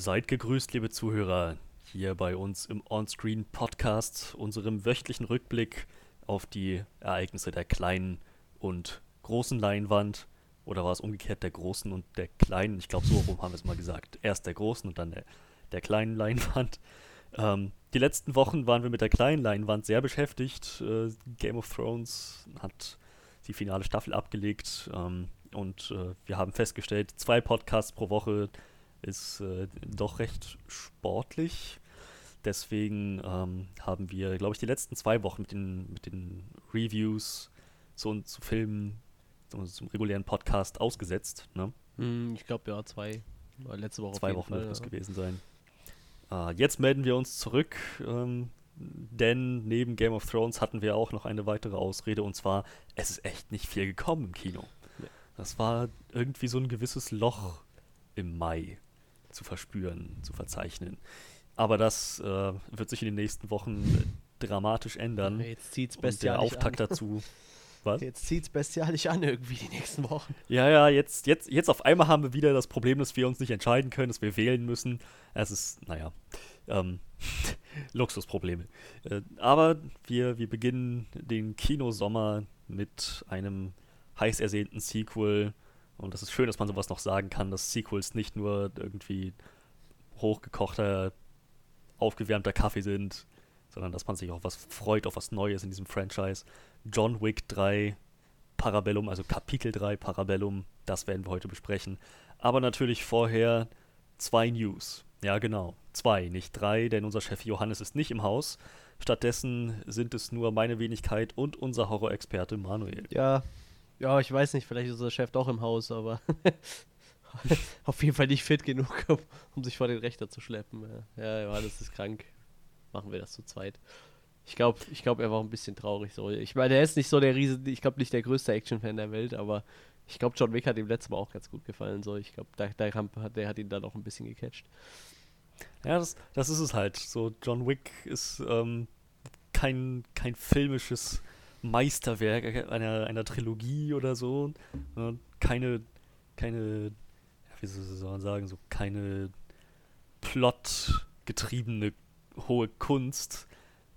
Seid gegrüßt, liebe Zuhörer, hier bei uns im Onscreen Podcast, unserem wöchentlichen Rückblick auf die Ereignisse der kleinen und großen Leinwand. Oder war es umgekehrt der großen und der kleinen? Ich glaube, so rum haben wir es mal gesagt. Erst der großen und dann der, der kleinen Leinwand. Ähm, die letzten Wochen waren wir mit der kleinen Leinwand sehr beschäftigt. Äh, Game of Thrones hat die finale Staffel abgelegt ähm, und äh, wir haben festgestellt, zwei Podcasts pro Woche ist äh, doch recht sportlich. Deswegen ähm, haben wir, glaube ich, die letzten zwei Wochen mit den, mit den Reviews zu, zu Filmen, zum, zum regulären Podcast ausgesetzt. Ne? Hm, ich glaube, ja, zwei. Letzte Woche. Zwei Wochen wird das ja. gewesen sein. Äh, jetzt melden wir uns zurück, ähm, denn neben Game of Thrones hatten wir auch noch eine weitere Ausrede und zwar, es ist echt nicht viel gekommen im Kino. Das war irgendwie so ein gewisses Loch im Mai zu verspüren, zu verzeichnen. Aber das äh, wird sich in den nächsten Wochen dramatisch ändern. Jetzt zieht es bestialisch Und der Auftakt an. dazu. Was? Jetzt zieht es bestialisch an irgendwie die nächsten Wochen. Ja, ja, jetzt, jetzt, jetzt auf einmal haben wir wieder das Problem, dass wir uns nicht entscheiden können, dass wir wählen müssen. Es ist, naja, ähm, Luxusprobleme. Äh, aber wir, wir beginnen den Kinosommer mit einem heiß ersehnten Sequel und das ist schön, dass man sowas noch sagen kann, dass Sequels nicht nur irgendwie hochgekochter, aufgewärmter Kaffee sind, sondern dass man sich auch was freut auf was Neues in diesem Franchise. John Wick 3 Parabellum, also Kapitel 3 Parabellum, das werden wir heute besprechen. Aber natürlich vorher zwei News. Ja, genau. Zwei, nicht drei, denn unser Chef Johannes ist nicht im Haus. Stattdessen sind es nur meine Wenigkeit und unser Horrorexperte Manuel. Ja, ja, ich weiß nicht, vielleicht ist unser Chef doch im Haus, aber auf jeden Fall nicht fit genug, um, sich vor den Rechter zu schleppen. Ja, Johannes ist krank. Machen wir das zu zweit. Ich glaube, ich glaub, er war ein bisschen traurig. So. Ich meine, er ist nicht so der Riesen, ich glaube nicht der größte Actionfan der Welt, aber ich glaube, John Wick hat ihm letztes Mal auch ganz gut gefallen. So. Ich glaube, der, der, der hat ihn dann auch ein bisschen gecatcht. Ja, das, das ist es halt. So, John Wick ist ähm, kein, kein filmisches Meisterwerk einer, einer Trilogie oder so. Keine, keine, wie soll man sagen, so keine plotgetriebene hohe Kunst.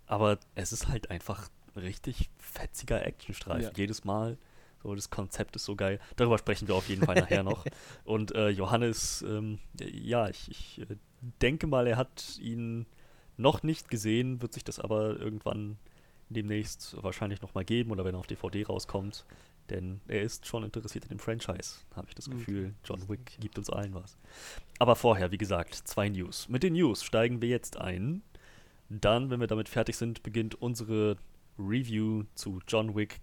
Aber es ist halt einfach richtig fetziger Actionstreifen. Ja. Jedes Mal. So, das Konzept ist so geil. Darüber sprechen wir auf jeden Fall nachher noch. Und äh, Johannes, ähm, ja, ich, ich äh, denke mal, er hat ihn noch nicht gesehen, wird sich das aber irgendwann demnächst wahrscheinlich nochmal geben oder wenn er auf DVD rauskommt. Denn er ist schon interessiert in dem Franchise, habe ich das. Gefühl. John Wick gibt uns allen was. Aber vorher, wie gesagt, zwei News. Mit den News steigen wir jetzt ein. Dann, wenn wir damit fertig sind, beginnt unsere Review zu John Wick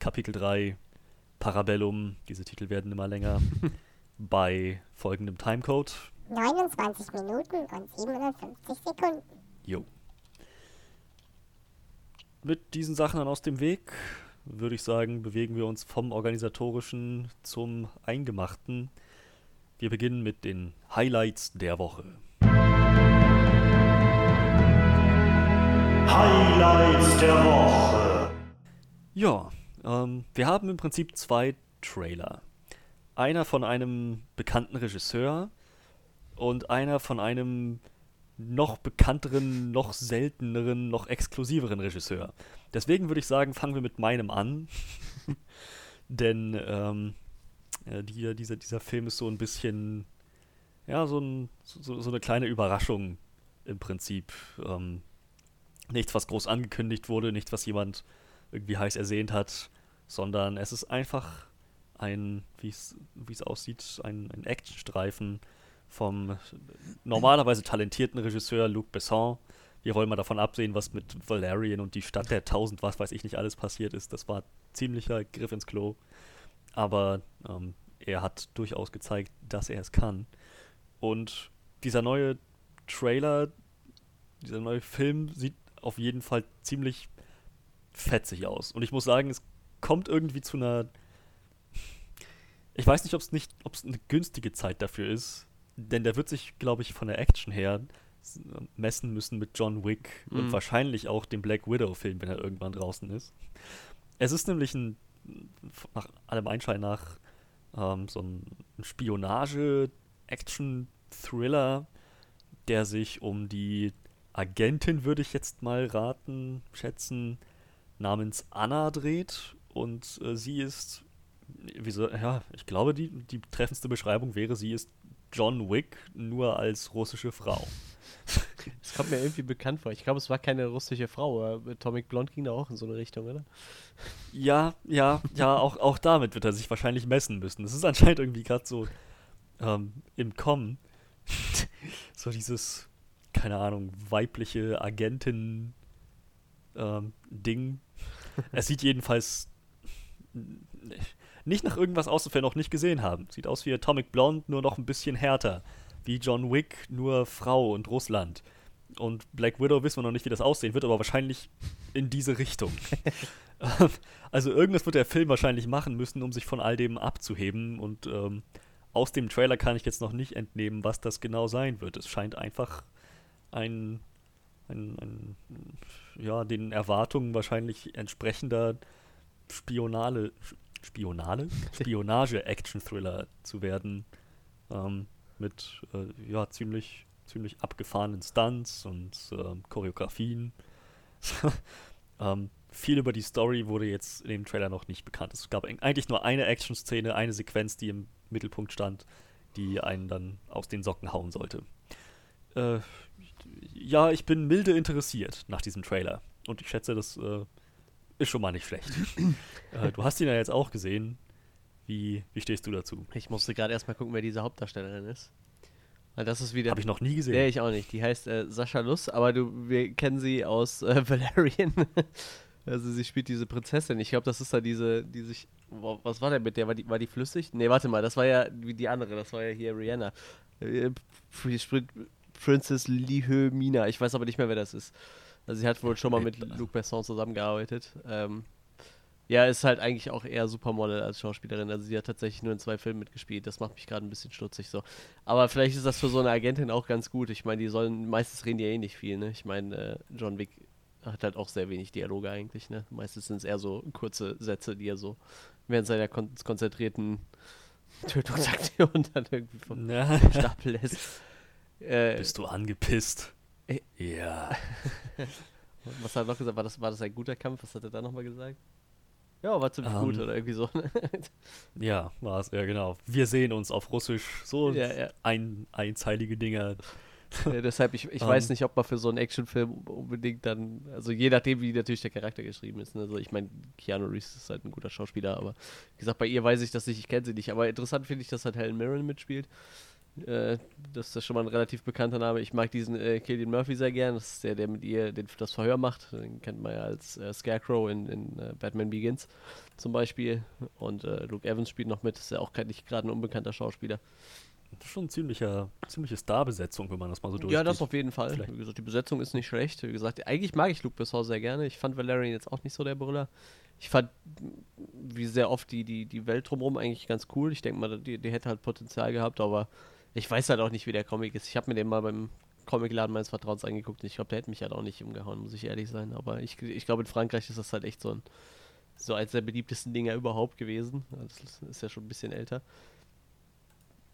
Kapitel 3 Parabellum. Diese Titel werden immer länger. bei folgendem Timecode. 29 Minuten und 57 Sekunden. Jo mit diesen Sachen dann aus dem Weg, würde ich sagen, bewegen wir uns vom organisatorischen zum eingemachten. Wir beginnen mit den Highlights der Woche. Highlights der Woche. Ja, ähm, wir haben im Prinzip zwei Trailer. Einer von einem bekannten Regisseur und einer von einem noch bekannteren, noch selteneren, noch exklusiveren Regisseur. Deswegen würde ich sagen, fangen wir mit meinem an. Denn ähm, ja, die, dieser, dieser Film ist so ein bisschen, ja, so, ein, so, so eine kleine Überraschung im Prinzip. Ähm, nichts, was groß angekündigt wurde, nichts, was jemand irgendwie heiß ersehnt hat, sondern es ist einfach ein, wie es aussieht, ein, ein Actionstreifen vom normalerweise talentierten Regisseur Luc Besson. Wir wollen mal davon absehen, was mit Valerian und die Stadt der Tausend, was weiß ich nicht alles passiert ist. Das war ziemlicher Griff ins Klo. Aber ähm, er hat durchaus gezeigt, dass er es kann. Und dieser neue Trailer, dieser neue Film sieht auf jeden Fall ziemlich fetzig aus. Und ich muss sagen, es kommt irgendwie zu einer. Ich weiß nicht, ob es nicht, ob es eine günstige Zeit dafür ist, denn der wird sich, glaube ich, von der Action her messen müssen mit John Wick mhm. und wahrscheinlich auch dem Black Widow-Film, wenn er irgendwann draußen ist. Es ist nämlich ein, nach allem Einschein nach, ähm, so ein Spionage-Action-Thriller der sich um die Agentin, würde ich jetzt mal raten, schätzen, namens Anna dreht. Und äh, sie ist, wieso, ja, ich glaube, die, die treffendste Beschreibung wäre, sie ist John Wick nur als russische Frau. Das kommt mir irgendwie bekannt vor. Ich glaube, es war keine russische Frau. aber Atomic Blonde ging da auch in so eine Richtung, oder? Ja, ja, ja, auch, auch damit wird er sich wahrscheinlich messen müssen. Das ist anscheinend irgendwie gerade so ähm, im Kommen. so dieses, keine Ahnung, weibliche Agentin ähm, Ding. Es sieht jedenfalls nicht nach irgendwas aus, noch nicht gesehen haben. Sieht aus wie Atomic Blonde, nur noch ein bisschen härter. Wie John Wick, nur Frau und Russland. Und Black Widow wissen wir noch nicht, wie das aussehen wird, aber wahrscheinlich in diese Richtung. also irgendwas wird der Film wahrscheinlich machen müssen, um sich von all dem abzuheben. Und ähm, aus dem Trailer kann ich jetzt noch nicht entnehmen, was das genau sein wird. Es scheint einfach ein, ein, ein ja, den Erwartungen wahrscheinlich entsprechender Spionale, Spionale? Spionage-Action-Thriller zu werden. Ähm, mit äh, ja, ziemlich, ziemlich abgefahrenen Stunts und ähm, Choreografien. ähm, viel über die Story wurde jetzt in dem Trailer noch nicht bekannt. Es gab eigentlich nur eine Action-Szene, eine Sequenz, die im Mittelpunkt stand, die einen dann aus den Socken hauen sollte. Äh, ja, ich bin milde interessiert nach diesem Trailer. Und ich schätze, das äh, ist schon mal nicht schlecht. äh, du hast ihn ja jetzt auch gesehen. Wie, wie stehst du dazu? Ich musste gerade erstmal gucken, wer diese Hauptdarstellerin ist. Weil das ist wieder. Habe ich noch nie gesehen. Nee, ich auch nicht. Die heißt äh, Sascha Luss, aber du, wir kennen sie aus äh, Valerian. also sie spielt diese Prinzessin. Ich glaube, das ist da diese, die sich. Was war der mit der? War die, war die flüssig? Nee, warte mal, das war ja wie die andere, das war ja hier Rihanna. Äh, Princess Lihö Mina. Ich weiß aber nicht mehr, wer das ist. Also sie hat wohl schon mal mit Luc Besson zusammengearbeitet. Ähm, ja, ist halt eigentlich auch eher Supermodel als Schauspielerin. Also sie hat tatsächlich nur in zwei Filmen mitgespielt. Das macht mich gerade ein bisschen stutzig so. Aber vielleicht ist das für so eine Agentin auch ganz gut. Ich meine, die sollen, meistens reden die ja eh nicht viel, ne? Ich meine, äh, John Wick hat halt auch sehr wenig Dialoge eigentlich, ne? Meistens sind es eher so kurze Sätze, die er so während seiner kon konzentrierten Tötungsaktion dann irgendwie vom ja. Stapel lässt. Äh, Bist du angepisst? Ja. Was hat er noch gesagt? War das, war das ein guter Kampf? Was hat er da nochmal gesagt? Ja, war ziemlich um, gut ähm. oder irgendwie so. ja, war es, ja genau. Wir sehen uns auf Russisch, so ja, ja. Ein, einzeilige Dinger. Ja, deshalb, ich, ich um, weiß ähm. nicht, ob man für so einen Actionfilm unbedingt dann, also je nachdem, wie natürlich der Charakter geschrieben ist. Ne? Also ich meine, Keanu Reeves ist halt ein guter Schauspieler, aber wie gesagt, bei ihr weiß ich das nicht, ich kenne sie nicht. Aber interessant finde ich, dass halt Helen Mirren mitspielt. Äh, das ist schon mal ein relativ bekannter Name. Ich mag diesen äh, Killian Murphy sehr gern. Das ist der, der mit ihr den, das Verhör macht. Den kennt man ja als äh, Scarecrow in, in äh, Batman Begins zum Beispiel. Und äh, Luke Evans spielt noch mit. Das ist ja auch nicht gerade ein unbekannter Schauspieler. Das ist schon eine ziemliche, ziemliche Starbesetzung, wenn man das mal so durchgeht. Ja, das auf jeden Fall. Vielleicht. Wie gesagt, die Besetzung ist nicht schlecht. Wie gesagt, eigentlich mag ich Luke Besson sehr gerne. Ich fand Valerian jetzt auch nicht so der Brüller. Ich fand, wie sehr oft die, die, die Welt drumherum eigentlich ganz cool. Ich denke mal, die, die hätte halt Potenzial gehabt, aber ich weiß halt auch nicht, wie der Comic ist. Ich habe mir den mal beim Comicladen meines Vertrauens angeguckt. Ich glaube, der hätte mich halt auch nicht umgehauen, muss ich ehrlich sein. Aber ich, ich glaube, in Frankreich ist das halt echt so ein so eines der beliebtesten Dinger überhaupt gewesen. Das ist ja schon ein bisschen älter.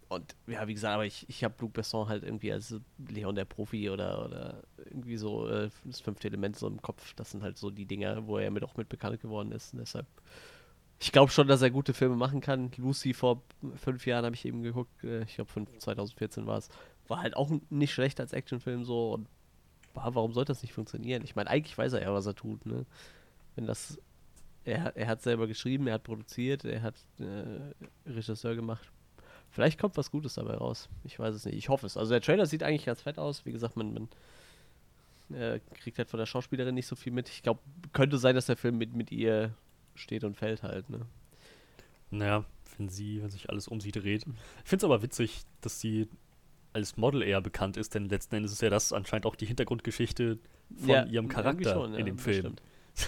Und ja, wie gesagt, aber ich, ich habe Luc Besson halt irgendwie als Leon der Profi oder, oder irgendwie so äh, das fünfte Element so im Kopf. Das sind halt so die Dinger, wo er mit auch mit bekannt geworden ist. Und deshalb ich glaube schon, dass er gute Filme machen kann. Lucy vor fünf Jahren habe ich eben geguckt, äh, ich glaube 2014 war es. War halt auch nicht schlecht als Actionfilm so. Und warum sollte das nicht funktionieren? Ich meine, eigentlich weiß er ja, was er tut, ne? Wenn das. Er, er hat selber geschrieben, er hat produziert, er hat äh, Regisseur gemacht. Vielleicht kommt was Gutes dabei raus. Ich weiß es nicht. Ich hoffe es. Also der Trailer sieht eigentlich ganz fett aus. Wie gesagt, man, man äh, kriegt halt von der Schauspielerin nicht so viel mit. Ich glaube, könnte sein, dass der Film mit, mit ihr steht und fällt halt, ne? Naja, wenn sie, wenn sich alles um sie dreht. Ich finde es aber witzig, dass sie als Model eher bekannt ist, denn letzten Endes ist ja das anscheinend auch die Hintergrundgeschichte von ja, ihrem Charakter schon, ja, in dem Film.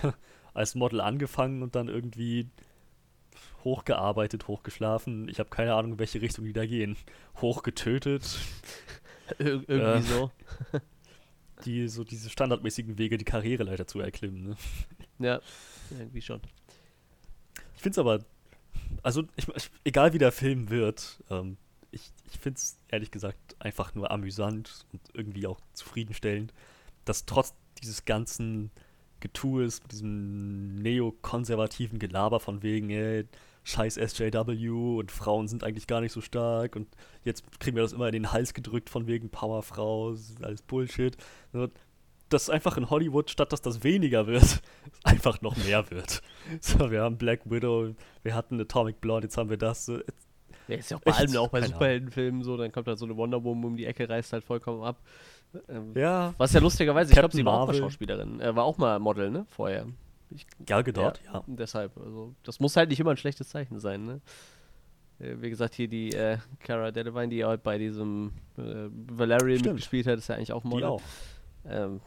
als Model angefangen und dann irgendwie hochgearbeitet, hochgeschlafen. Ich habe keine Ahnung, in welche Richtung die da gehen. Hochgetötet. Ir irgendwie äh, so. Die, so diese standardmäßigen Wege, die Karriereleiter zu erklimmen. Ne? Ja, irgendwie schon. Ich finde es aber, also ich, egal wie der Film wird, ähm, ich, ich finde es ehrlich gesagt einfach nur amüsant und irgendwie auch zufriedenstellend, dass trotz dieses ganzen Getues, diesem neokonservativen Gelaber von wegen, ey, scheiß SJW und Frauen sind eigentlich gar nicht so stark und jetzt kriegen wir das immer in den Hals gedrückt von wegen Powerfrau, alles Bullshit. Dass einfach in Hollywood, statt dass das weniger wird, einfach noch mehr wird. So, wir haben Black Widow, wir hatten Atomic Blonde, jetzt haben wir das. So, ja, ist ja auch bei allem auch bei Superheldenfilmen so, dann kommt halt so eine Wonder Woman um die Ecke, reißt halt vollkommen ab. Ähm, ja. Was ja lustigerweise, ich glaube, sie war auch mal Schauspielerin. Äh, war auch mal Model, ne? Vorher. Ich, Gal Gadot, ja, ja. Deshalb, also, das muss halt nicht immer ein schlechtes Zeichen sein, ne? Äh, wie gesagt, hier die äh, Cara Delevingne, die halt bei diesem äh, Valerian Stimmt. mitgespielt hat, ist ja eigentlich auch Model. Die auch. Ähm,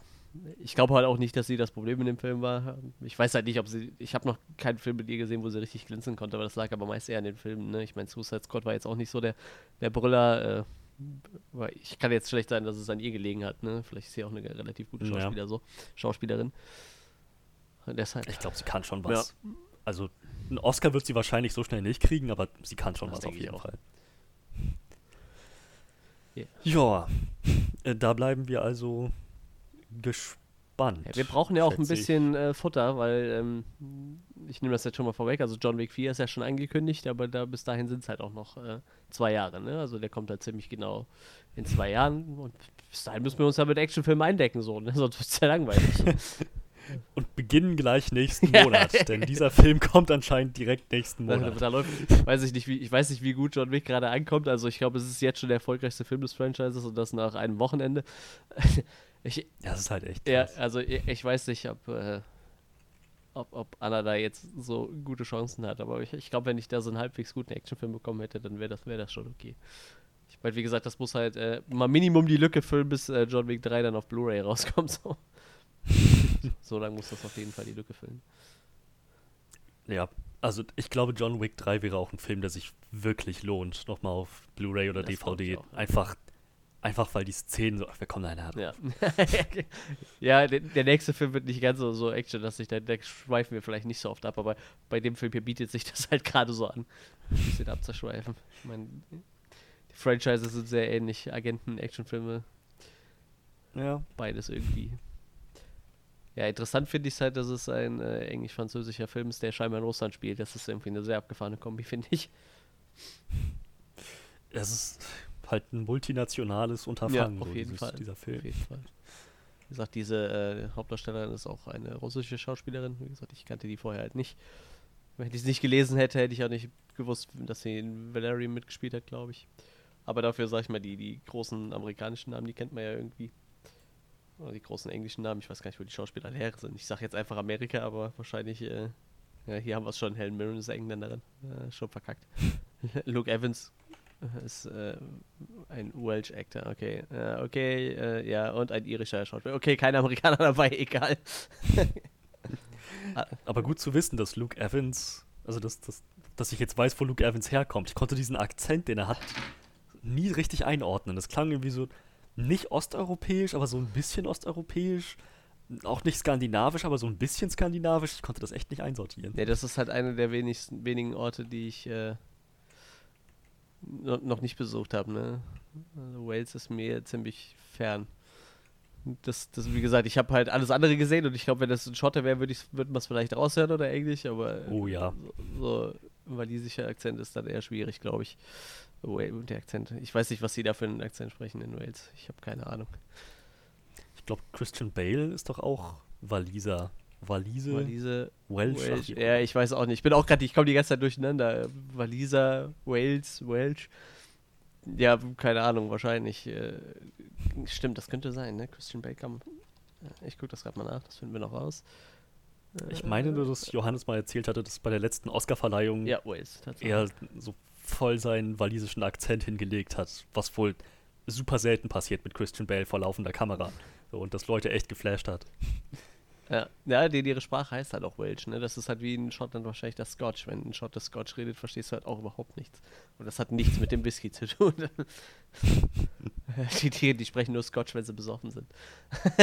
ich glaube halt auch nicht, dass sie das Problem in dem Film war. Ich weiß halt nicht, ob sie. Ich habe noch keinen Film mit ihr gesehen, wo sie richtig glänzen konnte, aber das lag aber meist eher an den Filmen. Ne? Ich meine, Suicide Squad war jetzt auch nicht so der, der Brüller. Äh, ich kann jetzt schlecht sein, dass es an ihr gelegen hat. Ne? Vielleicht ist sie auch eine relativ gute Schauspieler, ja. so, Schauspielerin. deshalb. Ich glaube, sie kann schon was. Ja. Also, einen Oscar wird sie wahrscheinlich so schnell nicht kriegen, aber sie kann schon das was auf jeden Fall. Yeah. Ja, äh, da bleiben wir also gespannt. Ja, wir brauchen ja auch ein bisschen äh, Futter, weil ähm, ich nehme das jetzt schon mal vorweg. Also John Wick 4 ist ja schon angekündigt, aber da, bis dahin sind es halt auch noch äh, zwei Jahre. Ne? Also der kommt halt ziemlich genau in zwei Jahren und bis dahin müssen wir uns ja mit Actionfilmen eindecken, so, ne? sonst wird es ja langweilig. und beginnen gleich nächsten Monat, denn dieser Film kommt anscheinend direkt nächsten Monat. Da, da läuft, weiß ich, nicht, wie, ich weiß nicht, wie gut John Wick gerade ankommt. Also ich glaube, es ist jetzt schon der erfolgreichste Film des Franchises und das nach einem Wochenende. Ich, ja, das ist halt echt. Krass. Ja, also ich, ich weiß nicht, ob, äh, ob, ob Anna da jetzt so gute Chancen hat, aber ich, ich glaube, wenn ich da so einen halbwegs guten Actionfilm bekommen hätte, dann wäre das, wär das schon okay. Ich meine, wie gesagt, das muss halt äh, mal Minimum die Lücke füllen, bis äh, John Wick 3 dann auf Blu-ray rauskommt. So. so lange muss das auf jeden Fall die Lücke füllen. Ja, also ich glaube, John Wick 3 wäre auch ein Film, der sich wirklich lohnt, nochmal auf Blu-ray oder das DVD. Einfach Einfach weil die Szenen so, ach, wir kommen da einer Ja, ja der, der, nächste Film wird nicht ganz so, so actionlastig, da, da schweifen wir vielleicht nicht so oft ab, aber bei dem Film hier bietet sich das halt gerade so an, ein bisschen abzuschweifen. Ich meine, die Franchises sind sehr ähnlich, Agenten, Actionfilme. Ja. Beides irgendwie. Ja, interessant finde ich es halt, dass es ein äh, englisch-französischer Film ist, der scheinbar in Russland spielt. Das ist irgendwie eine sehr abgefahrene Kombi, finde ich. Es ist halt ein multinationales Unterfangen. Ja, auf jeden dieses, Fall. Dieser Film. Auf jeden Fall. Wie gesagt, diese äh, Hauptdarstellerin ist auch eine russische Schauspielerin. Wie gesagt, ich kannte die vorher halt nicht. Wenn ich es nicht gelesen hätte, hätte ich auch nicht gewusst, dass sie in Valerian mitgespielt hat, glaube ich. Aber dafür, sag ich mal, die, die großen amerikanischen Namen, die kennt man ja irgendwie. Oder die großen englischen Namen, ich weiß gar nicht, wo die Schauspieler her sind. Ich sage jetzt einfach Amerika, aber wahrscheinlich, äh, ja, hier haben wir es schon. Helen Mirren ist Engländerin. Äh, schon verkackt. Luke Evans ist äh, ein Welsh-Actor, okay. Äh, okay, äh, ja, und ein irischer Schauspieler. Okay, kein Amerikaner dabei, egal. Aber gut zu wissen, dass Luke Evans, also dass, dass, dass ich jetzt weiß, wo Luke Evans herkommt. Ich konnte diesen Akzent, den er hat, nie richtig einordnen. Das klang irgendwie so nicht osteuropäisch, aber so ein bisschen osteuropäisch. Auch nicht skandinavisch, aber so ein bisschen skandinavisch. Ich konnte das echt nicht einsortieren. Nee, das ist halt einer der wenigsten, wenigen Orte, die ich äh, noch nicht besucht habe. Ne? Also Wales ist mir ziemlich fern. Das, das, wie gesagt, ich habe halt alles andere gesehen und ich glaube, wenn das ein Schotter wäre, würde würd man es vielleicht raushören oder Englisch, aber oh ja. So, so walisischer Akzent ist dann eher schwierig, glaube ich. Der Akzent. Ich weiß nicht, was sie da für einen Akzent sprechen in Wales. Ich habe keine Ahnung. Ich glaube, Christian Bale ist doch auch Waliser. Walise, Walise Welsh. Welsh. Ja, ich weiß auch nicht. Ich bin auch gerade, ich komme die ganze Zeit durcheinander. Waliser, Wales, Welsh. Ja, keine Ahnung, wahrscheinlich. Äh, stimmt, das könnte sein, ne? Christian Bacon. Ich gucke das gerade mal nach, das finden wir noch raus. Ich meine nur, dass Johannes mal erzählt hatte, dass bei der letzten Oscar-Verleihung ja, Wales, er so voll seinen walisischen Akzent hingelegt hat, was wohl super selten passiert mit Christian Bale vor laufender Kamera. So, und das Leute echt geflasht hat. Ja, ja die, ihre Sprache heißt halt auch Welsh, ne? Das ist halt wie in Schottland wahrscheinlich das Scotch. Wenn ein Schotte Scotch redet, verstehst du halt auch überhaupt nichts. Und das hat nichts mit dem Whisky zu tun. die Tiere, die sprechen nur Scotch, wenn sie besoffen sind.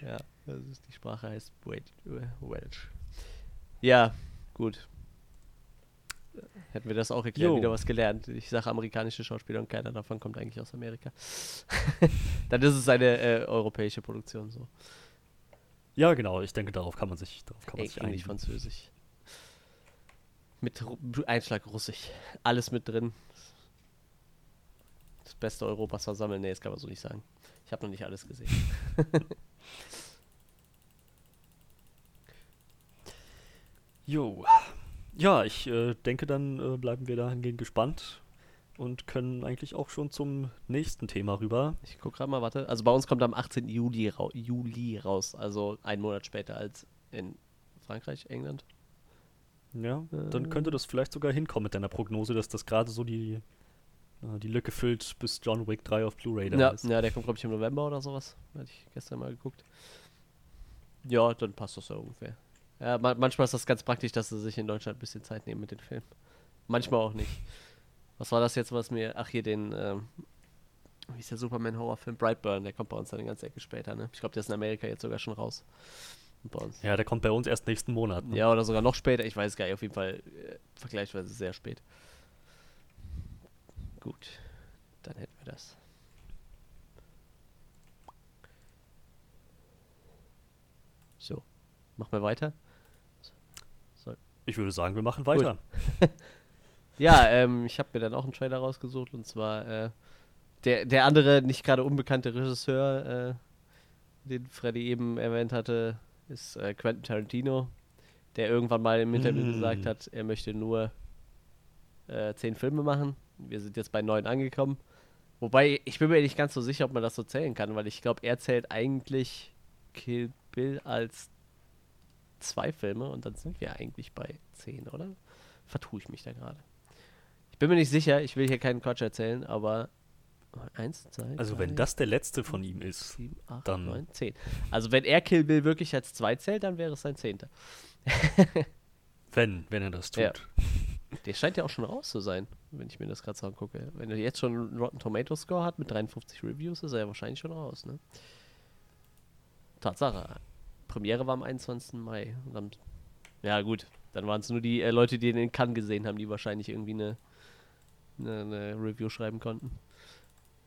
ja, das ist, die Sprache heißt Welsh. Ja, gut. Hätten wir das auch erklärt, Jo. wieder was gelernt. Ich sage amerikanische Schauspieler und keiner davon kommt eigentlich aus Amerika. Dann ist es eine äh, europäische Produktion so. Ja, genau. Ich denke, darauf kann man sich, darauf kann man sich Englisch, einigen. Französisch. Mit Ru Einschlag Russisch. Alles mit drin. Das Beste Europas versammeln. Nee, das kann man so nicht sagen. Ich habe noch nicht alles gesehen. Jo. Ja, ich äh, denke, dann äh, bleiben wir dahingehend gespannt und können eigentlich auch schon zum nächsten Thema rüber. Ich guck gerade mal, warte. Also bei uns kommt am 18. Juli, rau Juli raus. Also einen Monat später als in Frankreich, England. Ja, dann Äh. könnte das vielleicht sogar hinkommen mit deiner Prognose, dass das gerade so die, äh, die Lücke füllt, bis John Wick 3 auf Blu-ray da Ja, ist. ja, der kommt, glaube ich, im November oder sowas. Hatte ich gestern mal geguckt. Ja, dann passt das ja ungefähr. Ja, ma manchmal ist das ganz praktisch, dass sie sich in Deutschland ein bisschen Zeit nehmen mit den Filmen. Manchmal auch nicht. Was war das jetzt, was mir. Ach, hier den. Ähm, wie ist der Superman-Horrorfilm? Brightburn, der kommt bei uns dann eine ganze Ecke später, ne? Ich glaube, der ist in Amerika jetzt sogar schon raus. Ja, der kommt bei uns erst nächsten Monat. Ne? Ja, oder sogar noch später. Ich weiß es gar nicht. Auf jeden Fall äh, vergleichsweise sehr spät. Gut. Dann hätten wir das. So. Machen wir weiter. Ich würde sagen, wir machen weiter. Ja, ähm, ich habe mir dann auch einen Trailer rausgesucht und zwar äh, der, der andere, nicht gerade unbekannte Regisseur, äh, den Freddy eben erwähnt hatte, ist äh, Quentin Tarantino, der irgendwann mal im Interview Mm. gesagt hat, er möchte nur äh, zehn Filme machen. Wir sind jetzt bei neun angekommen. Wobei, ich bin mir nicht ganz so sicher, ob man das so zählen kann, weil ich glaube, er zählt eigentlich Kill Bill als zwei Filme und dann sind wir eigentlich bei zehn, oder? Vertue ich mich da gerade. Bin mir nicht sicher, ich will hier keinen Quatsch erzählen, aber eins, zwei, Also, drei, wenn das der letzte von ihm ist, sieben, acht, dann- neun, zehn. Also wenn er Kill Bill wirklich als zwei zählt, dann wäre es sein zehnter. wenn, wenn er das tut. Ja. Der scheint ja auch schon raus zu sein, wenn ich mir das gerade so angucke. Wenn er jetzt schon einen Rotten Tomato Score hat mit 53 Reviews, ist er ja wahrscheinlich schon raus, ne? Tatsache. Premiere war am 21. Mai. Dann, ja gut, dann waren es nur die äh, Leute, die ihn in Cannes gesehen haben, die wahrscheinlich irgendwie eine, eine, eine Review schreiben konnten.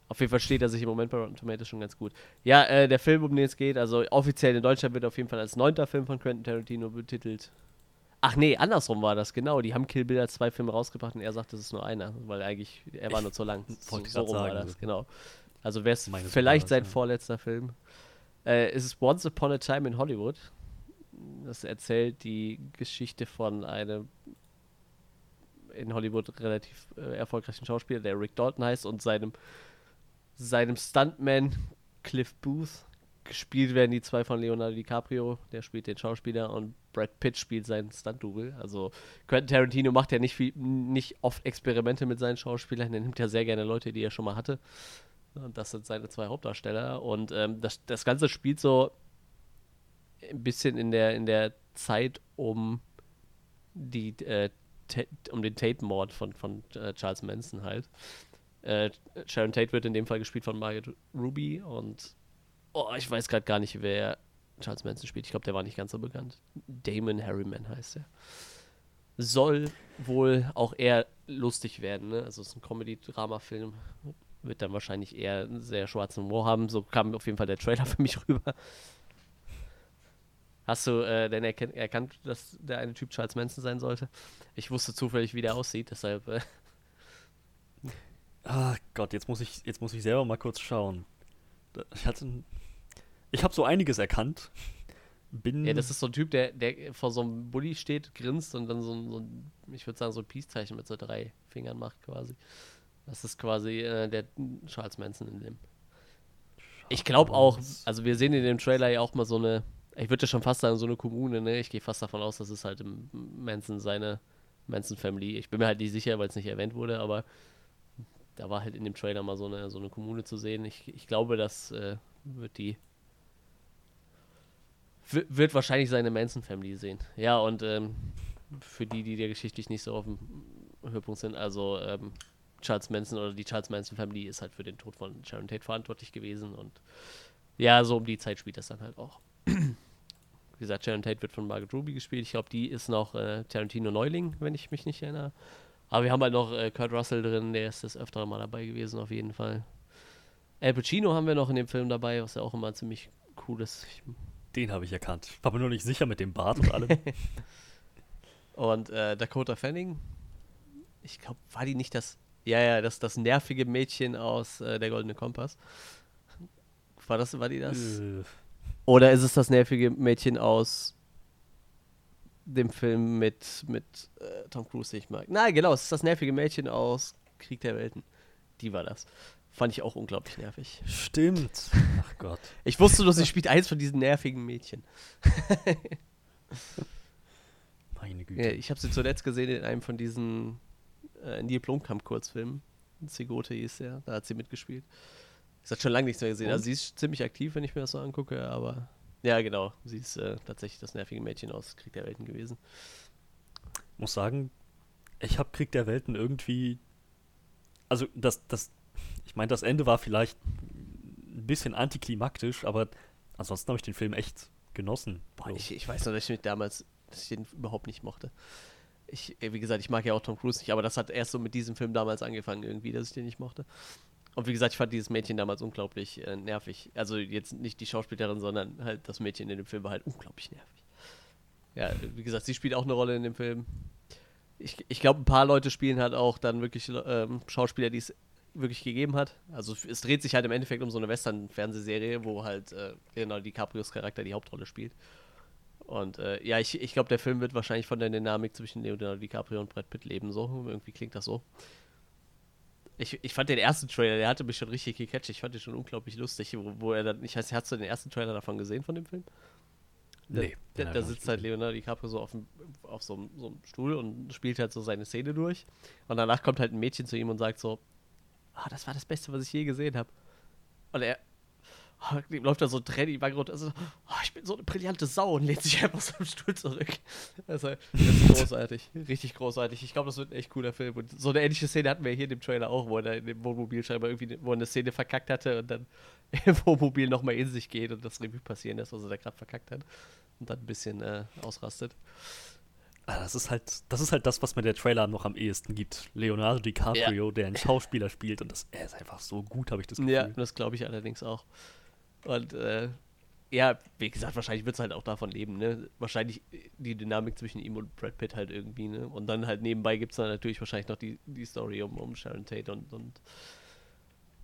Auf jeden Fall steht er sich im Moment bei Rotten Tomatoes schon ganz gut. Ja, äh, der Film, um den es geht, also offiziell in Deutschland wird auf jeden Fall als neunter Film von Quentin Tarantino betitelt. Ach nee, andersrum war das, genau. Die haben Kill Bill als zwei Filme rausgebracht und er sagt, es ist nur einer, weil eigentlich, er war nur zu lang. So, so rum war sagen, das, so. genau. Also wäre es vielleicht war sein das, ja. vorletzter Film. Äh, es ist Once Upon a Time in Hollywood. Das erzählt die Geschichte von einem in Hollywood relativ äh, erfolgreichen Schauspieler, der Rick Dalton heißt, und seinem, seinem Stuntman Cliff Booth. Gespielt werden die zwei von Leonardo DiCaprio, der spielt den Schauspieler, und Brad Pitt spielt seinen Stunt-Double. Also Quentin Tarantino macht ja nicht, viel, nicht oft Experimente mit seinen Schauspielern, er nimmt ja sehr gerne Leute, die er schon mal hatte. Und das sind seine zwei Hauptdarsteller. Und ähm, das, das Ganze spielt so ein bisschen in der, in der Zeit um die äh, um den Tate-Mord von, von äh, Charles Manson halt. Äh, Sharon Tate wird in dem Fall gespielt von Margaret Ruby und oh, ich weiß gerade gar nicht, wer Charles Manson spielt. Ich glaube, der war nicht ganz so bekannt. Damon Harriman heißt er. Soll wohl auch eher lustig werden, ne? Also es ist ein Comedy-Drama-Film. Wird dann wahrscheinlich eher einen sehr schwarzen Humor haben. So kam auf jeden Fall der Trailer für mich rüber. Hast du äh, denn erken erkannt, dass der eine Typ Charles Manson sein sollte? Ich wusste zufällig, wie der aussieht, deshalb. Äh, Ah Gott, jetzt muss ich, jetzt muss ich selber mal kurz schauen. Ich hatte, ich habe so einiges erkannt. Bin, ja, das ist so ein Typ, der, der vor so einem Bulli steht, grinst und dann so ein, so ein ich würde sagen, so ein Peace-Zeichen mit so drei Fingern macht quasi. Das ist quasi äh, der Charles Manson in dem. Ich glaube auch, also wir sehen in dem Trailer ja auch mal so eine, ich würde schon fast sagen, so eine Kommune, ne? Ich gehe fast davon aus, dass es halt im Manson seine Manson Family. Ich bin mir halt nicht sicher, weil es nicht erwähnt wurde, aber da war halt in dem Trailer mal so eine, so eine Kommune zu sehen. Ich, ich glaube, das äh, wird die wird wahrscheinlich seine Manson Family sehen. Ja, und ähm, für die, die der geschichtlich nicht so auf dem Höhepunkt sind, also ähm, Charles Manson oder die Charles Manson Family ist halt für den Tod von Sharon Tate verantwortlich gewesen und ja, so um die Zeit spielt das dann halt auch. Wie gesagt, Sharon Tate wird von Margaret Ruby gespielt. Ich glaube, die ist noch äh, Tarantino Neuling, wenn ich mich nicht erinnere. Aber wir haben halt noch äh, Kurt Russell drin, der ist das öfter mal dabei gewesen, auf jeden Fall. Al Pacino haben wir noch in dem Film dabei, was ja auch immer ziemlich cool ist. Ich, Den habe ich erkannt. War mir nur nicht sicher mit dem Bart und allem. und äh, Dakota Fanning, ich glaube, war die nicht das, ja, ja, das, das nervige Mädchen aus äh, Der Goldene Kompass. War das, war die das? Oder ist es das nervige Mädchen aus dem Film mit, mit äh, Tom Cruise, den ich mag? Nein, genau, es ist das nervige Mädchen aus Krieg der Welten. Die war das. Fand ich auch unglaublich nervig. stimmt. Ach Gott. Ich wusste nur, sie spielt eins von diesen nervigen Mädchen. Meine Güte. Ja, ich habe sie zuletzt gesehen in einem von diesen äh, Neil Blomkamp-Kurzfilmen. Zigote hieß der, da hat sie mitgespielt. Ich habe schon lange nichts mehr gesehen. Und? Also sie ist ziemlich aktiv, wenn ich mir das so angucke, aber ja, genau. Sie ist äh, tatsächlich das nervige Mädchen aus Krieg der Welten gewesen. muss sagen, ich habe Krieg der Welten irgendwie. Also, das, das, ich meine, das Ende war vielleicht ein bisschen antiklimaktisch, aber ansonsten habe ich den Film echt genossen. Boah, So. ich, ich weiß noch, dass ich mich damals, dass ich den überhaupt nicht mochte. Ich, äh, wie gesagt, ich mag ja auch Tom Cruise nicht, aber das hat erst so mit diesem Film damals angefangen, irgendwie, dass ich den nicht mochte. Und wie gesagt, ich fand dieses Mädchen damals unglaublich äh, nervig. Also jetzt nicht die Schauspielerin, sondern halt das Mädchen in dem Film war halt unglaublich nervig. Ja, wie gesagt, sie spielt auch eine Rolle in dem Film. Ich, ich glaube, ein paar Leute spielen halt auch dann wirklich ähm, Schauspieler, die es wirklich gegeben hat. Also es- dreht sich halt im Endeffekt um so eine Western-Fernsehserie, wo halt äh, Leonardo DiCaprios Charakter die Hauptrolle spielt. Und äh, ja, ich, ich glaube, der Film wird wahrscheinlich von der Dynamik zwischen Leonardo DiCaprio und Brad Pitt leben. So, irgendwie klingt das so. Ich, ich fand den ersten Trailer, der hatte mich schon richtig gecatcht. Ich fand den schon unglaublich lustig, wo, wo er dann, ich weiß, hast du den ersten Trailer davon gesehen von dem Film? Da, Nee, da, da sitzt nicht halt. Leonardo DiCaprio so auf, dem, auf so, einem, so einem Stuhl und spielt halt so seine Szene durch. Und danach kommt halt ein Mädchen zu ihm und sagt so, ah, das war das Beste, was ich je gesehen habe. Und er ihm läuft da so Tränen die Wange runter. Also, oh, ich bin so eine brillante Sau und lehnt sich einfach so im Stuhl zurück. Also, das ist großartig. Richtig großartig. Ich glaube, das wird ein echt cooler Film. Und so eine ähnliche Szene hatten wir hier in dem Trailer auch, wo er in dem Wohnmobil scheinbar irgendwie, wo eine Szene verkackt hatte und dann im Wohnmobil nochmal in sich geht und das Revue passieren lässt, was er da gerade verkackt hat. Und dann ein bisschen äh, ausrastet. Ah, Das ist halt, das ist halt das, was mir der Trailer noch am ehesten gibt. Leonardo DiCaprio, der einen Schauspieler spielt und das, er ist einfach so gut, habe ich das Gefühl. Ja, das glaube ich allerdings auch. Und äh, ja, wie gesagt, wahrscheinlich wird es halt auch davon leben, ne? Wahrscheinlich die Dynamik zwischen ihm und Brad Pitt halt irgendwie, ne? Und dann halt nebenbei gibt es dann natürlich wahrscheinlich noch die, die Story um, um Sharon Tate und, und,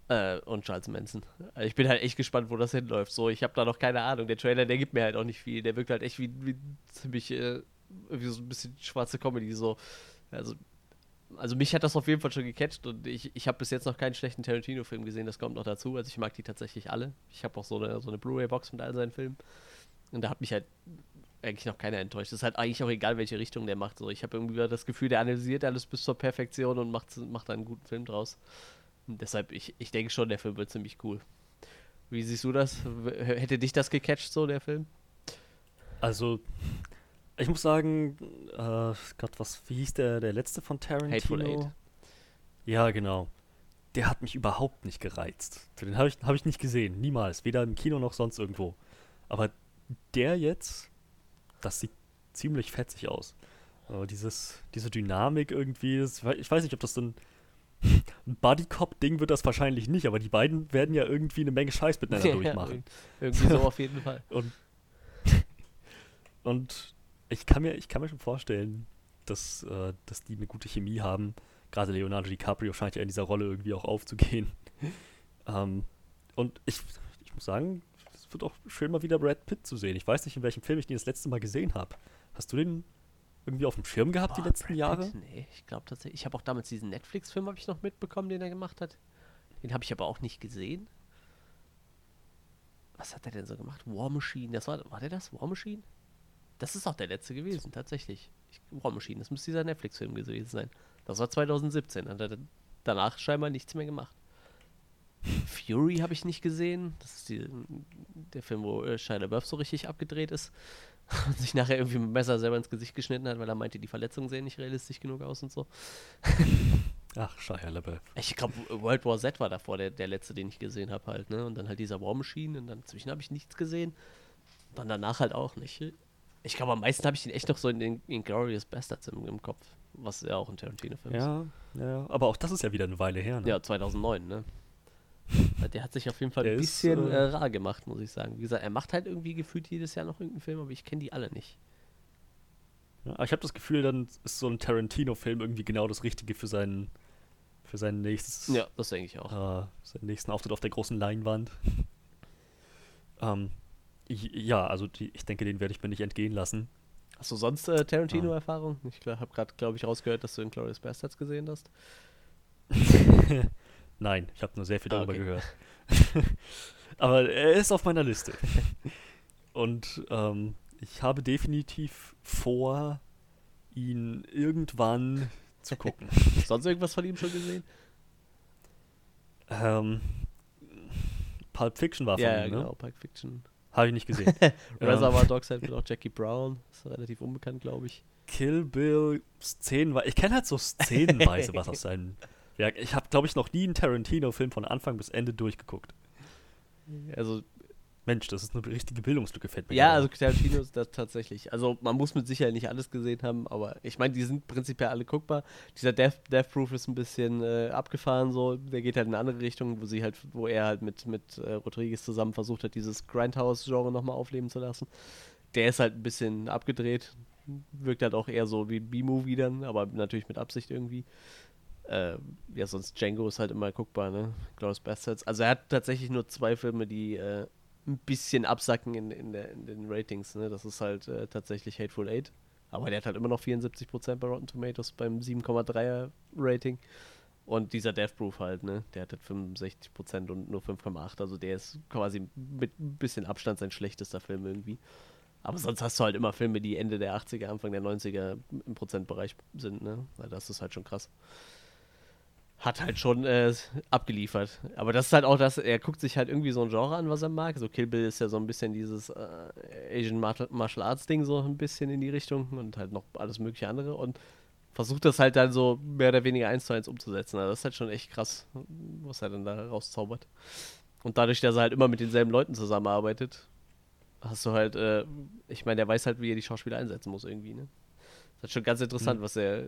äh, und Charles Manson. Also ich bin halt echt gespannt, wo das hinläuft. So, ich habe da noch keine Ahnung. Der Trailer, der gibt mir halt auch nicht viel. Der wirkt halt echt wie, wie ziemlich, äh, wie so ein bisschen schwarze Comedy, so. Also, also mich hat das auf jeden Fall schon gecatcht und ich, ich habe bis jetzt noch keinen schlechten Tarantino-Film gesehen, das kommt noch dazu. Also ich mag die tatsächlich alle. Ich habe auch so eine, so eine Blu-ray-Box mit all seinen Filmen. Und da hat mich halt eigentlich noch keiner enttäuscht. Es ist halt eigentlich auch egal, welche Richtung der macht. So, ich habe irgendwie das Gefühl, der analysiert alles bis zur Perfektion und macht, macht einen guten Film draus. Und deshalb, ich, ich denke schon, der Film wird ziemlich cool. Wie siehst du das? Hätte dich das gecatcht, so der Film? Also, ich muss sagen, äh, Gott, was, wie hieß der, der letzte von Tarantino? Hateful Eight. Ja, genau. Der hat mich überhaupt nicht gereizt. Den habe ich, hab ich nicht gesehen, niemals. Weder im Kino noch sonst irgendwo. Aber der jetzt, das sieht ziemlich fetzig aus. Aber dieses, diese Dynamik irgendwie, das, ich weiß nicht, ob das so ein, Buddy-Cop-Ding wird das wahrscheinlich nicht, aber die beiden werden ja irgendwie eine Menge Scheiß miteinander Ja, durchmachen. Irgendwie so auf jeden Fall. Und, und ich, kann mir, ich kann mir schon vorstellen, dass, äh, dass die eine gute Chemie haben. Gerade Leonardo DiCaprio scheint ja in dieser Rolle irgendwie auch aufzugehen. ähm, und ich, ich muss sagen, es wird auch schön mal wieder Brad Pitt zu sehen. Ich weiß nicht, in welchem Film ich den das letzte Mal gesehen habe. Hast du den irgendwie auf dem Schirm gehabt die Boah, letzten Brad Jahre? Pitt? Nee, ich glaube tatsächlich. Ich habe auch damals diesen Netflix-Film habe ich noch mitbekommen, den er gemacht hat. Den habe ich aber auch nicht gesehen. Was hat er denn so gemacht? War Machine. Das war, war der das? War Machine? Das ist auch der letzte gewesen, tatsächlich. Ich, War Machine, das müsste dieser Netflix-Film gewesen sein. Das war 2017. Hat er danach scheinbar nichts mehr gemacht. Fury habe ich nicht gesehen. Das ist die, der Film, wo äh, Shia LaBeouf so richtig abgedreht ist und sich nachher irgendwie mit dem Messer selber ins Gesicht geschnitten hat, weil er meinte, die Verletzungen sehen nicht realistisch genug aus und so. Ach, Shia LaBeouf. Ich glaube, World War Z war davor der, der letzte, den ich gesehen habe halt, ne? Und dann halt dieser War Machine und dann inzwischen habe ich nichts gesehen. Dann danach halt auch nicht. Ich glaube, am meisten habe ich den echt noch so in den Glorious Bastards im, im Kopf, was ja auch ein Tarantino-Film ist. Ja, ja, aber auch das ist ja wieder eine Weile her. Ne? Ja, 2009, ne? Der hat sich auf jeden Fall ein ist, bisschen äh, äh, rar gemacht, muss ich sagen. Wie gesagt, er macht halt irgendwie gefühlt jedes Jahr noch irgendeinen Film, aber ich kenne die alle nicht. Ja, aber ich habe das Gefühl, dann ist so ein Tarantino-Film irgendwie genau das Richtige für seinen, für sein nächstes, Ja, das denke ich auch. äh, seinen nächsten Auftritt auf der großen Leinwand. ähm, ja, also die, ich denke, den werde ich mir nicht entgehen lassen. Hast du sonst äh, Tarantino-Erfahrung? Ich habe gerade, glaube ich, rausgehört, dass du in Glorious Bastards gesehen hast. Nein, ich habe nur sehr viel Ah, darüber okay. gehört. Aber er ist auf meiner Liste. Und ähm, ich habe definitiv vor, ihn irgendwann zu gucken. Sonst irgendwas von ihm schon gesehen? ähm, Pulp Fiction war von ja, ja, ihm, ne? genau, Pulp Fiction. Habe ich nicht gesehen. Reservoir Dogs hat mit auch Jackie Brown. Ist relativ unbekannt, glaube ich. Kill Bill Szenenweise. Ich kenne halt so szenenweise was aus seinem Werk. Ich habe, glaube ich, noch nie einen Tarantino-Film von Anfang bis Ende durchgeguckt. Also, Mensch, das ist eine richtige Bildungslücke, fällt mir ja, also Tarantino ist das tatsächlich. Also, man muss mit Sicherheit nicht alles gesehen haben, aber ich meine, die sind prinzipiell alle guckbar. Dieser Death, Death Proof ist ein bisschen äh, abgefahren, so. Der geht halt in eine andere Richtung, wo sie halt, wo er halt mit, mit äh, Rodriguez zusammen versucht hat, dieses Grindhouse-Genre nochmal aufleben zu lassen. Der ist halt ein bisschen abgedreht. Wirkt halt auch eher so wie B-Movie dann, aber natürlich mit Absicht irgendwie. Äh, ja, sonst Django ist halt immer guckbar, ne? Glorious Bastards. Also er hat tatsächlich nur zwei Filme, die äh, ein bisschen absacken in, in, der, in den Ratings, ne? Das ist halt äh, tatsächlich Hateful Eight. Aber der hat halt immer noch 74% bei Rotten Tomatoes beim 7,3er Rating. Und dieser Death Proof halt, ne? Der hat halt 65% und nur 5,8. Also der ist quasi mit ein bisschen Abstand sein schlechtester Film irgendwie. Aber sonst hast du halt immer Filme, die Ende der 80er, Anfang der 90er im Prozentbereich sind, ne? Weil das ist halt schon krass. Hat halt schon äh, abgeliefert. Aber das ist halt auch das, er guckt sich halt irgendwie so ein Genre an, was er mag. So Kill Bill ist ja so ein bisschen dieses äh, Asian Martial Arts Ding so ein bisschen in die Richtung und halt noch alles mögliche andere und versucht das halt dann so mehr oder weniger eins zu eins umzusetzen. Also das ist halt schon echt krass, was er dann da rauszaubert. Und dadurch, dass er halt immer mit denselben Leuten zusammenarbeitet, hast du halt, äh, ich meine, der weiß halt, wie er die Schauspieler einsetzen muss irgendwie, ne? Das ist schon ganz interessant, was er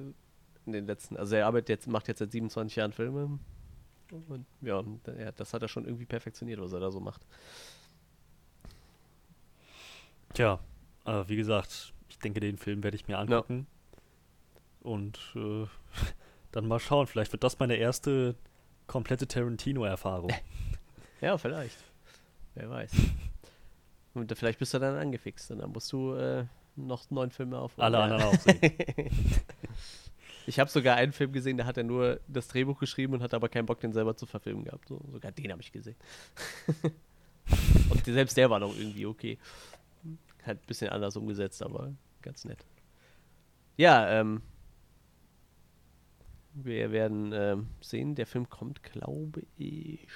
in den letzten, also er arbeitet jetzt, macht jetzt seit 27 Jahren Filme. Und ja, ja, das hat er schon irgendwie perfektioniert, was er da so macht. Tja, äh, wie gesagt, ich denke, den Film werde ich mir angucken. Und äh, dann mal schauen. Vielleicht wird das meine erste komplette Tarantino-Erfahrung. Ja, vielleicht. Wer weiß. Und vielleicht bist du dann angefixt und dann musst du äh, noch neun Filme aufholen. Alle Ja. anderen auch sehen. Ich habe sogar einen Film gesehen, da hat er nur das Drehbuch geschrieben und hat aber keinen Bock, den selber zu verfilmen gehabt. So, sogar den habe ich gesehen. und selbst der war noch irgendwie okay. Halt ein bisschen anders umgesetzt, aber ganz nett. Ja, ähm. Wir werden ähm, sehen, der Film kommt, glaube ich,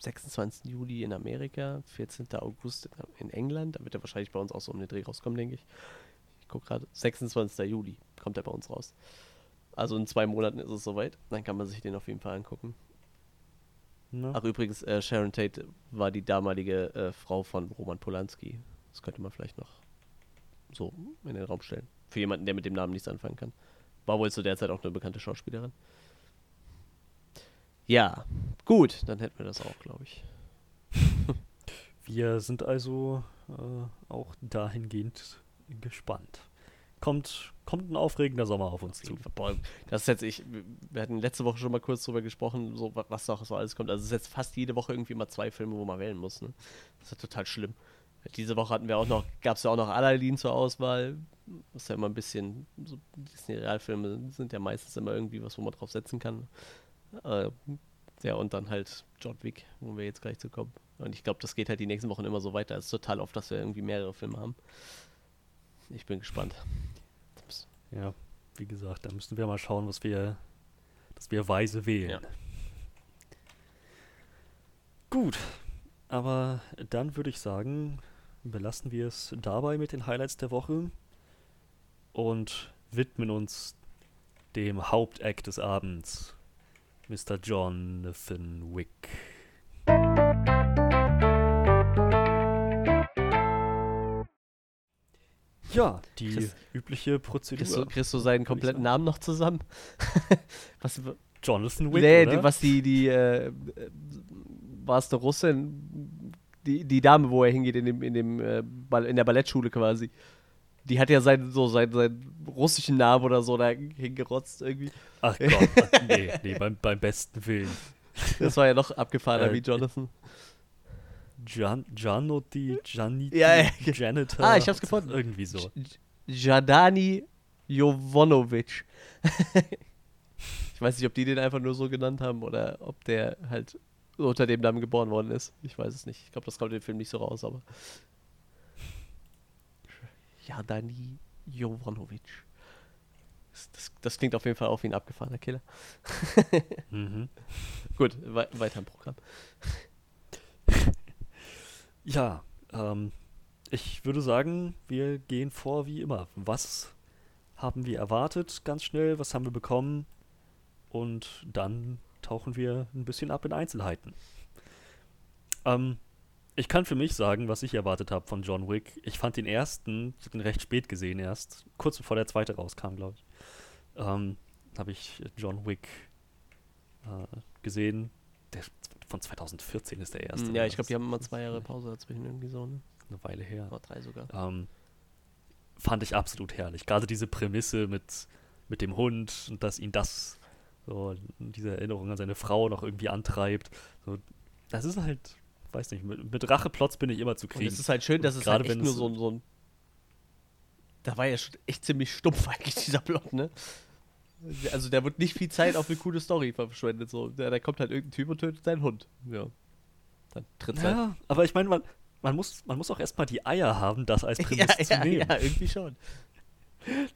26. Juli in Amerika, 14. August in England. Da wird er wahrscheinlich bei uns auch so um den Dreh rauskommen, denke ich. Ich gucke gerade, 26. Juli kommt er bei uns raus. Also in zwei Monaten ist es soweit. Dann kann man sich den auf jeden Fall angucken. Ne? Ach, übrigens, äh, Sharon Tate war die damalige äh, Frau von Roman Polanski. Das könnte man vielleicht noch so in den Raum stellen. Für jemanden, der mit dem Namen nichts anfangen kann. War wohl zu der Zeit auch eine bekannte Schauspielerin. Ja, gut, dann hätten wir das auch, glaube ich. Wir sind also äh, auch dahingehend gespannt. Kommt, kommt ein aufregender Sommer auf uns zu. Das ist jetzt, ich, wir hatten letzte Woche schon mal kurz drüber gesprochen, so, wa- was noch so alles kommt. Also es ist jetzt fast jede Woche irgendwie mal zwei Filme, wo man wählen muss. Ne? Das ist total schlimm. Diese Woche hatten wir auch noch, gab es ja auch noch Aladdin zur Auswahl. Das ist ja immer ein bisschen, so Disney-Realfilme sind ja meistens immer irgendwie was, wo man drauf setzen kann. Äh, ja, und dann halt John Wick, wo wir jetzt gleich zu kommen. Und ich glaube, das geht halt die nächsten Wochen immer so weiter. Es ist total oft, dass wir irgendwie mehrere Filme haben. Ich bin gespannt. Ja, wie gesagt, da müssen wir mal schauen, was wir, dass wir weise wählen. Ja. Gut, aber dann würde ich sagen, belassen wir es dabei mit den Highlights der Woche und widmen uns dem Hauptakt des Abends, Mr. Jonathan Wick. Ja, die Chris- übliche Prozedur. Kriegst du, kriegst du seinen kompletten Namen noch zusammen? was, Jonathan Wick, nee, die, was die, die, äh, war es eine Russin? Die, die Dame, wo er hingeht, in dem, in dem, äh, in der Ballettschule quasi. Die hat ja seinen, so seinen, seinen russischen Namen oder so da hingerotzt irgendwie. Ach Gott, nee, nee, beim, beim besten Willen. Das war ja noch abgefahrener Äh, wie Jonathan. Gian, Gianotti, Gianni, Ja, ja. Janitor. Ah, ich hab's gefunden. Irgendwie so. Jadani Jovanovic. ich weiß nicht, ob die den einfach nur so genannt haben oder ob der halt unter dem Namen geboren worden ist. Ich weiß es nicht. Ich glaube, das kommt im Film nicht so raus, aber. Jadani Jovanovic. Das, das, das klingt auf jeden Fall auch wie ein abgefahrener Killer. Mhm. Gut, wei weiter im Programm. Ja, ähm, ich würde sagen, wir gehen vor wie immer. Was haben wir erwartet ganz schnell? Was haben wir bekommen? Und dann tauchen wir ein bisschen ab in Einzelheiten. Ähm, ich kann für mich sagen, was ich erwartet habe von John Wick. Ich fand den ersten, ich habe ihn recht spät gesehen erst, kurz bevor der zweite rauskam, glaube ich. Ähm, habe ich John Wick äh, gesehen. Der von 2014 ist der erste. Hm, ja, ich glaube, die haben immer zwei Jahre Pause dazwischen irgendwie so, ne? eine Weile her. Oder drei sogar. Ähm, fand ich absolut herrlich. Gerade diese Prämisse mit, mit dem Hund und dass ihn das, so diese Erinnerung an seine Frau noch irgendwie antreibt. So, das ist halt, weiß nicht, mit, mit Racheplots bin ich immer zu Und kriegen. es ist halt schön, dass es Gerade halt echt wenn nur so, ein- so ein. Da war ja schon echt ziemlich stumpf eigentlich, dieser Plot, ne? Also da wird nicht viel Zeit auf eine coole Story verschwendet. So. Da, da kommt halt irgendein Typ und tötet seinen Hund. Ja. Dann tritt halt. ja, aber ich meine, man, man, muss, man muss auch erstmal die Eier haben, das als Ja, Prämisse zu ja, nehmen. ja, irgendwie schon.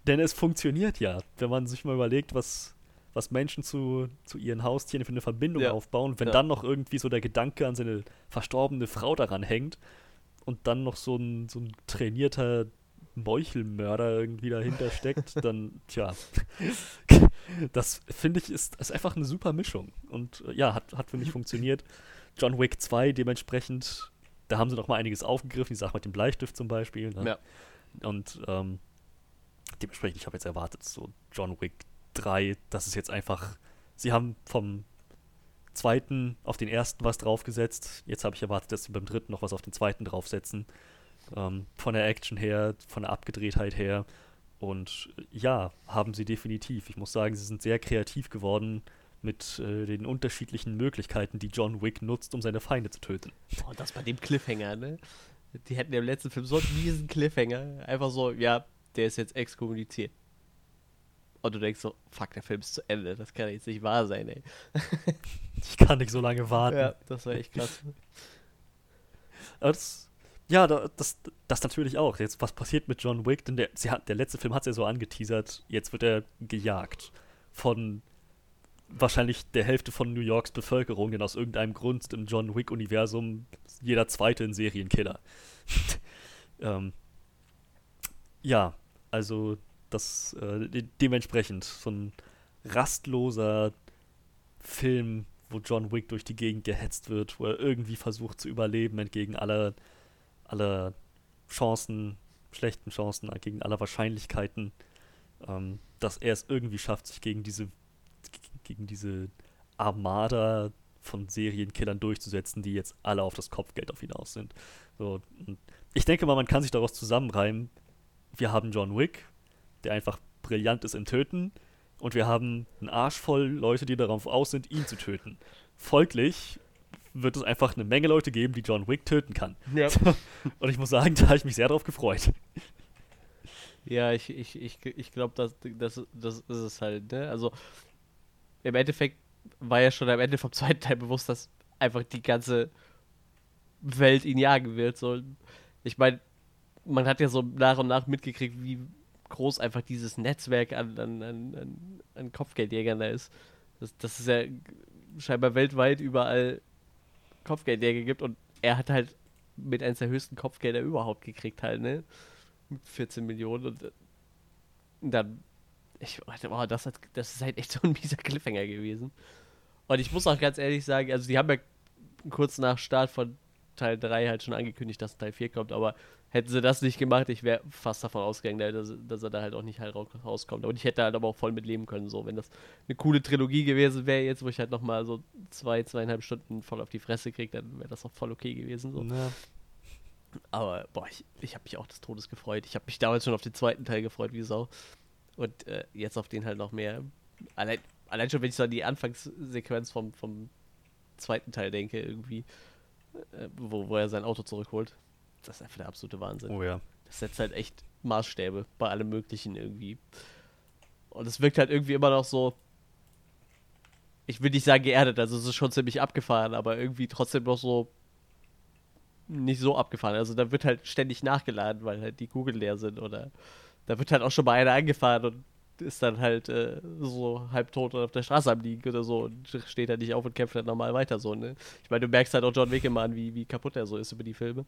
Denn es funktioniert ja, wenn man sich mal überlegt, was, was Menschen zu, zu ihren Haustieren für eine Verbindung Ja. aufbauen. Wenn Ja. dann noch irgendwie so der Gedanke an seine verstorbene Frau daran hängt und dann noch so ein, so ein trainierter Meuchelmörder irgendwie dahinter steckt, dann, tja, das finde ich ist, ist einfach eine super Mischung. Und äh, ja, hat, hat für mich funktioniert. John Wick 2 dementsprechend, da haben sie noch mal einiges aufgegriffen, die Sache mit dem Bleistift zum Beispiel. Ne? Ja. Und ähm, dementsprechend, ich habe jetzt erwartet, so John Wick 3, das ist jetzt einfach, sie haben vom zweiten auf den ersten was draufgesetzt. Jetzt habe ich erwartet, dass sie beim dritten noch was auf den zweiten draufsetzen. Ähm, von der Action her, von der Abgedrehtheit her. Und äh, ja, haben sie definitiv. Ich muss sagen, sie sind sehr kreativ geworden mit äh, den unterschiedlichen Möglichkeiten, die John Wick nutzt, um seine Feinde zu töten. Boah, das bei dem Cliffhanger, ne? Die hätten ja im letzten Film so einen miesen Cliffhanger. Einfach so, ja, der ist jetzt exkommuniziert. Und du denkst so, fuck, der Film ist zu Ende. Das kann jetzt nicht wahr sein, ey. Ich kann nicht so lange warten. Ja, das war echt krass. Aber das, ja, da- das, das natürlich auch. Jetzt, was passiert mit John Wick? Denn der, hat, der letzte Film hat es ja so angeteasert, jetzt wird er gejagt von wahrscheinlich der Hälfte von New Yorks Bevölkerung, denn aus irgendeinem Grund im John Wick-Universum jeder zweite ein Serienkiller. ähm, ja, also das äh, de dementsprechend so ein rastloser Film, wo John Wick durch die Gegend gehetzt wird, wo er irgendwie versucht zu überleben entgegen aller, aller Chancen, schlechten Chancen, gegen aller Wahrscheinlichkeiten, ähm, dass er es irgendwie schafft, sich gegen diese, gegen diese Armada von Serienkillern durchzusetzen, die jetzt alle auf das Kopfgeld auf ihn aus sind. So, ich denke mal, man kann sich daraus zusammenreimen. Wir haben John Wick, der einfach brillant ist im Töten, und wir haben einen Arsch voll Leute, die darauf aus sind, ihn zu töten. Folglich wird es einfach eine Menge Leute geben, die John Wick töten kann. Ja. Und ich muss sagen, da habe ich mich sehr drauf gefreut. Ja, ich, ich, ich, ich glaube, das, das, das ist es halt, ne? Also, im Endeffekt war ja schon am Ende vom zweiten Teil bewusst, dass einfach die ganze Welt ihn jagen wird. So. Ich meine, man hat ja so nach und nach mitgekriegt, wie groß einfach dieses Netzwerk an, an, an, an, Kopfgeldjägern da ist. Das, das ist ja scheinbar weltweit überall Kopfgeldjäger gibt und er hat halt mit eines der höchsten Kopfgelder überhaupt gekriegt halt, ne? Mit 14 Millionen und, äh, und dann ich wow, das, hat, das ist halt echt so ein mieser Cliffhanger gewesen. Und ich muss auch ganz ehrlich sagen, also die haben ja kurz nach Start von Teil 3 halt schon angekündigt, dass Teil 4 kommt, aber hätten sie das nicht gemacht, ich wäre fast davon ausgegangen, dass, dass, er da halt auch nicht halt rauskommt. Und ich hätte halt aber auch voll mit leben können, so, wenn das eine coole Trilogie gewesen wäre, jetzt, wo ich halt nochmal so zwei, zweieinhalb Stunden voll auf die Fresse kriege, dann wäre das auch voll okay gewesen, so. Ja. Aber, boah, ich, ich habe mich auch des Todes gefreut. Ich habe mich damals schon auf den zweiten Teil gefreut, wie Sau. Und äh, jetzt auf den halt noch mehr. Allein, allein schon, wenn ich so an die Anfangssequenz vom, vom zweiten Teil denke, irgendwie, äh, wo, wo er sein Auto zurückholt. Das ist einfach der absolute Wahnsinn. Oh ja. Das setzt halt echt Maßstäbe bei allem Möglichen irgendwie. Und es wirkt halt irgendwie immer noch so. Ich will nicht sagen geerdet, also es ist schon ziemlich abgefahren, aber irgendwie trotzdem noch so nicht so abgefahren. Also da wird halt ständig nachgeladen, weil halt die Kugeln leer sind oder da wird halt auch schon mal einer angefahren und ist dann halt äh, so halbtot auf der Straße am Liegen oder so und steht halt nicht auf und kämpft halt normal weiter so, ne? Ich meine, du merkst halt auch John Wick immer an, wie, wie kaputt er so ist über die Filme.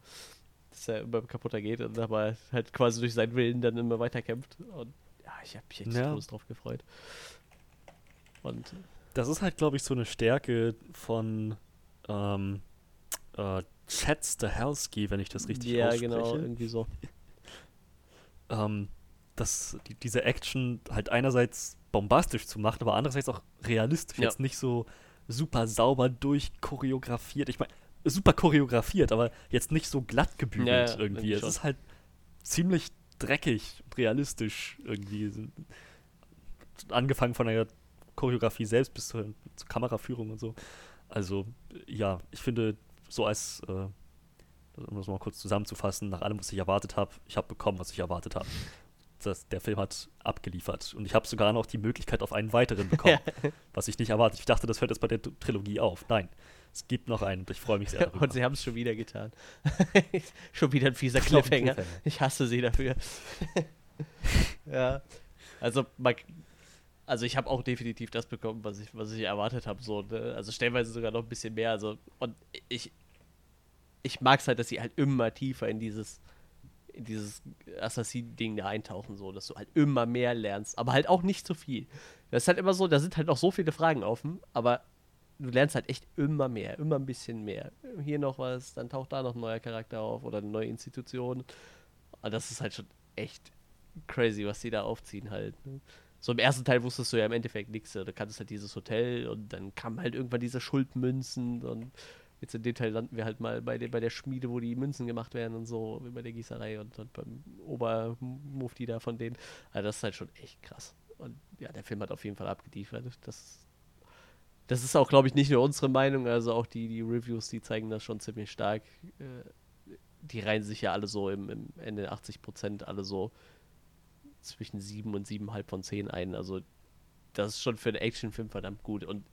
Dass er immer kaputter geht und aber halt quasi durch seinen Willen dann immer weiter kämpft. Und ja, ich habe mich echt ja. groß drauf gefreut. Und das ist halt, glaube ich, so eine Stärke von ähm, äh, Chad Stahelski, wenn ich das richtig ja, ausspreche. Ja, genau, irgendwie so. ähm, das, die, diese Action halt einerseits bombastisch zu machen, aber andererseits auch realistisch. Ja. Jetzt nicht so super sauber durchchoreografiert. Ich meine, super choreografiert, aber jetzt nicht so glatt gebügelt ja, irgendwie. Es ist halt ziemlich dreckig, realistisch irgendwie. Angefangen von der Choreografie selbst bis zur, zur Kameraführung und so. Also, ja, ich finde, so als, äh, um das mal kurz zusammenzufassen, nach allem, was ich erwartet habe, ich habe bekommen, was ich erwartet habe das, der Film hat abgeliefert. Und ich habe sogar noch die Möglichkeit auf einen weiteren bekommen, was ich nicht erwartet. Ich dachte, das hört jetzt bei der Trilogie auf. Nein, es gibt noch einen und ich freue mich sehr darüber. Und sie haben es schon wieder getan. schon wieder ein fieser Cliffhanger. Ich hasse sie dafür. ja. Also, also ich habe auch definitiv das bekommen, was ich, was ich erwartet habe. So, ne? Also stellenweise sogar noch ein bisschen mehr. Also, und ich, ich mag es halt, dass sie halt immer tiefer in dieses in dieses Assassin-Ding da eintauchen, so, dass du halt immer mehr lernst, aber halt auch nicht so viel. Das ist halt immer so, da sind halt noch so viele Fragen offen, aber du lernst halt echt immer mehr, immer ein bisschen mehr. Hier noch was, dann taucht da noch ein neuer Charakter auf oder eine neue Institution. Und das ist halt schon echt crazy, was die da aufziehen halt. Ne? So im ersten Teil wusstest du ja im Endeffekt nichts. Du kanntest halt dieses Hotel und dann kamen halt irgendwann diese Schuldmünzen und Jetzt in dem Teil landen wir halt mal bei, de, bei der Schmiede, wo die Münzen gemacht werden und so, wie bei der Gießerei und, und beim Obermufti da von denen. Also das ist halt schon echt krass. Und ja, der Film hat auf jeden Fall abgeliefert. Das, das ist auch, glaube ich, nicht nur unsere Meinung, also auch die, die Reviews, die zeigen das schon ziemlich stark. Äh, die reihen sich ja alle so im, im Ende 80 Prozent alle so zwischen 7 und 7,5 von 10 ein. Also das ist schon für einen Actionfilm verdammt gut. Und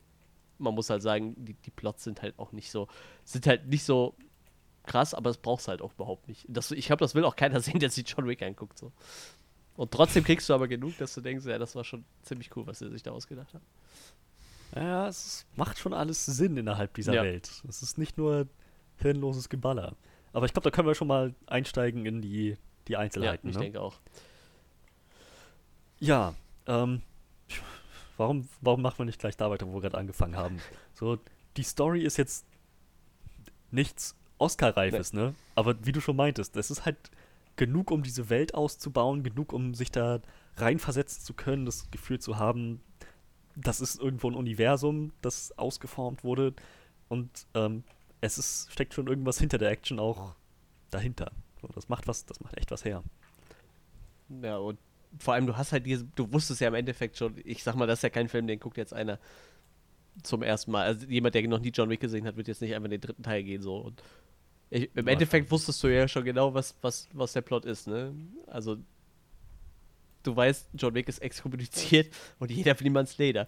man muss halt sagen, die, die Plots sind halt auch nicht so, sind halt nicht so krass, aber es brauchst halt auch überhaupt nicht. Das, ich glaube, das will auch keiner sehen, der sich John Wick anguckt. So. Und trotzdem kriegst du aber genug, dass du denkst, ja, das war schon ziemlich cool, was er sich da ausgedacht hat. Ja, es macht schon alles Sinn innerhalb dieser ja. Welt. Es ist nicht nur hirnloses Geballer. Aber ich glaube, da können wir schon mal einsteigen in die, die Einzelheiten. Ja, ich ne? denke auch. Ja, ähm, Warum, warum machen wir nicht gleich da weiter, wo wir gerade angefangen haben? So, die Story ist jetzt nichts Oscar-reifes, nee. ne? Aber wie du schon meintest, es ist halt genug, um diese Welt auszubauen, genug, um sich da reinversetzen zu können, das Gefühl zu haben, das ist irgendwo ein Universum, das ausgeformt wurde. Und ähm, es ist, steckt schon irgendwas hinter der Action auch dahinter. So, das macht was, das macht echt was her. Ja, und vor allem, du hast halt diese, du wusstest ja im Endeffekt schon, ich sag mal, das ist ja kein Film, den guckt jetzt einer zum ersten Mal. Also jemand, der noch nie John Wick gesehen hat, wird jetzt nicht einfach in den dritten Teil gehen, so. Und ich, Im Endeffekt wusstest du ja schon genau, was, was, was der Plot ist, ne? Also, du weißt, John Wick ist exkommuniziert und jeder ihm ans Leder.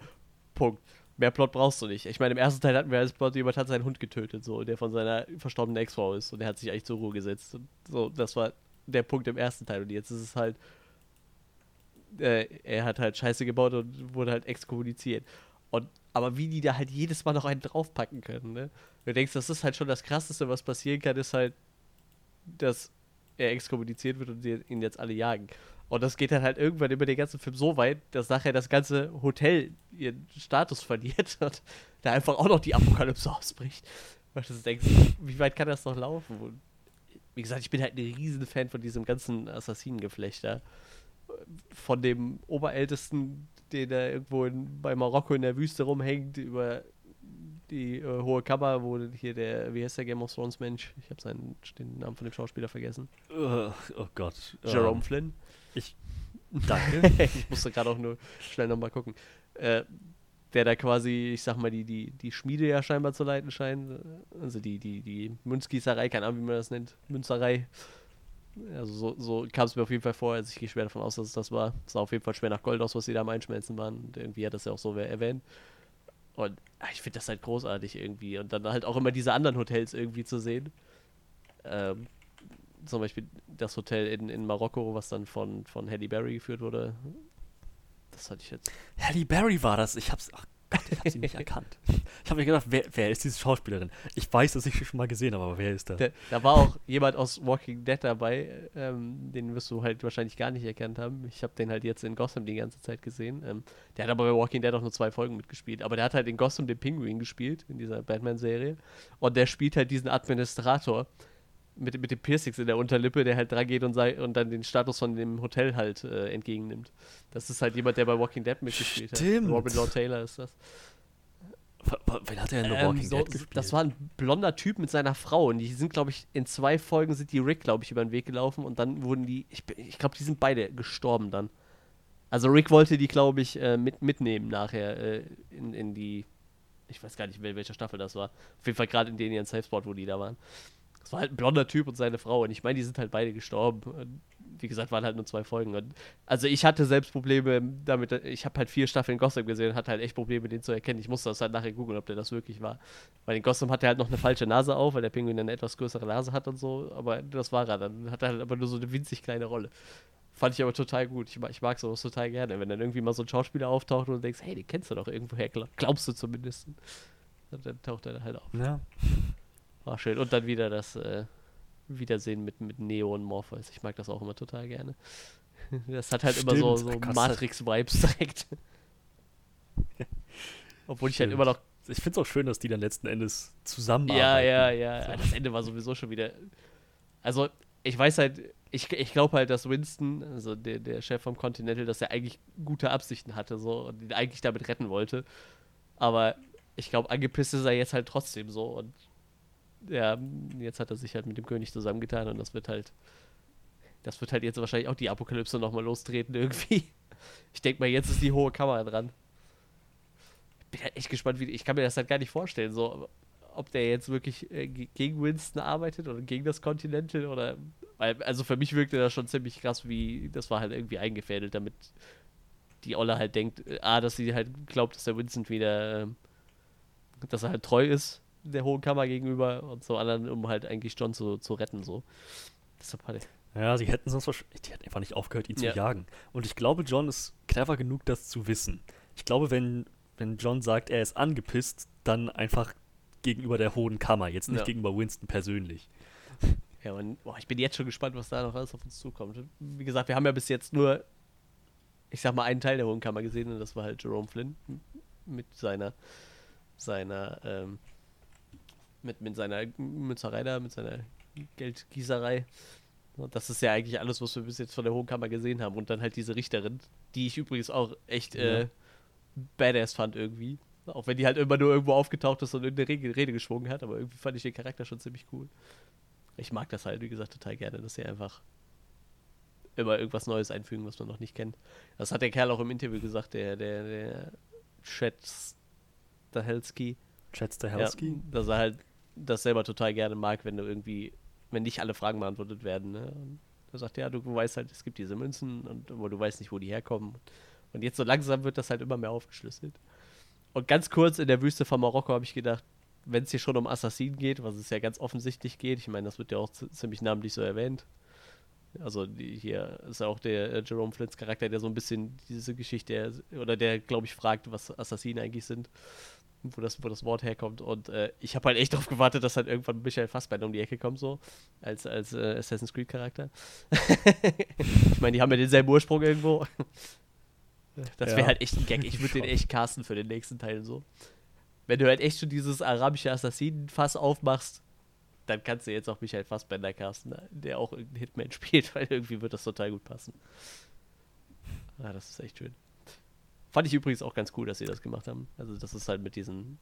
Punkt. Mehr Plot brauchst du nicht. Ich meine, im ersten Teil hatten wir als Plot, jemand hat seinen Hund getötet, so, der von seiner verstorbenen Ex-Frau ist und der hat sich eigentlich zur Ruhe gesetzt. Und so, das war der Punkt im ersten Teil. Und jetzt ist es halt, äh, er hat halt Scheiße gebaut und wurde halt exkommuniziert. Und, aber wie die da halt jedes Mal noch einen draufpacken können, ne? Du denkst, das ist halt schon das Krasseste, was passieren kann, ist halt, dass er exkommuniziert wird und ihn jetzt alle jagen. Und das geht dann halt irgendwann über den ganzen Film so weit, dass nachher das ganze Hotel ihren Status verliert und da einfach auch noch die Apokalypse ausbricht. Weil du denkst, wie weit kann das noch laufen? Und wie gesagt, ich bin halt ein riesen Fan von diesem ganzen Assassinengeflecht da. Von dem Oberältesten, der da irgendwo in, bei Marokko in der Wüste rumhängt, über die äh, hohe Kammer, wo hier der, wie heißt der Game of Thrones Mensch? Ich habe seinen den Namen von dem Schauspieler vergessen. Uh, oh Gott. Jerome Ähm, Flynn. Ich. Danke. ich musste gerade auch nur schnell nochmal gucken. Äh, der da quasi, ich sag mal, die, die, die Schmiede ja scheinbar zu leiten scheint. Also die, die, die Münzgießerei, keine Ahnung, wie man das nennt. Münzerei. Also so, so kam es mir auf jeden Fall vor. Also ich gehe schwer davon aus, dass es das war. Es sah auf jeden Fall schwer nach Gold aus, was sie da am Einschmelzen waren. Und irgendwie hat das ja auch so wer erwähnt. Und ah, ich finde das halt großartig irgendwie. Und dann halt auch immer diese anderen Hotels irgendwie zu sehen. Ähm, zum Beispiel das Hotel in, in Marokko, was dann von, von Halle Berry geführt wurde. Das hatte ich jetzt. Halle Berry war das. Ich hab's. Ach Gott, ich hab sie nicht erkannt. Ich habe mir gedacht, wer, wer ist diese Schauspielerin? Ich weiß, dass ich sie schon mal gesehen habe, aber wer ist das? Da, da war auch jemand aus Walking Dead dabei, ähm, den wirst du halt wahrscheinlich gar nicht erkannt haben. Ich habe den halt jetzt in Gotham die ganze Zeit gesehen. Ähm, der hat aber bei Walking Dead auch nur zwei Folgen mitgespielt. Aber der hat halt in Gotham den Pinguin gespielt, in dieser Batman-Serie. Und der spielt halt diesen Administrator mit, mit den Piercings in der Unterlippe, der halt dran geht und, sei, und dann den Status von dem Hotel halt äh, entgegennimmt. Das ist halt jemand, der bei Walking Dead mitgespielt Stimmt. hat. Robin Lord Taylor ist das. Wen hat er in The Ähm, Walking so, Dead gespielt? das war ein blonder Typ mit seiner Frau und die sind, glaube ich, in zwei Folgen sind die Rick, glaube ich, über den Weg gelaufen und dann wurden die, ich, ich glaube, die sind beide gestorben dann. Also Rick wollte die, glaube ich, äh, mit, mitnehmen nachher äh, in, in die, ich weiß gar nicht, wel- welche Staffel das war. Auf jeden Fall gerade in den ihren Safe Spot, wo die da waren. Das war halt ein blonder Typ und seine Frau und ich meine, die sind halt beide gestorben. Und wie gesagt, waren halt nur zwei Folgen. Und also ich hatte selbst Probleme damit, ich habe halt vier Staffeln Gotham gesehen und hatte halt echt Probleme, den zu erkennen. Ich musste das halt nachher googeln, ob der das wirklich war. Weil in Gotham hat er halt noch eine falsche Nase auf, weil der Pinguin eine etwas größere Nase hat und so, aber das war er. Dann hat er halt aber nur so eine winzig kleine Rolle. Fand ich aber total gut. Ich mag, ich mag sowas total gerne, wenn dann irgendwie mal so ein Schauspieler auftaucht und du denkst, hey, den kennst du doch irgendwoher, glaub, glaubst du zumindest. Und dann taucht er halt auf. Ja. War schön. Und dann wieder das äh, Wiedersehen mit, mit Neo und Morpheus. Ich mag das auch immer total gerne. Das hat halt immer so, Stimmt. so. Matrix-Vibes direkt. Obwohl ich halt Stimmt. immer noch. Ich finde es auch schön, dass die dann letzten Endes zusammen Ja, ja, ja. Das Ende war sowieso schon wieder. Also, ich weiß halt, ich, ich glaube halt, dass Winston, also der, der Chef vom Continental, dass er eigentlich gute Absichten hatte so und ihn eigentlich damit retten wollte. Aber ich glaube, angepisst ist er jetzt halt trotzdem so und ja, jetzt hat er sich halt mit dem König zusammengetan und das wird halt, das wird halt jetzt wahrscheinlich auch die Apokalypse nochmal lostreten irgendwie. Ich denke mal, jetzt ist die hohe Kamera dran. Ich bin halt echt gespannt, wie, ich kann mir das halt gar nicht vorstellen, so, ob der jetzt wirklich äh, ge- gegen Winston arbeitet oder gegen das Continental oder, weil, also für mich wirkte das schon ziemlich krass, wie, das war halt irgendwie eingefädelt, damit die Olle halt denkt, äh, A, dass sie halt glaubt, dass der Winston wieder, ähm, dass er halt treu ist der Hohen Kammer gegenüber und so anderen, um halt eigentlich John zu, zu retten, so. Deshalb hat er, Ja, sie hätten sonst wahrscheinlich, die hätten einfach nicht aufgehört, ihn Ja. zu jagen. Und ich glaube, John ist clever genug, das zu wissen. Ich glaube, wenn, wenn John sagt, er ist angepisst, dann einfach gegenüber der Hohen Kammer, jetzt nicht Ja. gegenüber Winston persönlich. Ja, und boah, ich bin jetzt schon gespannt, was da noch alles auf uns zukommt. Wie gesagt, wir haben ja bis jetzt nur, ich sag mal, einen Teil der Hohen Kammer gesehen und das war halt Jerome Flynn mit seiner, seiner, ähm, mit, mit seiner Münzerei da, mit seiner Geldgießerei. Das ist ja eigentlich alles, was wir bis jetzt von der Hohen Kammer gesehen haben. Und dann halt diese Richterin, die ich übrigens auch echt äh, Ja. badass fand irgendwie. Auch wenn die halt immer nur irgendwo aufgetaucht ist und irgendeine Rede, Rede geschwungen hat, aber irgendwie fand ich den Charakter schon ziemlich cool. Ich mag das halt, wie gesagt, total gerne, dass sie einfach immer irgendwas Neues einfügen, was man noch nicht kennt. Das hat der Kerl auch im Interview gesagt, der, der, der Chet Stahelski. Chad Stahelski? Ja, dass er halt das selber total gerne mag, wenn du irgendwie, wenn nicht alle Fragen beantwortet werden. Ne? Und er sagt, ja, du weißt halt, es gibt diese Münzen, und, aber du weißt nicht, wo die herkommen. Und jetzt so langsam wird das halt immer mehr aufgeschlüsselt. Und ganz kurz in der Wüste von Marokko habe ich gedacht, wenn es hier schon um Assassinen geht, was es ja ganz offensichtlich geht, ich meine, das wird ja auch zi- ziemlich namentlich so erwähnt. Also die, hier ist ja auch der äh, Jerome Flynns Charakter, der so ein bisschen diese Geschichte, oder der, glaube ich, fragt, was Assassinen eigentlich sind wo das, wo das Wort herkommt. Und äh, ich habe halt echt darauf gewartet, dass halt irgendwann Michael Fassbender um die Ecke kommt, so, als, als äh, Assassin's Creed-Charakter. ich meine, die haben ja denselben Ursprung irgendwo. Das wäre Ja. halt echt ein Gag. Ich würde den echt casten für den nächsten Teil so. wenn du halt echt schon dieses arabische Assassinenfass aufmachst, dann kannst du jetzt auch Michael Fassbender casten, der auch irgendeinen Hitman spielt, weil irgendwie wird das total gut passen. Ja, das ist echt schön. Fand ich übrigens auch ganz cool, dass sie das gemacht haben. Also, dass es halt mit diesen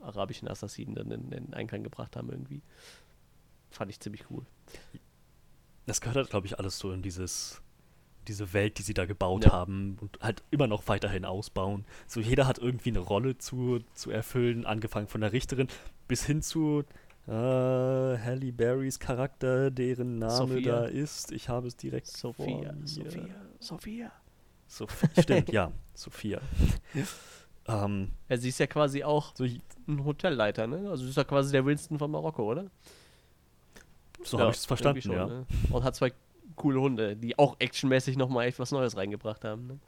arabischen Assassinen dann in, in Einklang gebracht haben irgendwie. Fand ich ziemlich cool. Das gehört halt, glaube ich, alles so in dieses diese Welt, die sie da gebaut Ja. haben und halt immer noch weiterhin ausbauen. So jeder hat irgendwie eine Rolle zu, zu erfüllen, angefangen von der Richterin bis hin zu äh, Halle Berrys Charakter, deren Name Sophia. da ist. Ich habe es direkt vor Sophia, mir. Sophia, Sophia. Sophia. Stimmt, ja, Sophia. ähm, Ja, sie ist ja quasi auch so ein Hotelleiter, ne? Also sie ist ja quasi der Winston von Marokko, oder? so Ja, habe ich es verstanden, irgendwie ja. schon, ne? Und hat zwei coole Hunde, die auch actionmäßig nochmal echt was Neues reingebracht haben. Ne?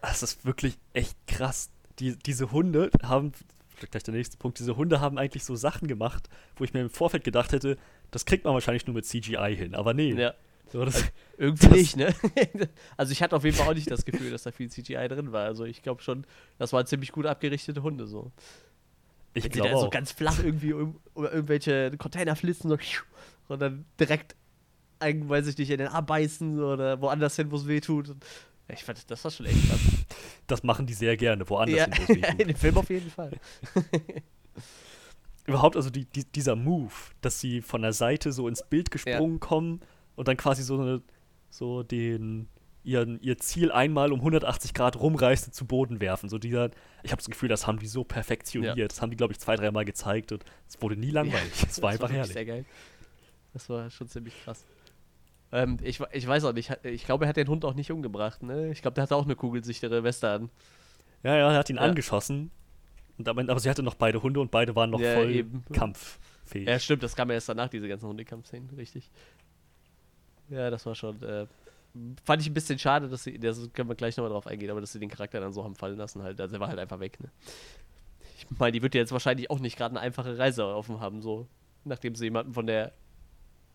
Das ist wirklich echt krass. Die, diese Hunde haben, vielleicht gleich der nächste Punkt, diese Hunde haben eigentlich so Sachen gemacht, wo ich mir im Vorfeld gedacht hätte, das kriegt man wahrscheinlich nur mit CGI hin. Aber nee. Ja, So, das, irgendwie Das- nicht, ne? also ich hatte auf jeden Fall auch nicht das Gefühl, dass da viel CGI drin war. Also ich glaube schon, das waren ziemlich gut abgerichtete Hunde so. ich glaube so ganz flach irgendwie um, über irgendwelche Container flitzen so, und dann direkt, weiß ich nicht, in den Arm beißen oder woanders hin, wo es weh tut. Ich fand, das war schon echt krass. Das machen die sehr gerne, woanders Ja, hin, wo es weh tut. in dem Film auf jeden Fall. Überhaupt, also die, die, dieser Move, dass sie von der Seite so ins Bild gesprungen kommen und dann quasi so, eine, so den, ihren, ihr Ziel einmal um 180 Grad rumreißen zu Boden werfen. So dieser, ich habe das Gefühl, das haben die so perfektioniert. Ja. Das haben die, glaube ich, zwei, dreimal gezeigt und es wurde nie langweilig. Es war einfach wirklich herrlich. Sehr geil. Das war schon ziemlich krass. Ähm, ich, ich weiß auch nicht, ich glaube, er hat den Hund auch nicht umgebracht, ne? Ich glaube, der hatte auch eine kugelsichere Weste an. Ja, ja, er hat ihn Ja. angeschossen. Und aber, aber sie hatte noch beide Hunde und beide waren noch Ja, voll eben. kampffähig. Ja, stimmt, das kam ja erst danach, diese ganzen Hundekampfszenen, richtig. Ja, das war schon, äh, fand ich ein bisschen schade, dass sie, das können wir gleich nochmal drauf eingehen, aber dass sie den Charakter dann so haben fallen lassen halt, also er war halt einfach weg, ne? Ich meine, die wird ja jetzt wahrscheinlich auch nicht gerade eine einfache Reise offen haben, so, nachdem sie jemanden von der,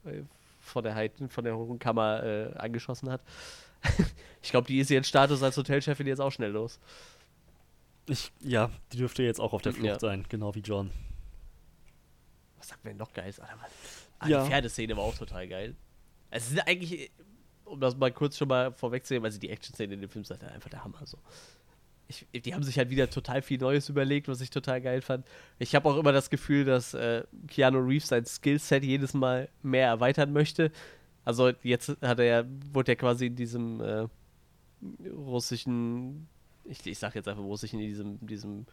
äh, von der Heid, von der Hohen Kammer äh, angeschossen hat. ich glaube, die ist ihren Status als Hotelchefin jetzt auch schnell los. Ich, ja, die dürfte jetzt auch auf der Flucht Ja. sein, genau wie John. Was sagt man noch geil? Alter? Ah, Ja. Die Pferdeszene war auch total geil. Es sind eigentlich, um das mal kurz schon mal vorwegzunehmen, also die Action-Szene in dem Film ist halt einfach der Hammer so. Ich, die haben sich halt wieder total viel Neues überlegt, was ich total geil fand. Ich habe auch immer das Gefühl, dass äh, Keanu Reeves sein Skillset jedes Mal mehr erweitern möchte. Also jetzt hat er ja, wurde er quasi in diesem äh, russischen, ich, ich sag jetzt einfach russischen, in diesem, diesem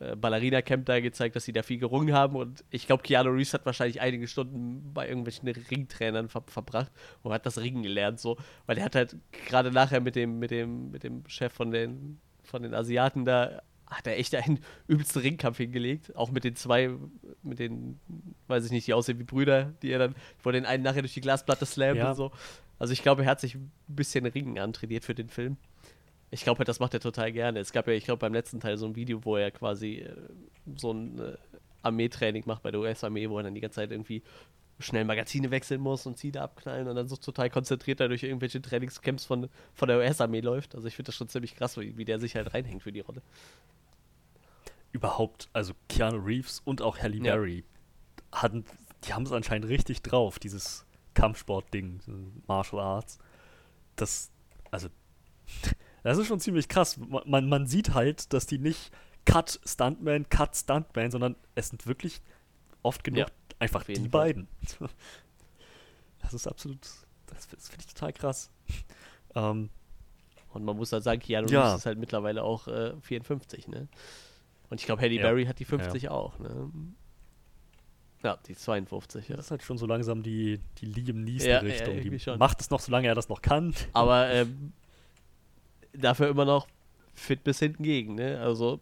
äh, Ballerina-Camp da gezeigt, dass sie da viel gerungen haben und ich glaube, Keanu Reeves hat wahrscheinlich einige Stunden bei irgendwelchen Ringtrainern ver verbracht und hat das Ringen gelernt, so, weil er hat halt gerade nachher mit dem, mit dem, mit dem Chef von den, von den Asiaten da, hat er echt einen übelsten Ringkampf hingelegt, auch mit den zwei, mit den, weiß ich nicht, die aussehen wie Brüder, die er dann, wo er den einen nachher durch die Glasplatte slammt Ja. und so. Also ich glaube, er hat sich ein bisschen Ringen antrainiert für den Film. Ich glaube, das macht er total gerne. Es gab ja, ich glaube, beim letzten Teil so ein Video, wo er quasi äh, so ein äh, Armeetraining macht bei der US-Armee, wo er dann die ganze Zeit irgendwie schnell Magazine wechseln muss und Ziele abknallen und dann so total konzentriert da durch irgendwelche Trainingscamps von, von der US-Armee läuft. Also ich finde das schon ziemlich krass, wie, wie der sich halt reinhängt für die Rolle. Überhaupt, also Keanu Reeves und auch Halle Ja. Berry hatten, die haben es anscheinend richtig drauf, dieses Kampfsport-Ding, Martial Arts. Das, also, das ist schon ziemlich krass. Ma- Man, man sieht halt, dass die nicht Cut Stuntman, Cut Stuntman, sondern es sind wirklich oft genug Ja, einfach die Fall. beiden. Das ist absolut, das, das finde ich total krass. Ähm, Und man muss halt sagen, Keanu Ja. Reeves ist halt mittlerweile auch äh, 54, ne? Und ich glaube, Halle Ja. Berry hat die Ja, 50 auch, ne? Ja, die 52, ja. das ist halt schon so langsam die, die Liam Ja, Neeson-Richtung. ja, die macht es noch, solange er das noch kann. Aber ähm, dafür immer noch fit bis hinten gegen, ne? Also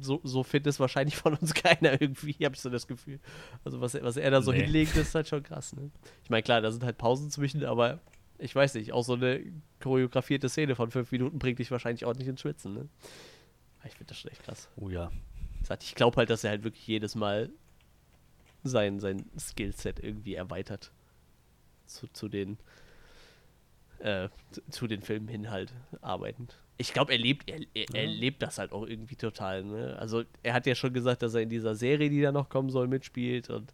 so, so fit ist wahrscheinlich von uns keiner irgendwie, habe ich so das Gefühl. Also was, er- was er da so Nee. hinlegt, ist halt schon krass, ne? Ich meine, klar, da sind halt Pausen zwischen, aber ich weiß nicht, auch so eine choreografierte Szene von fünf Minuten bringt dich wahrscheinlich ordentlich ins Schwitzen, ne? Ich finde das schon echt krass. Oh ja. Ich glaube halt, dass er halt wirklich jedes Mal sein, sein Skillset irgendwie erweitert. Zu, zu den äh, zu, den Filmen hin halt arbeitend. ich glaube, er lebt, er, er, er, lebt das halt auch irgendwie total. Ne? Also er hat ja schon gesagt, dass er in dieser Serie, die da noch kommen soll, mitspielt und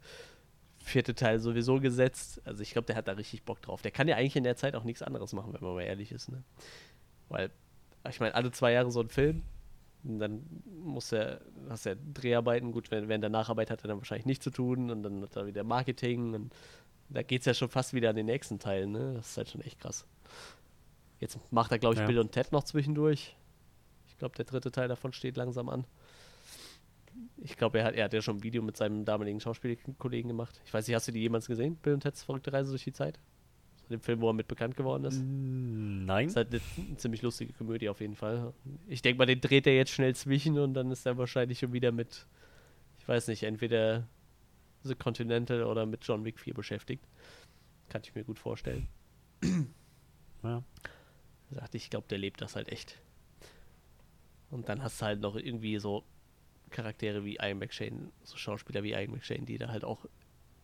vierte Teil sowieso gesetzt. Also ich glaube, der hat da richtig Bock drauf. Der kann ja eigentlich in der Zeit auch nichts anderes machen, wenn man mal ehrlich ist. Ne? Weil, ich meine, alle zwei Jahre so ein Film, dann muss er, hast er Dreharbeiten, gut, wenn, während der Nacharbeit hat er dann wahrscheinlich nichts zu tun und dann hat er wieder Marketing und da geht es ja schon fast wieder an den nächsten Teil, ne? Das ist halt schon echt krass. Jetzt macht er, glaube ich, ja. Bill und Ted noch zwischendurch. Ich glaube, der dritte Teil davon steht langsam an. Ich glaube, er hat, er hat ja schon ein Video mit seinem damaligen Schauspielkollegen gemacht. Ich weiß nicht, hast du die jemals gesehen? Bill und Ted's verrückte Reise durch die Zeit? Dem Film, wo er mit bekannt geworden ist? Nein. Das ist halt eine ziemlich lustige Komödie auf jeden Fall. Ich denke mal, den dreht er jetzt schnell zwischen und dann ist er wahrscheinlich schon wieder mit, ich weiß nicht, entweder The Continental oder mit John Wick 4 beschäftigt. Kann ich mir gut vorstellen. Ja. Sagte ich, glaube, der lebt das halt echt. Und dann hast du halt noch irgendwie so Charaktere wie Ian McShane, so Schauspieler wie Ian McShane, die da halt auch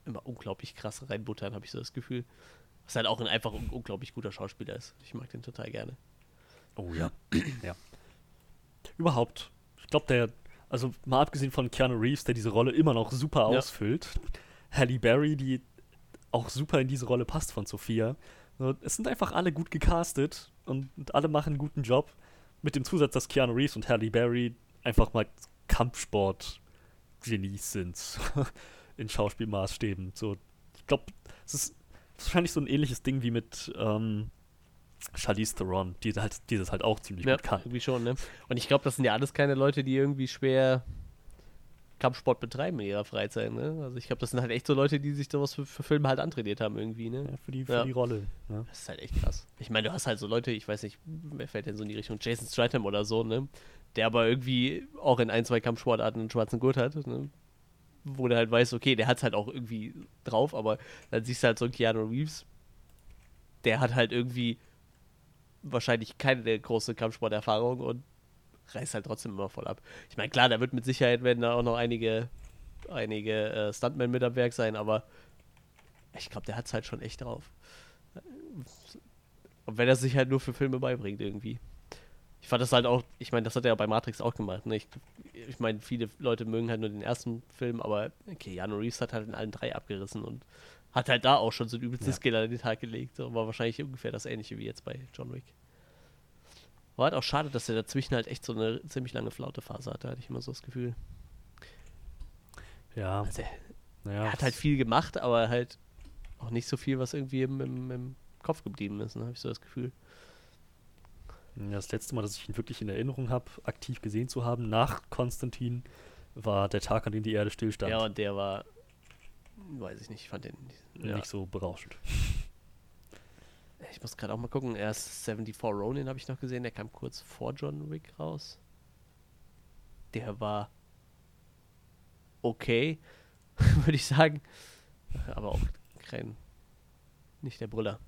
immer unglaublich krass reinbuttern, habe ich so das Gefühl. Was halt auch ein einfach ein unglaublich guter Schauspieler ist. Ich mag den total gerne. Oh ja. ja. Überhaupt. Ich glaube, der, also mal abgesehen von Keanu Reeves, der diese Rolle immer noch super ja. ausfüllt. Halle Berry, die auch super in diese Rolle passt von Sophia. Es sind einfach alle gut gecastet und, alle machen einen guten Job. Mit dem Zusatz, dass Keanu Reeves und Halle Berry einfach mal Kampfsport-Genies sind. in Schauspielmaßstäben. So, ich glaube, es ist wahrscheinlich so ein ähnliches Ding wie mit ähm, Charlize Theron, die, halt, die das halt auch ziemlich ja, gut kann. Irgendwie schon, ne? Und ich glaube, das sind ja alles keine Leute, die irgendwie schwer Kampfsport betreiben in ihrer Freizeit, ne? Also ich glaube, das sind halt echt so Leute, die sich sowas für, für Filme halt antrainiert haben irgendwie, ne? Ja, für die, für ja. die Rolle. Ja. Das ist halt echt krass. Ich meine, du hast halt so Leute, ich weiß nicht, wer fällt denn so in die Richtung, Jason Stratham oder so, ne? Der aber irgendwie auch in ein, zwei Kampfsportarten einen schwarzen Gurt hat, ne? Wo der halt weiß, okay, der hat es halt auch irgendwie drauf, aber dann siehst du halt so einen Keanu Reeves, der hat halt irgendwie wahrscheinlich keine große Kampfsporterfahrung und reißt halt trotzdem immer voll ab. Ich meine, klar, da wird mit Sicherheit werden da auch noch einige, einige äh, Stuntmen mit am Werk sein, aber ich glaube, der hat es halt schon echt drauf. Und wenn er sich halt nur für Filme beibringt irgendwie. Ich fand das halt auch, ich meine, das hat er ja bei Matrix auch gemacht. Ne? Ich, ich meine, viele Leute mögen halt nur den ersten Film, aber okay, Jano Reeves hat halt in allen drei abgerissen und hat halt da auch schon so ein übelstes ja. Skill an den Tag gelegt. So, war wahrscheinlich ungefähr das ähnliche wie jetzt bei John Wick. War halt auch schade, dass er dazwischen halt echt so eine ziemlich lange Flaute-Phase hatte, hatte ich immer so das Gefühl. Ja. Also er, naja. er, hat halt viel gemacht, aber halt auch nicht so viel, was irgendwie im, im, im Kopf geblieben ist, ne, habe ich so das Gefühl. Das letzte Mal, dass ich ihn wirklich in Erinnerung habe, aktiv gesehen zu haben, nach Konstantin, war der Tag, an dem die Erde stillstand. Ja, und der war, weiß ich nicht, ich fand den nicht ja. so berauschend. Ich muss gerade auch mal gucken. Erst 74 Ronin habe ich noch gesehen. Der kam kurz vor John Wick raus. Der war okay, würde ich sagen. Aber auch kein. Nicht der Brüller.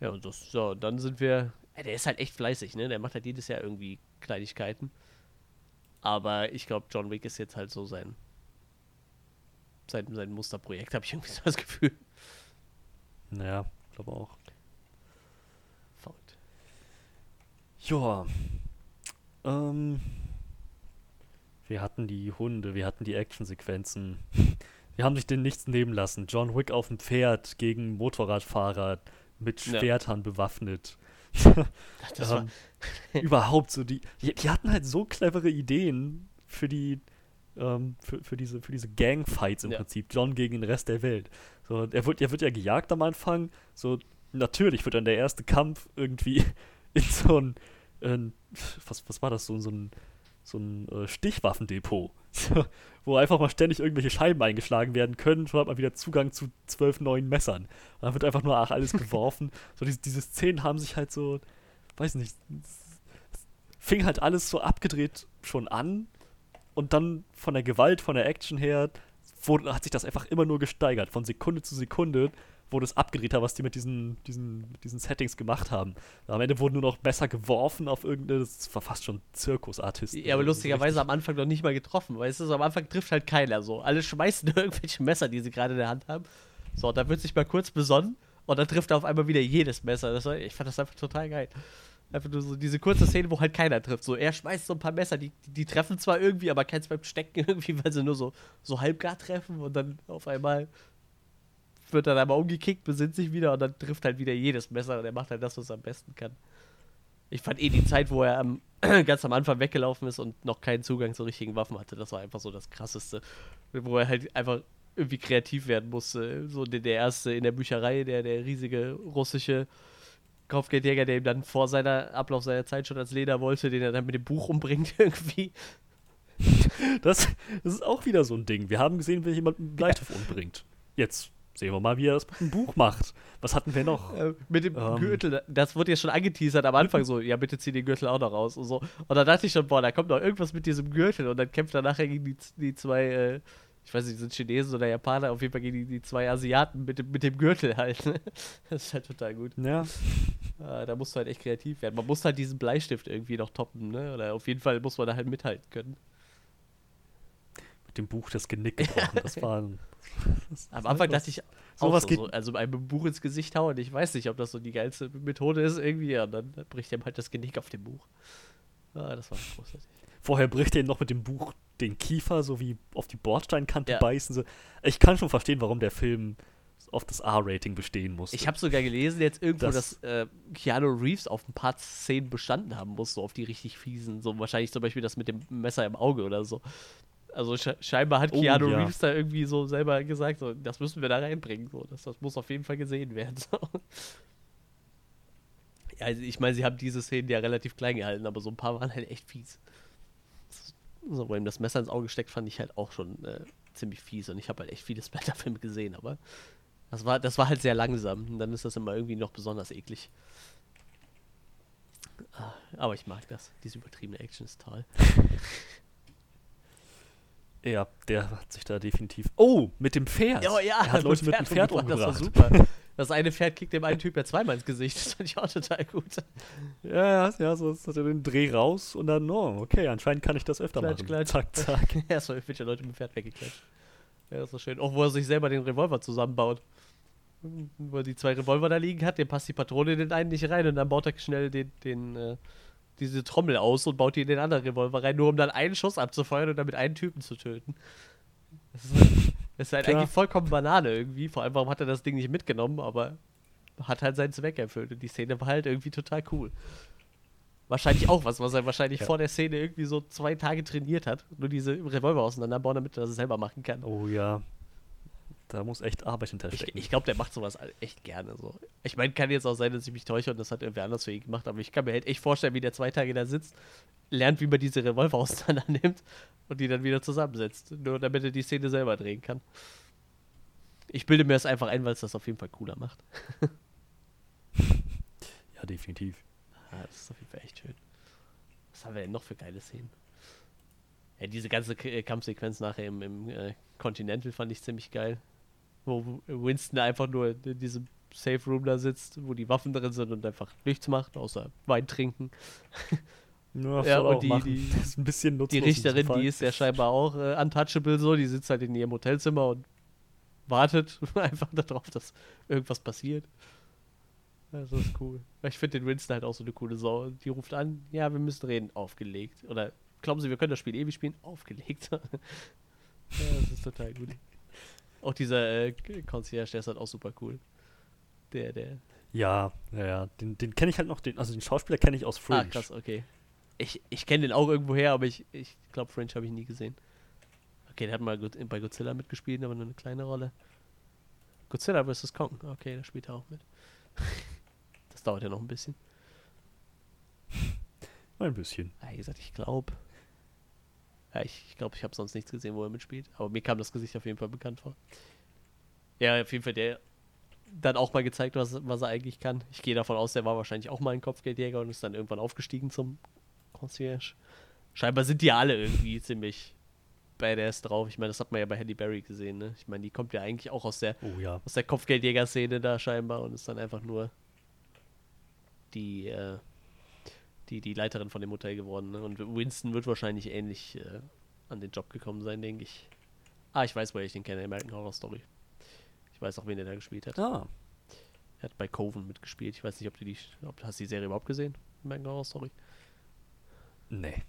Ja, und das, so, dann sind wir. Ja, der ist halt echt fleißig, ne? Der macht halt jedes Jahr irgendwie Kleinigkeiten. Aber ich glaube, John Wick ist jetzt halt so sein. Sein, sein Musterprojekt, habe ich irgendwie so das Gefühl. Naja, glaube auch. Verrückt. Ja. Ähm. Wir hatten die Hunde, wir hatten die Actionsequenzen. Wir haben sich den nichts nehmen lassen. John Wick auf dem Pferd gegen Motorradfahrer mit Schwertern ja. bewaffnet. ähm, überhaupt so die, die, die. hatten halt so clevere Ideen für die. Ähm, für, für, diese, für diese Gangfights im ja. Prinzip. John gegen den Rest der Welt. So, er wird, er wird ja gejagt am Anfang. So, natürlich wird dann der erste Kampf irgendwie in so ein, äh, was, was war das, so, so ein, so ein äh, Stichwaffendepot, wo einfach mal ständig irgendwelche Scheiben eingeschlagen werden können. Schon hat man wieder Zugang zu zwölf neuen Messern. Und dann wird einfach nur ach, alles geworfen. so diese, diese Szenen haben sich halt so, weiß nicht, fing halt alles so abgedreht schon an. Und dann von der Gewalt, von der Action her wurde, hat sich das einfach immer nur gesteigert. Von Sekunde zu Sekunde wurde es abgedrehter, was die mit diesen, diesen, diesen Settings gemacht haben. Am Ende wurden nur noch Messer geworfen auf irgendeine, das war fast schon Zirkusartisten. Ja, aber lustigerweise am Anfang noch nicht mal getroffen, weißt du, so am Anfang trifft halt keiner so. Alle schmeißen irgendwelche Messer, die sie gerade in der Hand haben. So, da wird sich mal kurz besonnen und dann trifft er auf einmal wieder jedes Messer. Das ich fand das einfach total geil. Einfach nur so diese kurze Szene, wo halt keiner trifft. So, er schmeißt so ein paar Messer, die, die treffen zwar irgendwie, aber keins beim Stecken irgendwie, weil sie nur so, so halbgar treffen und dann auf einmal wird dann einmal umgekickt, besinnt sich wieder und dann trifft halt wieder jedes Messer und er macht halt das, was er am besten kann. Ich fand eh die Zeit, wo er am, ganz am Anfang weggelaufen ist und noch keinen Zugang zu richtigen Waffen hatte, das war einfach so das Krasseste. Wo er halt einfach irgendwie kreativ werden musste. So der, der erste in der Bücherei, der, der riesige russische Kopfgeldjäger, der ihm dann vor seiner Ablauf seiner Zeit schon als Leder wollte, den er dann mit dem Buch umbringt irgendwie. Das, das ist auch wieder so ein Ding. Wir haben gesehen, wie jemand einen Bleistift umbringt. Jetzt sehen wir mal, wie er das mit dem Buch macht. Was hatten wir noch? Äh, mit dem Ähm. Gürtel, das wurde ja schon angeteasert am Anfang so, ja, bitte zieh den Gürtel auch noch raus und so. Und da dachte ich schon, boah, da kommt noch irgendwas mit diesem Gürtel und dann kämpft er nachher gegen die, die zwei, äh, ich weiß nicht, sind Chinesen oder Japaner, auf jeden Fall gegen die, die zwei Asiaten mit dem, mit dem Gürtel halt. ne? Das ist halt total gut. Ja, Ah, da musst du halt echt kreativ werden. Man muss halt diesen Bleistift irgendwie noch toppen, ne? Oder auf jeden Fall muss man da halt mithalten können. mit dem Buch das Genick gebrochen. Das war ein, das Am Anfang dachte ich Sowas auch geht- so, so, also einem Buch ins Gesicht hauen. Ich weiß nicht, ob das so die geilste Methode ist irgendwie. Ja, dann bricht ihm halt das Genick auf dem Buch. Ah, das war großartig. Vorher bricht er ihm noch mit dem Buch den Kiefer, so wie auf die Bordsteinkante Ja. beißen. So. Ich kann schon verstehen, warum der Film auf das R-Rating bestehen musste. Ich habe sogar gelesen jetzt irgendwo, Das- dass äh, Keanu Reeves auf ein paar Szenen bestanden haben muss, so auf die richtig fiesen. So wahrscheinlich zum Beispiel das mit dem Messer im Auge oder so. Also sche scheinbar hat Oh, Keanu ja. Reeves da irgendwie so selber gesagt, so, das müssen wir da reinbringen. So. Das, das muss auf jeden Fall gesehen werden. So. Ja, also ich meine, sie haben diese Szenen ja relativ klein gehalten, aber so ein paar waren halt echt fies. So, wo ihm das Messer ins Auge steckt, fand ich halt auch schon äh, ziemlich fies. Und ich habe halt echt viele Splatterfilme gesehen, aber das war, das war halt sehr langsam. Und dann ist das immer irgendwie noch besonders eklig. Ah, Aber ich mag das. Diese übertriebene Action ist toll. ja, der hat sich da definitiv. Oh, mit dem Pferd. Oh ja, er hat Leute mit dem Pferd umgebracht, Das war super. Das eine Pferd kickt dem einen Typ ja zweimal ins Gesicht. Das fand ich auch total gut. Ja, ja, ja, so ist er den Dreh raus und dann, oh, okay, anscheinend kann ich das öfter Klatsch, machen. klatsch. Zack, zack. Erstmal irgendwelche Leute mit dem Pferd weggeklatscht. Ja, das war schön. Auch wo er sich selber den Revolver zusammenbaut. Wo er die zwei Revolver da liegen hat, dem passt die Patrone in den einen nicht rein und dann baut er schnell den, den, äh, diese Trommel aus und baut die in den anderen Revolver rein, nur um dann einen Schuss abzufeuern und damit einen Typen zu töten. Das ist halt, das ist halt eigentlich vollkommen Banane irgendwie. Vor allem, warum hat er das Ding nicht mitgenommen, aber hat halt seinen Zweck erfüllt und die Szene war halt irgendwie total cool. Wahrscheinlich auch was, was er wahrscheinlich Ja. vor der Szene irgendwie so zwei Tage trainiert hat. Nur diese Revolver auseinanderbauen, damit er das selber machen kann. Oh ja. Da muss echt Arbeit Ich, hinterstecken. ich glaube, der macht sowas echt gerne so. Ich meine, kann jetzt auch sein, dass ich mich täusche und das hat irgendwer anders für ihn gemacht, aber ich kann mir halt echt vorstellen, wie der zwei Tage da sitzt, lernt, wie man diese Revolver auseinander nimmt und die dann wieder zusammensetzt. Nur damit er die Szene selber drehen kann. Ich bilde mir das einfach ein, weil es das auf jeden Fall cooler macht. ja, definitiv. Ah, das ist auf jeden Fall echt schön. Was haben wir denn noch für geile Szenen? Ja, diese ganze äh, Kampfsequenz nachher im, im äh, Continental fand ich ziemlich geil. Wo Winston einfach nur in diesem Safe Room da sitzt, wo die Waffen drin sind und einfach nichts macht, außer Wein trinken. Nur Ja, und die- die- das ist ein bisschen. Die Richterin, die ist ja scheinbar auch äh, untouchable so, die sitzt halt in ihrem Hotelzimmer und wartet einfach darauf, dass irgendwas passiert. Das ist cool. Ich finde den Winston halt auch so eine coole Sau. Die ruft an, ja, wir müssen reden, aufgelegt. Oder glauben Sie, wir können das Spiel ewig spielen? Aufgelegt. ja, das ist total gut. Auch dieser äh, Concierge, der ist halt auch super cool. Der, der. Ja, ja, ja. Den, den kenne ich halt noch. Den, also den Schauspieler kenne ich aus Fringe. Ah, krass, okay. Ich, ich kenne den auch irgendwo her, aber ich, ich glaube, Fringe habe ich nie gesehen. Okay, der hat mal bei Godzilla mitgespielt, aber nur eine kleine Rolle. Godzilla vs. Kong, okay, da spielt er auch mit. Das dauert ja noch ein bisschen. Ein bisschen. Ja, wie gesagt, ich glaube. Ja, ich glaube, ich, habe sonst nichts gesehen, wo er mitspielt. Aber mir kam das Gesicht auf jeden Fall bekannt vor. Ja, auf jeden Fall der dann auch mal gezeigt, was, was er eigentlich kann. Ich gehe davon aus, der war wahrscheinlich auch mal ein Kopfgeldjäger und ist dann irgendwann aufgestiegen zum Concierge. Scheinbar sind die alle irgendwie ziemlich badass drauf. Ich meine, das hat man ja bei Halle Berry gesehen, ne? Ich meine, die kommt ja eigentlich auch aus der, Oh ja. aus der Kopfgeldjäger-Szene da scheinbar und ist dann einfach nur die, äh, die, die Leiterin von dem Hotel geworden. Ne? Und Winston wird wahrscheinlich ähnlich äh, an den Job gekommen sein, denke ich. Ah, ich weiß, woher ich den kenne, American Horror Story. Ich weiß auch, wen er da gespielt hat. Ah, Er hat bei Coven mitgespielt. Ich weiß nicht, ob du die, ob, hast die Serie überhaupt gesehen? American Horror Story? Nee.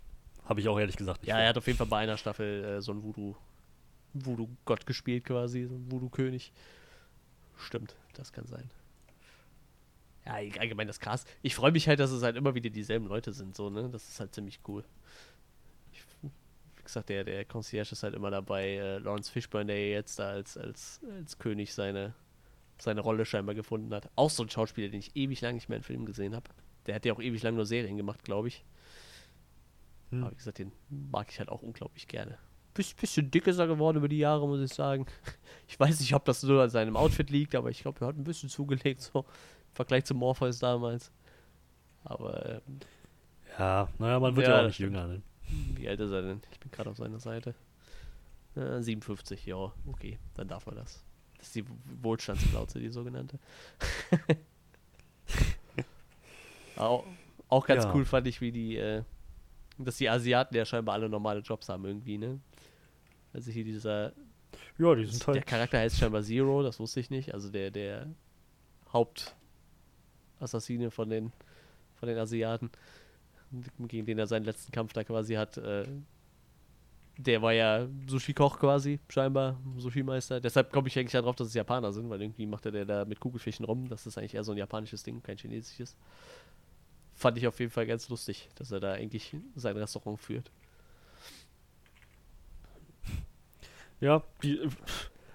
Habe ich auch ehrlich gesagt nicht. Ja, er hat auf jeden Fall bei einer Staffel äh, so einen Voodoo, Voodoo-Gott gespielt quasi, so ein Voodoo-König. Stimmt, das kann sein. Ja, allgemein das krass. Ich freue mich halt, dass es halt immer wieder dieselben Leute sind, so, ne? Das ist halt ziemlich cool. Ich, wie gesagt, der, der Concierge ist halt immer dabei. Äh, Lawrence Fishburne, der jetzt da als, als, als König seine, seine Rolle scheinbar gefunden hat. Auch so ein Schauspieler, den ich ewig lang nicht mehr in Filmen gesehen habe. Der hat ja auch ewig lang nur Serien gemacht, glaube ich. Hm. Aber wie gesagt, den mag ich halt auch unglaublich gerne. Biss, bisschen dick ist er geworden über die Jahre, muss ich sagen. Ich weiß nicht, ob das nur an seinem Outfit liegt, aber ich glaube, er hat ein bisschen zugelegt, so Vergleich zu Morpheus damals. Aber ähm, Ja, naja, man wird Ja, ja, auch nicht jünger. Ne? wie alt ist er denn? Ich bin gerade auf seiner Seite. Äh, 57, ja, okay, dann darf man das. Das ist die Wohlstandsplauze, die sogenannte. auch, auch ganz Ja. cool fand ich, wie die, äh, dass die Asiaten ja scheinbar alle normale Jobs haben irgendwie, ne? Also hier dieser, Ja, die sind der halt. Charakter heißt scheinbar Zero, das wusste ich nicht. Also der, der Hauptassassine von den, von den Asiaten, gegen den er seinen letzten Kampf da quasi hat, äh, der war ja Sushi-Koch quasi, scheinbar, Sushi-Meister. Deshalb komme ich eigentlich darauf, dass es Japaner sind, weil irgendwie macht er der da mit Kugelfischen rum. Das ist eigentlich eher so ein japanisches Ding, kein chinesisches. Fand ich auf jeden Fall ganz lustig, dass er da eigentlich sein Restaurant führt. Ja, die,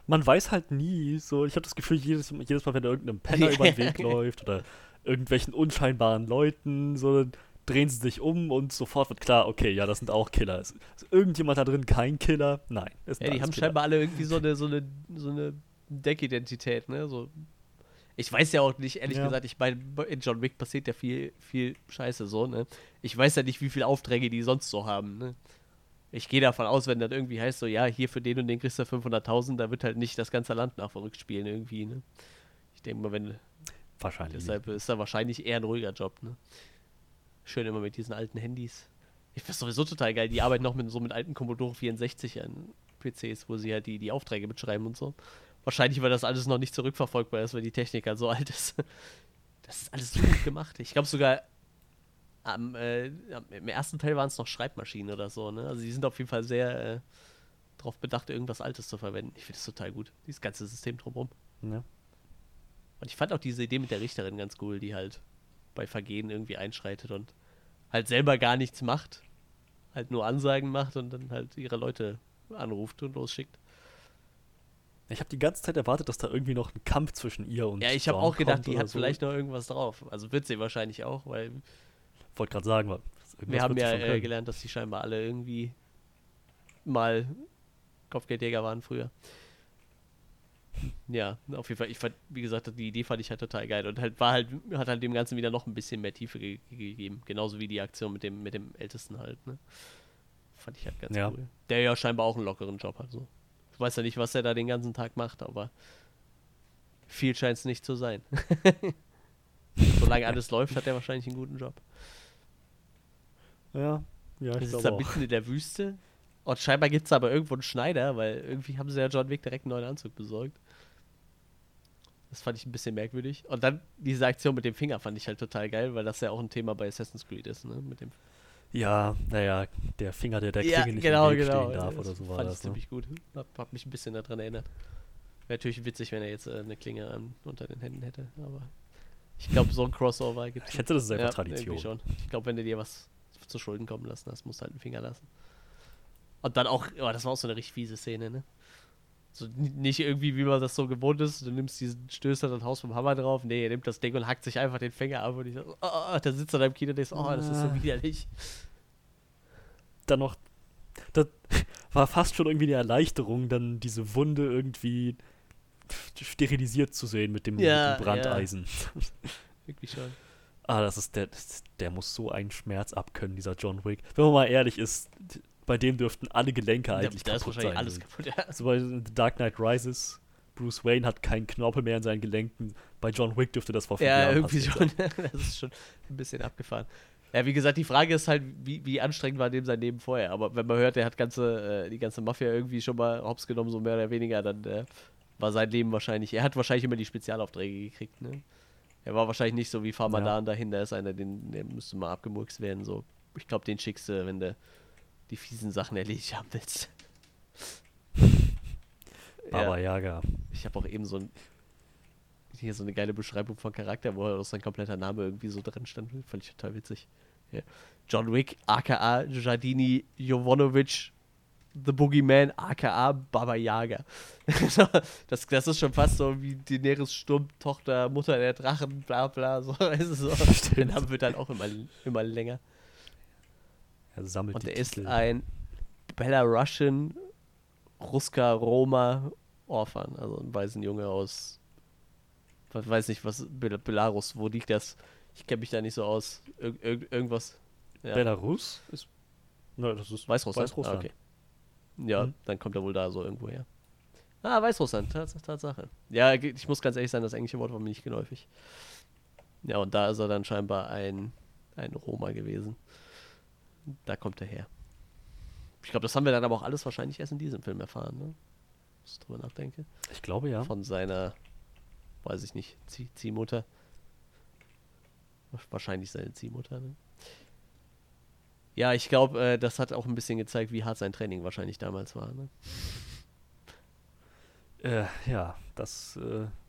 man weiß halt nie. So, ich habe das Gefühl, jedes, jedes Mal, wenn da irgendein Penner über den Weg läuft oder irgendwelchen unscheinbaren Leuten, so drehen sie sich um und sofort wird klar, okay, ja, das sind auch Killer. Ist, ist irgendjemand da drin kein Killer? Nein. Ja, die haben Killer. scheinbar alle irgendwie so eine, so eine, so eine Deckidentität, ne? So. Ich weiß ja auch nicht, ehrlich Ja. gesagt, ich meine, in John Wick passiert ja viel, viel Scheiße so, ne? Ich weiß ja nicht, wie viele Aufträge die sonst so haben, ne? Ich gehe davon aus, wenn das irgendwie heißt, so, ja, hier für den und den kriegst du 500.000, da wird halt nicht das ganze Land nach verrückt spielen irgendwie, ne? Ich denke mal, wenn, Wahrscheinlich. deshalb ist da wahrscheinlich eher ein ruhiger Job, ne? Schön immer mit diesen alten Handys. Ich finde sowieso total geil, die arbeiten noch mit so mit alten Commodore 64 an PCs, wo sie halt die, die Aufträge mitschreiben und so. Wahrscheinlich, weil das alles noch nicht zurückverfolgbar ist, weil die Technik halt so alt ist. Das ist alles so gut gemacht. Ich glaube sogar am, äh, im ersten Teil waren es noch Schreibmaschinen oder so, ne? Also die sind auf jeden Fall sehr äh, darauf bedacht, irgendwas Altes zu verwenden. Ich finde das total gut, dieses ganze System drumherum. Ja. Und ich fand auch diese Idee mit der Richterin ganz cool, die halt bei Vergehen irgendwie einschreitet und halt selber gar nichts macht, halt nur Ansagen macht und dann halt ihre Leute anruft und losschickt. Ich habe die ganze Zeit erwartet, dass da irgendwie noch ein Kampf zwischen ihr und Ja, ich habe auch gedacht, die hat so. vielleicht noch irgendwas drauf. Also wird sie wahrscheinlich auch, weil Wollte gerade sagen, wir haben ja äh, gelernt, dass die scheinbar alle irgendwie mal Kopfgeldjäger waren früher. Ja, auf jeden Fall. Ich fand, wie gesagt, die Idee fand ich halt total geil und halt war halt, hat halt dem Ganzen wieder noch ein bisschen mehr Tiefe ge gegeben. Genauso wie die Aktion mit dem, mit dem Ältesten halt, ne? Fand ich halt ganz Ja. cool. Der ja scheinbar auch einen lockeren Job hat, so. Ich weiß ja nicht, was er da den ganzen Tag macht, aber viel scheint es nicht zu sein. Solange alles läuft, hat er wahrscheinlich einen guten Job. Ja, ja, ich glaube da auch. mitten in der Wüste. Und scheinbar gibt es aber irgendwo einen Schneider, weil irgendwie haben sie ja John Wick direkt einen neuen Anzug besorgt. Das fand ich ein bisschen merkwürdig. Und dann diese Aktion mit dem Finger fand ich halt total geil, weil das ja auch ein Thema bei Assassin's Creed ist, ne? Mit dem Ja, naja, der Finger, der der ja, Klinge nicht genau, im Weg genau. stehen darf Das oder so war fand das. ich Ne? ziemlich gut. Hab, hab mich ein bisschen daran erinnert. Wäre natürlich witzig, wenn er jetzt äh, eine Klinge an, unter den Händen hätte, aber ich glaube, so ein Crossover gibt Ich schätze, das ist einfach Tradition. Schon. Ich glaube, wenn du dir was zu Schulden kommen lassen hast, musst du halt einen Finger lassen. Und dann auch, oh, das war auch so eine richtig fiese Szene, ne? So nicht irgendwie, wie man das so gewohnt ist, du nimmst diesen Stößer dann Haus vom Hammer drauf. Nee, er nimmt das Ding und hackt sich einfach den Finger ab und ich so, oh, da sitzt er da im Kino und denkst, oh, das ist so Ah. widerlich. Dann noch, das war fast schon irgendwie eine Erleichterung, dann diese Wunde irgendwie sterilisiert zu sehen mit dem, Ja, mit dem Brandeisen. Wirklich schon. Ah, das ist der, der muss so einen Schmerz abkönnen, dieser John Wick. Wenn man mal ehrlich ist, bei dem dürften alle Gelenke eigentlich da ist kaputt wahrscheinlich sein. alles kaputt. Ja. Also bei The Dark Knight Rises, Bruce Wayne hat keinen Knorpel mehr in seinen Gelenken. Bei John Wick dürfte das vor fünf Ja, Jahren irgendwie schon. das ist schon ein bisschen abgefahren. Ja, wie gesagt, die Frage ist halt, wie, wie anstrengend war dem sein Leben vorher. Aber wenn man hört, er hat ganze, äh, die ganze Mafia irgendwie schon mal hops genommen, so mehr oder weniger, dann äh, war sein Leben wahrscheinlich. Er hat wahrscheinlich immer die Spezialaufträge gekriegt, ne? Er war wahrscheinlich nicht so wie Farmadan Ja. dahin, da ist einer, den, der müsste mal abgemurkst werden. So. Ich glaube, den schickst du, wenn du die fiesen Sachen erledigt haben willst. Baba Yaga. Ich habe auch eben so ein hier so eine geile Beschreibung von Charakter, wo auch sein kompletter Name irgendwie so drin stand. Fand ich total witzig. Ja. John Wick, aka Jardini Jovanovic, The Boogeyman, aka Baba Yaga. das, das ist schon fast so wie Daenerys Sturm, Tochter, Mutter der Drachen, bla bla. So, du, so. Der Name wird dann auch immer, immer länger. Er sammelt Und er ist Titel. ein Belarusian, Ruska, Roma, Orphan, also ein Waisenjunge aus, ich weiß nicht, was, Bel Belarus, wo liegt das? Ich kenne mich da nicht so aus. Ir ir irgendwas. Ja. Belarus ist. Nein, das ist Weißrussland? Weißrussland. Ah, okay. Ja, Mhm. dann kommt er wohl da so irgendwo her. Ah, Weißrussland, Tats Tatsache. Ja, ich muss ganz ehrlich sein, das englische Wort war mir nicht geläufig. Ja, und da ist er dann scheinbar ein, ein Roma gewesen. Da kommt er her. Ich glaube, das haben wir dann aber auch alles wahrscheinlich erst in diesem Film erfahren, ne? Wenn ich drüber nachdenke. Ich glaube ja. Von seiner, weiß ich nicht, Zieh Ziehmutter. Wahrscheinlich seine Ziehmutter, ne? Ja, ich glaube, äh, das hat auch ein bisschen gezeigt, wie hart sein Training wahrscheinlich damals war. Ne? Äh, ja, das. Äh,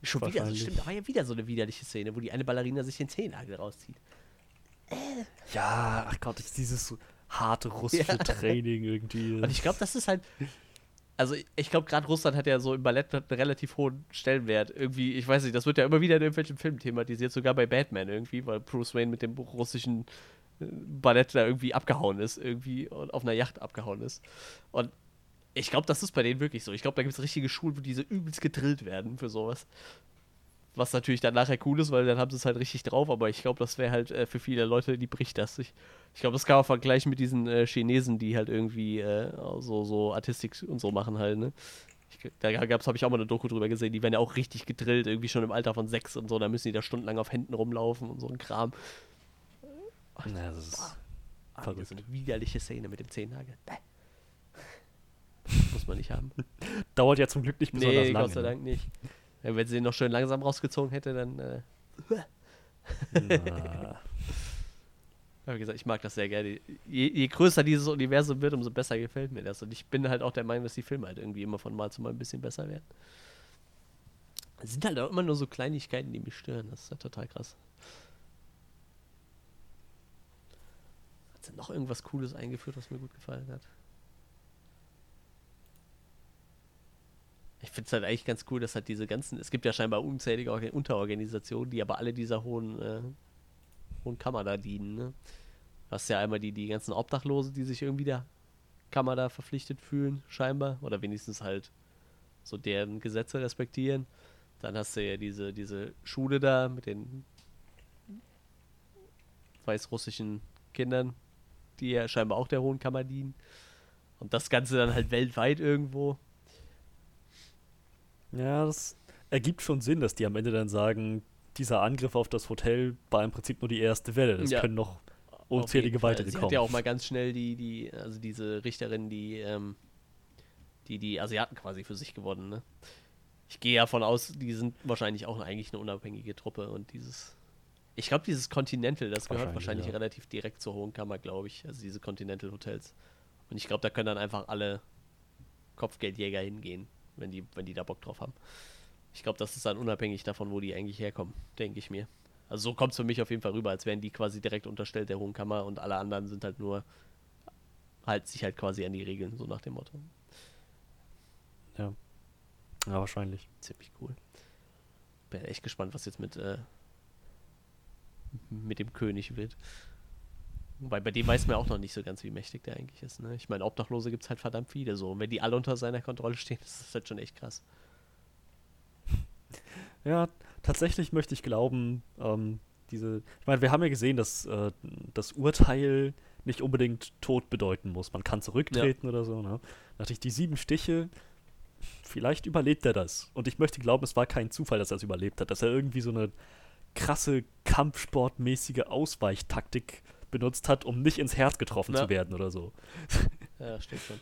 Schon wieder, also wahrscheinlich- stimmt, da war ja wieder so eine widerliche Szene, wo die eine Ballerina sich den Zehennagel rauszieht. Ja, ach Gott, dieses harte russische Ja. Training irgendwie. Und ich glaube, das ist halt. Also, ich glaube, gerade Russland hat ja so im Ballett einen relativ hohen Stellenwert. Irgendwie, ich weiß nicht, das wird ja immer wieder in irgendwelchen Filmen thematisiert, sogar bei Batman irgendwie, weil Bruce Wayne mit dem russischen äh, Ballett da irgendwie abgehauen ist, irgendwie und auf einer Yacht abgehauen ist. Und ich glaube, das ist bei denen wirklich so. Ich glaube, da gibt es richtige Schulen, wo diese übelst gedrillt werden für sowas. Was natürlich dann nachher cool ist, weil dann haben sie es halt richtig drauf, aber ich glaube, das wäre halt äh, für viele Leute, die bricht das. Ich, ich glaube, das kann man vergleichen mit diesen äh, Chinesen, die halt irgendwie äh, so, so Artistik und so machen halt, ne? Ich, da gab's, habe ich auch mal eine Doku drüber gesehen, die werden ja auch richtig gedrillt, irgendwie schon im Alter von sechs und so, da müssen die da stundenlang auf Händen rumlaufen und so ein Kram. Ja, das ist Ah, Verrückt. so eine widerliche Szene mit dem Zehennagel. Bäh. Muss man nicht haben. dauert ja zum Glück nicht besonders Nee, lange. Gott sei ne? Dank nicht. Ja, wenn sie den noch schön langsam rausgezogen hätte, dann. Äh, Wie gesagt, ich mag das sehr gerne. Je, je größer dieses Universum wird, umso besser gefällt mir das. Und ich bin halt auch der Meinung, dass die Filme halt irgendwie immer von Mal zu Mal ein bisschen besser werden. Es sind halt auch immer nur so Kleinigkeiten, die mich stören. Das ist halt total krass. Hat sie noch irgendwas Cooles eingeführt, was mir gut gefallen hat? Ich finde es halt eigentlich ganz cool, dass halt diese ganzen, es gibt ja scheinbar unzählige Organ Unterorganisationen, die aber alle dieser hohen, äh, hohen Kammer da dienen. Ne? Du hast ja einmal die, die ganzen Obdachlosen, die sich irgendwie der Kammer da verpflichtet fühlen, scheinbar. Oder wenigstens halt so deren Gesetze respektieren. Dann hast du ja diese, diese Schule da mit den weißrussischen Kindern, die ja scheinbar auch der Hohen Kammer dienen. Und das Ganze dann halt weltweit irgendwo. Ja, das ergibt schon Sinn, dass die am Ende dann sagen, dieser Angriff auf das Hotel war im Prinzip nur die erste Welle. Es Ja. können noch unzählige weitere Sie kommen. hat ja auch mal ganz schnell die, die, also diese Richterin, die, ähm, die, die Asiaten quasi für sich gewonnen, ne? Ich gehe ja von aus, die sind wahrscheinlich auch eigentlich eine unabhängige Truppe und dieses, ich glaube, dieses Continental, das gehört Wahrscheinlich, wahrscheinlich ja. relativ direkt zur Hohen Kammer, glaube ich, also diese Continental Hotels. Und ich glaube, da können dann einfach alle Kopfgeldjäger hingehen, wenn die, wenn die da Bock drauf haben. Ich glaube, das ist dann unabhängig davon, wo die eigentlich herkommen, denke ich mir. Also so kommt es für mich auf jeden Fall rüber, als wären die quasi direkt unterstellt der Hohen Kammer und alle anderen sind halt nur, halt sich halt quasi an die Regeln, so nach dem Motto. ja. ja, wahrscheinlich. Ziemlich cool. Bin echt gespannt, was jetzt mit, äh, mit dem König wird. Wobei bei dem weiß man auch noch nicht so ganz, wie mächtig der eigentlich ist. Ne? Ich meine, Obdachlose gibt es halt verdammt viele so. Und wenn die alle unter seiner Kontrolle stehen, ist das halt schon echt krass. Ja, tatsächlich möchte ich glauben, ähm, diese. Ich meine, wir haben ja gesehen, dass äh, das Urteil nicht unbedingt Tod bedeuten muss. Man kann zurücktreten oder so. Ne? Dachte ich, die sieben Stiche, vielleicht überlebt er das. Und ich möchte glauben, es war kein Zufall, dass er es überlebt hat, dass er irgendwie so eine krasse Kampfsportmäßige Ausweichtaktik benutzt hat, um nicht ins Herz getroffen Ja. zu werden oder so. Ja, stimmt schon.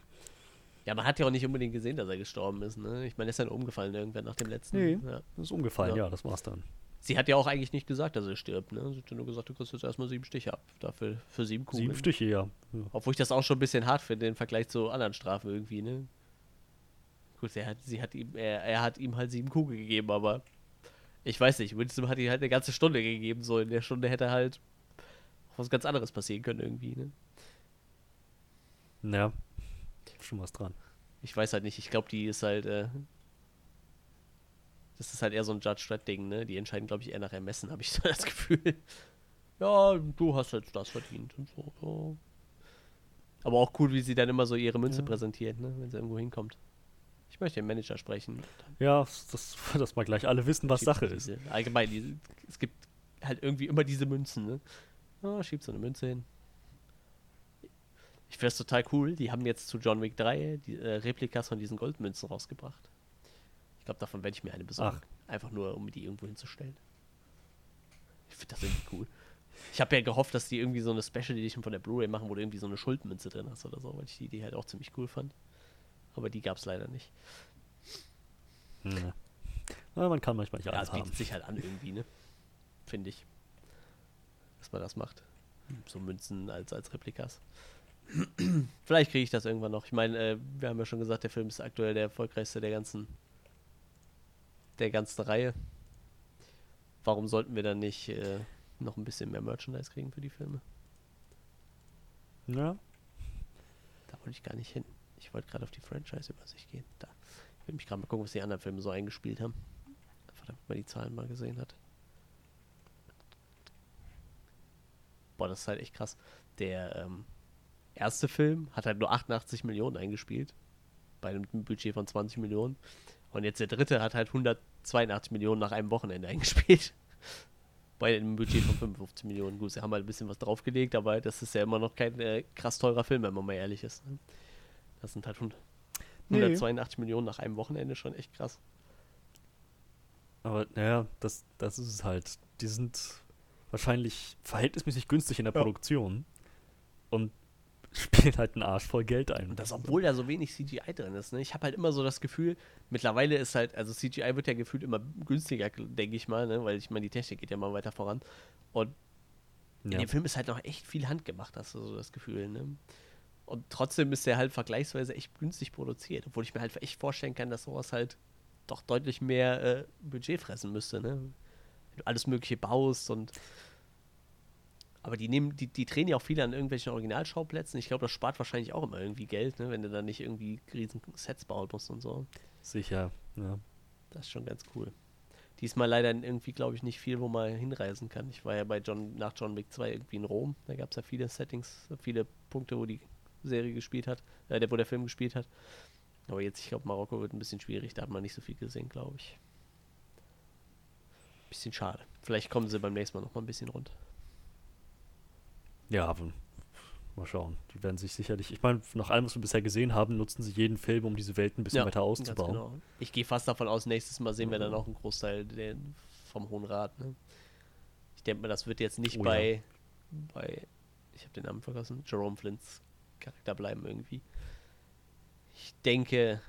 Ja, man hat ja auch nicht unbedingt gesehen, dass er gestorben ist, ne? Ich meine, er ist dann umgefallen irgendwann nach dem letzten. Nee, Ja. ist umgefallen, Ja. ja, das war's dann. Sie hat ja auch eigentlich nicht gesagt, dass er stirbt, ne? Sie hat ja nur gesagt, du kriegst jetzt erstmal sieben Stiche ab. Dafür für sieben Kugeln. Sieben Stiche, ja. ja. Obwohl ich das auch schon ein bisschen hart finde im Vergleich zu anderen Strafen irgendwie, ne? Gut, er hat, sie hat ihm, er, er hat ihm halt sieben Kugeln gegeben, aber ich weiß nicht, Winston hat ihm halt eine ganze Stunde gegeben, so in der Stunde hätte halt auch was ganz anderes passieren können irgendwie, ne? Ja, schon was dran. Ich weiß halt nicht, ich glaube, die ist halt, äh, das ist halt eher so ein Judge Dredd-Ding, ne? Die entscheiden, glaube ich, eher nach Ermessen, habe ich so das Gefühl. Ja, du hast jetzt das verdient und so. Ja. Aber auch cool, wie sie dann immer so ihre Münze Ja. präsentiert, ne? Wenn sie irgendwo hinkommt. Ich möchte den Manager sprechen. Ja, das, dass mal gleich alle wissen, was Sache so ist. Allgemein, es gibt halt irgendwie immer diese Münzen, ne? Ja, schiebt so eine Münze hin. Ich finde es total cool. Die haben jetzt zu John Wick 3 die äh, Replikas von diesen Goldmünzen rausgebracht. Ich glaube, davon werde ich mir eine besorgen. Einfach nur, um die irgendwo hinzustellen. Ich finde das irgendwie cool. Ich habe ja gehofft, dass die irgendwie so eine Special Edition von der Blu-ray machen, wo du irgendwie so eine Schuldmünze drin hast oder so, weil ich die Idee halt auch ziemlich cool fand. Aber die gab es leider nicht. Hm. Ja, man kann manchmal nicht Ja, alles es bietet haben. sich halt an irgendwie, ne? Finde ich. Dass man das macht. So Münzen als, als Replikas. Vielleicht kriege ich das irgendwann noch. Ich meine, äh, wir haben ja schon gesagt, der Film ist aktuell der erfolgreichste der ganzen der ganzen Reihe. Warum sollten wir dann nicht äh, noch ein bisschen mehr Merchandise kriegen für die Filme? Ja, Da wollte ich gar nicht hin. Ich wollte gerade auf die Franchise-Übersicht gehen. Da. Ich will mich gerade mal gucken, was die anderen Filme so eingespielt haben. Einfach damit man die Zahlen mal gesehen hat. Boah, das ist halt echt krass. Der ähm, erste Film hat halt nur 88 Millionen eingespielt. Bei einem Budget von 20 Millionen. Und jetzt der dritte hat halt 182 Millionen nach einem Wochenende eingespielt. Bei einem Budget von 55 Millionen. Gut, sie haben halt ein bisschen was draufgelegt, aber das ist ja immer noch kein äh, krass teurer Film, wenn man mal ehrlich ist. Ne? Das sind halt 100, Nee. 182 Millionen nach einem Wochenende schon echt krass. aber naja, das, das ist es halt. Die sind wahrscheinlich verhältnismäßig günstig in der Ja. Produktion und spielen halt einen Arsch voll Geld ein. Und das, obwohl da so wenig CGI drin ist. Ne? Ich habe halt immer so das Gefühl, mittlerweile ist halt, also CGI wird ja gefühlt immer günstiger, denke ich mal, ne? weil ich meine, die Technik geht ja mal weiter voran. Und in ja. dem Film ist halt noch echt viel handgemacht, hast du so das Gefühl. Ne? Und trotzdem ist der halt vergleichsweise echt günstig produziert, obwohl ich mir halt echt vorstellen kann, dass sowas halt doch deutlich mehr äh, Budget fressen müsste. Ne? Du alles Mögliche baust und. Aber die nehmen, die, die drehen ja auch viele an irgendwelchen Originalschauplätzen. Ich glaube, das spart wahrscheinlich auch immer irgendwie Geld, ne? wenn du dann nicht irgendwie riesen Sets bauen musst und so. Sicher, ja. Das ist schon ganz cool. Diesmal leider irgendwie, glaube ich, nicht viel, wo man hinreisen kann. Ich war ja bei John, nach John Wick 2 irgendwie in Rom. Da gab es ja viele Settings, viele Punkte, wo die Serie gespielt hat, äh, der, wo der Film gespielt hat. Aber jetzt, ich glaube, Marokko wird ein bisschen schwierig. Da hat man nicht so viel gesehen, glaube ich. Bisschen schade. Vielleicht kommen sie beim nächsten Mal noch mal ein bisschen rund. Ja, mal schauen. Die werden sich sicherlich, ich meine, nach allem, was wir bisher gesehen haben, nutzen sie jeden Film, um diese Welt ein bisschen Ja, weiter auszubauen. genau. Ich gehe fast davon aus, nächstes Mal sehen wir dann auch einen Großteil der, vom Hohen Rat. Ne? Ich denke mal, das wird jetzt nicht Oh ja. bei, bei, ich habe den Namen vergessen, Jerome Flints Charakter bleiben irgendwie. Ich denke,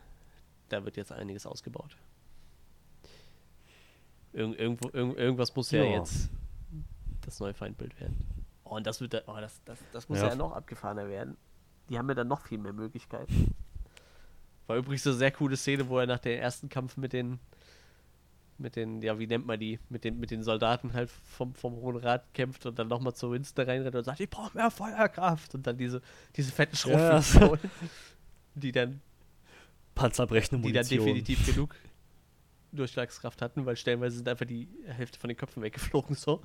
da wird jetzt einiges ausgebaut. Irgend, irgendwo, irgend, irgendwas muss ja. Ja. jetzt das neue Feindbild werden. Oh, und das wird, da, oh, das, das, das muss Ja. ja. noch abgefahrener werden. Die haben ja dann noch viel mehr Möglichkeiten. War übrigens eine sehr coole Szene, wo er nach dem ersten Kampf mit den, mit den, ja, wie nennt man die, mit den, mit den Soldaten halt vom, vom Hohen Rat kämpft und dann nochmal zu Winston reinrennt und sagt, ich brauche mehr Feuerkraft und dann diese, diese fetten Ja. Schrotflinten, die dann, Panzerbrechende die dann Munition. definitiv genug Durchschlagskraft hatten, weil stellenweise sind einfach die Hälfte von den Köpfen weggeflogen so.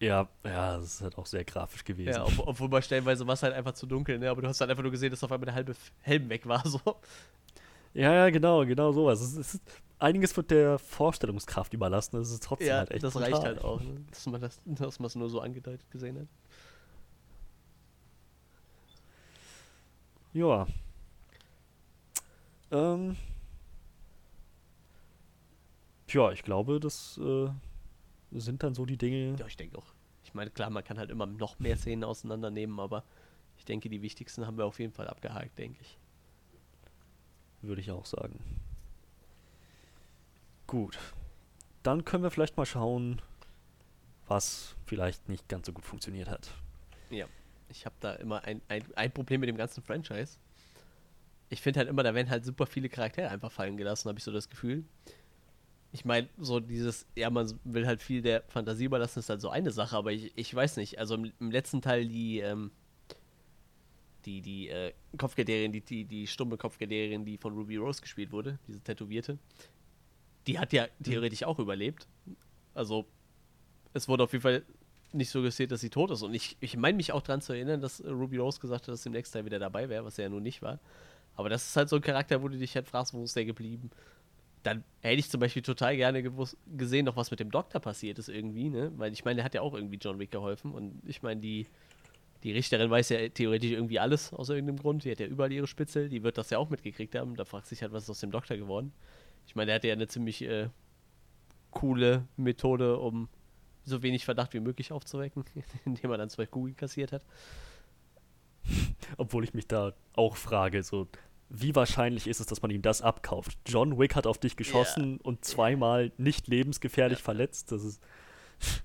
Ja, ja, das ist halt auch sehr grafisch gewesen. Ja, ob, obwohl bei stellenweise war es halt einfach zu dunkel, ne? Aber du hast halt einfach nur gesehen, dass auf einmal der halbe Helm weg war, so. Ja, ja, genau, genau sowas. Es ist, einiges wird der Vorstellungskraft überlassen. Das ist trotzdem Ja, halt echt das brutal. reicht halt auch, ne? dass man das, dass man es nur so angedeutet gesehen hat. Ja. Ähm. Tja, ich glaube, das äh, sind dann so die Dinge. Ja, ich denke auch. Ich meine, klar, man kann halt immer noch mehr Szenen auseinandernehmen, aber ich denke, die wichtigsten haben wir auf jeden Fall abgehakt, denke ich. würde ich auch sagen. Gut. Dann können wir vielleicht mal schauen, was vielleicht nicht ganz so gut funktioniert hat. Ja, ich habe da immer ein, ein, ein Problem mit dem ganzen Franchise. Ich finde halt immer, da werden halt super viele Charaktere einfach fallen gelassen, habe ich so das Gefühl. Ich meine, so dieses, ja, man will halt viel der Fantasie überlassen, ist halt so eine Sache, aber ich, ich weiß nicht. Also im, im letzten Teil die, ähm, die, die äh, Kopfgelderin, die, die, die stumme Kopfgelderin, die von Ruby Rose gespielt wurde, diese Tätowierte, die hat ja theoretisch auch überlebt. Also, es wurde auf jeden Fall nicht so gesehen, dass sie tot ist. Und ich, ich meine mich auch daran zu erinnern, dass Ruby Rose gesagt hat, dass sie im nächsten Teil wieder dabei wäre, was er ja nun nicht war. Aber das ist halt so ein Charakter, wo du dich halt fragst, wo ist der geblieben? Dann hätte ich zum Beispiel total gerne gewusst, gesehen, noch was mit dem Doktor passiert ist irgendwie, ne? Weil ich meine, der hat ja auch irgendwie John Wick geholfen. Und ich meine, die, die Richterin weiß ja theoretisch irgendwie alles aus irgendeinem Grund. Die hat ja überall ihre Spitzel, die wird das ja auch mitgekriegt haben. Da fragt sich halt, was ist aus dem Doktor geworden? Ich meine, der hatte ja eine ziemlich äh, coole Methode, um so wenig Verdacht wie möglich aufzuwecken, indem man dann zwei Kugeln kassiert hat. Obwohl ich mich da auch frage, so, wie wahrscheinlich ist es, dass man ihm das abkauft? John Wick hat auf dich geschossen yeah. und zweimal nicht lebensgefährlich ja. verletzt. Das ist.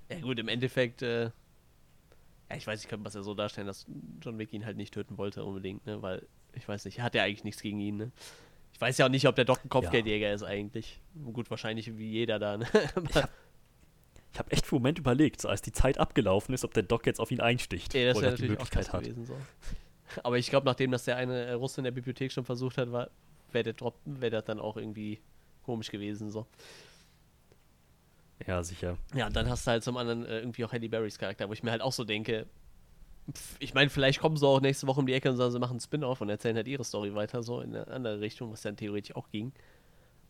Ja, gut, im Endeffekt, äh, ja, ich weiß, ich könnte es ja so darstellen, dass John Wick ihn halt nicht töten wollte, unbedingt, ne? Weil, ich weiß nicht, er hat ja eigentlich nichts gegen ihn, ne? Ich weiß ja auch nicht, ob der Doc ein Kopfgeldjäger ja. ist eigentlich. Gut, wahrscheinlich wie jeder da. Ne? ich habe hab echt für einen Moment überlegt, so als die Zeit abgelaufen ist, ob der Doc jetzt auf ihn einsticht. Ja, das wäre natürlich die Möglichkeit auch gewesen. So. Aber ich glaube, nachdem das der eine Russe in der Bibliothek schon versucht hat, wäre der, wär der dann auch irgendwie komisch gewesen. So. Ja, sicher. Ja, und dann hast du halt zum anderen äh, irgendwie auch Halle Berrys Charakter, wo ich mir halt auch so denke, ich meine, vielleicht kommen sie auch nächste Woche um die Ecke und sagen, sie machen einen Spin-off und erzählen halt ihre Story weiter, so in eine andere Richtung, was dann theoretisch auch ging.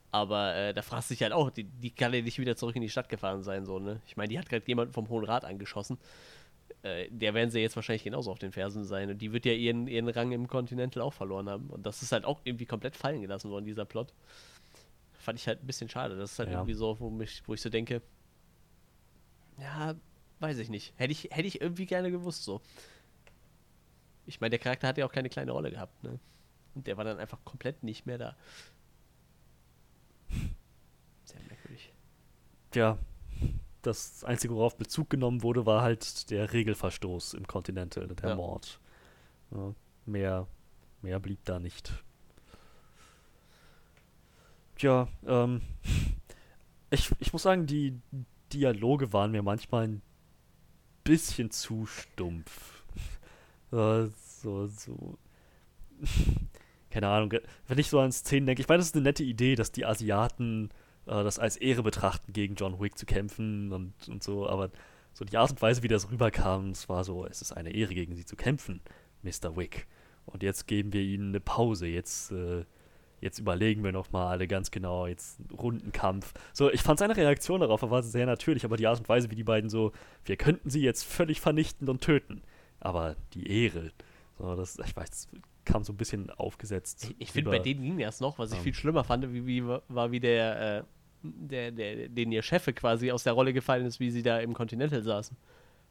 Aber äh, da fragst du dich halt auch, die, die kann ja nicht wieder zurück in die Stadt gefahren sein, so, ne? Ich meine, die hat gerade jemanden vom Hohen Rat angeschossen. Äh, der werden sie jetzt wahrscheinlich genauso auf den Fersen sein. Und die wird ja ihren, ihren Rang im Continental auch verloren haben. Und das ist halt auch irgendwie komplett fallen gelassen worden, dieser Plot. Fand ich halt ein bisschen schade. Das ist halt ja. irgendwie so, wo, mich, wo ich so denke, ja, weiß ich nicht. Hätte ich, hätte ich irgendwie gerne gewusst so. Ich meine, der Charakter hat ja auch keine kleine Rolle gehabt, ne? Und der war dann einfach komplett nicht mehr da. Sehr merkwürdig. Ja, das Einzige, worauf Bezug genommen wurde, war halt der Regelverstoß im Continental, der ja. Mord. Ja, mehr, mehr blieb da nicht. Tja, ähm, ich, ich muss sagen, die Dialoge waren mir manchmal ein bisschen zu stumpf. so, so, so. Keine Ahnung, wenn ich so an Szenen denke, ich meine, das ist eine nette Idee, dass die Asiaten äh, das als Ehre betrachten, gegen John Wick zu kämpfen und, und so, aber so die Art und Weise, wie das rüberkam, es war so, es ist eine Ehre, gegen sie zu kämpfen, Mr. Wick. Und jetzt geben wir ihnen eine Pause, jetzt, äh, jetzt überlegen wir nochmal alle ganz genau, jetzt Rundenkampf. So, ich fand seine Reaktion darauf war sehr natürlich, aber die Art und Weise, wie die beiden so, wir könnten sie jetzt völlig vernichten und töten. Aber die Ehre, so, das, ich weiß, das kam so ein bisschen aufgesetzt. Ich, ich finde, bei denen ging das noch, was ich ähm, viel schlimmer fand, wie, wie, war wie der, äh, der, der, den ihr Chef quasi aus der Rolle gefallen ist, wie sie da im Continental saßen.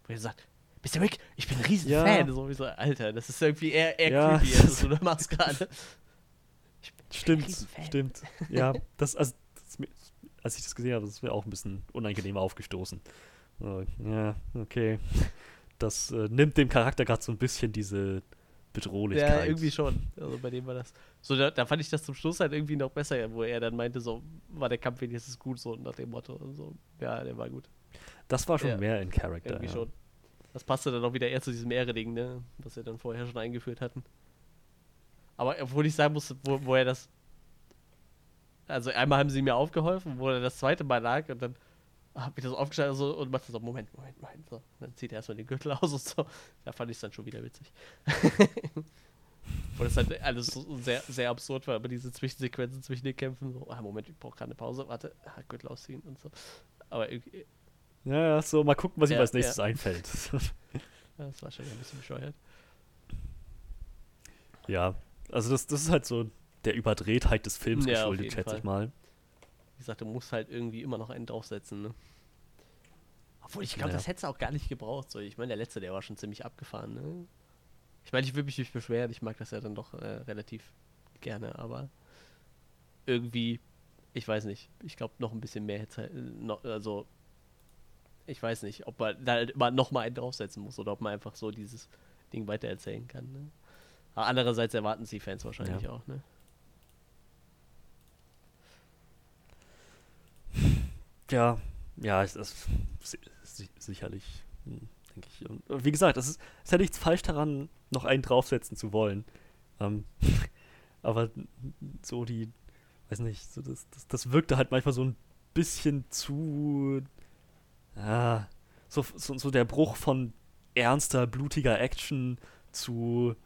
Wo er sagt, Mr. Wick, ich bin ein riesen ja. Fan. So, so, Alter, das ist irgendwie eher, eher ja. creepy, als du machst gerade. Stimmt, stimmt. Ja, das, also, das, als ich das gesehen habe, das ist mir auch ein bisschen unangenehm aufgestoßen. Ja, okay. Das äh, nimmt dem Charakter gerade so ein bisschen diese Bedrohlichkeit. Ja, irgendwie schon. Also bei dem war das. So, da, da, fand ich das zum Schluss halt irgendwie noch besser, wo er dann meinte, so war der Kampf wenigstens gut, so nach dem Motto. Und so. Ja, der war gut. Das war schon ja, mehr in Character. Irgendwie ja. schon. Das passte dann auch wieder eher zu diesem Ehre-Ding, ne? Was wir dann vorher schon eingeführt hatten. Aber obwohl ich sagen musste, wo, wo er das. Also einmal haben sie mir aufgeholfen, wo er das zweite Mal lag und dann habe ich das aufgeschaltet so, und machte so, Moment, Moment, Moment. So. Und dann zieht er erstmal den Gürtel aus und so. Da fand ich es dann schon wieder witzig. Wo das halt alles so sehr, sehr absurd war, aber diese Zwischensequenzen zwischen den Kämpfen, so, ah, Moment, ich brauche gerade eine Pause, warte, ah, Gürtel ausziehen und so. Aber irgendwie. Ja, ja, so, mal gucken, was ja, ihm als nächstes ja. einfällt. ja, das war schon ein bisschen bescheuert. Ja, also das, das ist halt so der Überdrehtheit des Films ja, geschuldet, schätze ich mal. Wie gesagt, du musst halt irgendwie immer noch einen draufsetzen, ne? Obwohl, ich glaube, ja. das hätte es auch gar nicht gebraucht. So. Ich meine, der letzte, der war schon ziemlich abgefahren, ne? Ich meine, ich will mich nicht beschweren, ich mag das ja dann doch äh, relativ gerne, aber irgendwie, ich weiß nicht, ich glaube noch ein bisschen mehr hätte, noch, also ich weiß nicht, ob man da halt immer noch mal einen draufsetzen muss oder ob man einfach so dieses Ding weitererzählen kann. Ne? Aber andererseits erwarten sie Fans wahrscheinlich Ja. auch, ne? Ja, ja, es ist si si sicherlich, hm, denke ich. Und wie gesagt, es ist, es ist nichts falsch daran, noch einen draufsetzen zu wollen. Ähm, aber so die, weiß nicht, so das, das, das wirkte halt manchmal so ein bisschen zu, ja, so, so, so der Bruch von ernster, blutiger Action zu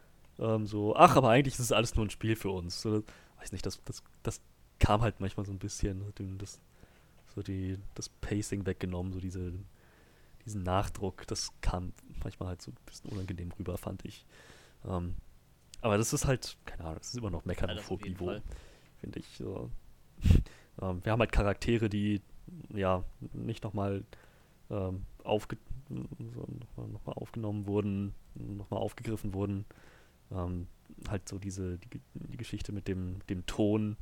ähm, so, ach, aber eigentlich ist es alles nur ein Spiel für uns. So, weiß nicht, das, das, das kam halt manchmal so ein bisschen, ihm das, so die, das Pacing weggenommen, so diese, diesen Nachdruck, das kam manchmal halt so ein bisschen unangenehm rüber, fand ich. Ähm, aber das ist halt, keine Ahnung, das ist immer noch meckern Ja, das auf auf hohem jeden Niveau, Fall. finde ich. So. ähm, wir haben halt Charaktere, die ja nicht nochmal ähm, aufge so nochmal noch mal aufgenommen wurden, nochmal aufgegriffen wurden. Ähm, halt so diese, die, die Geschichte mit dem, dem Ton,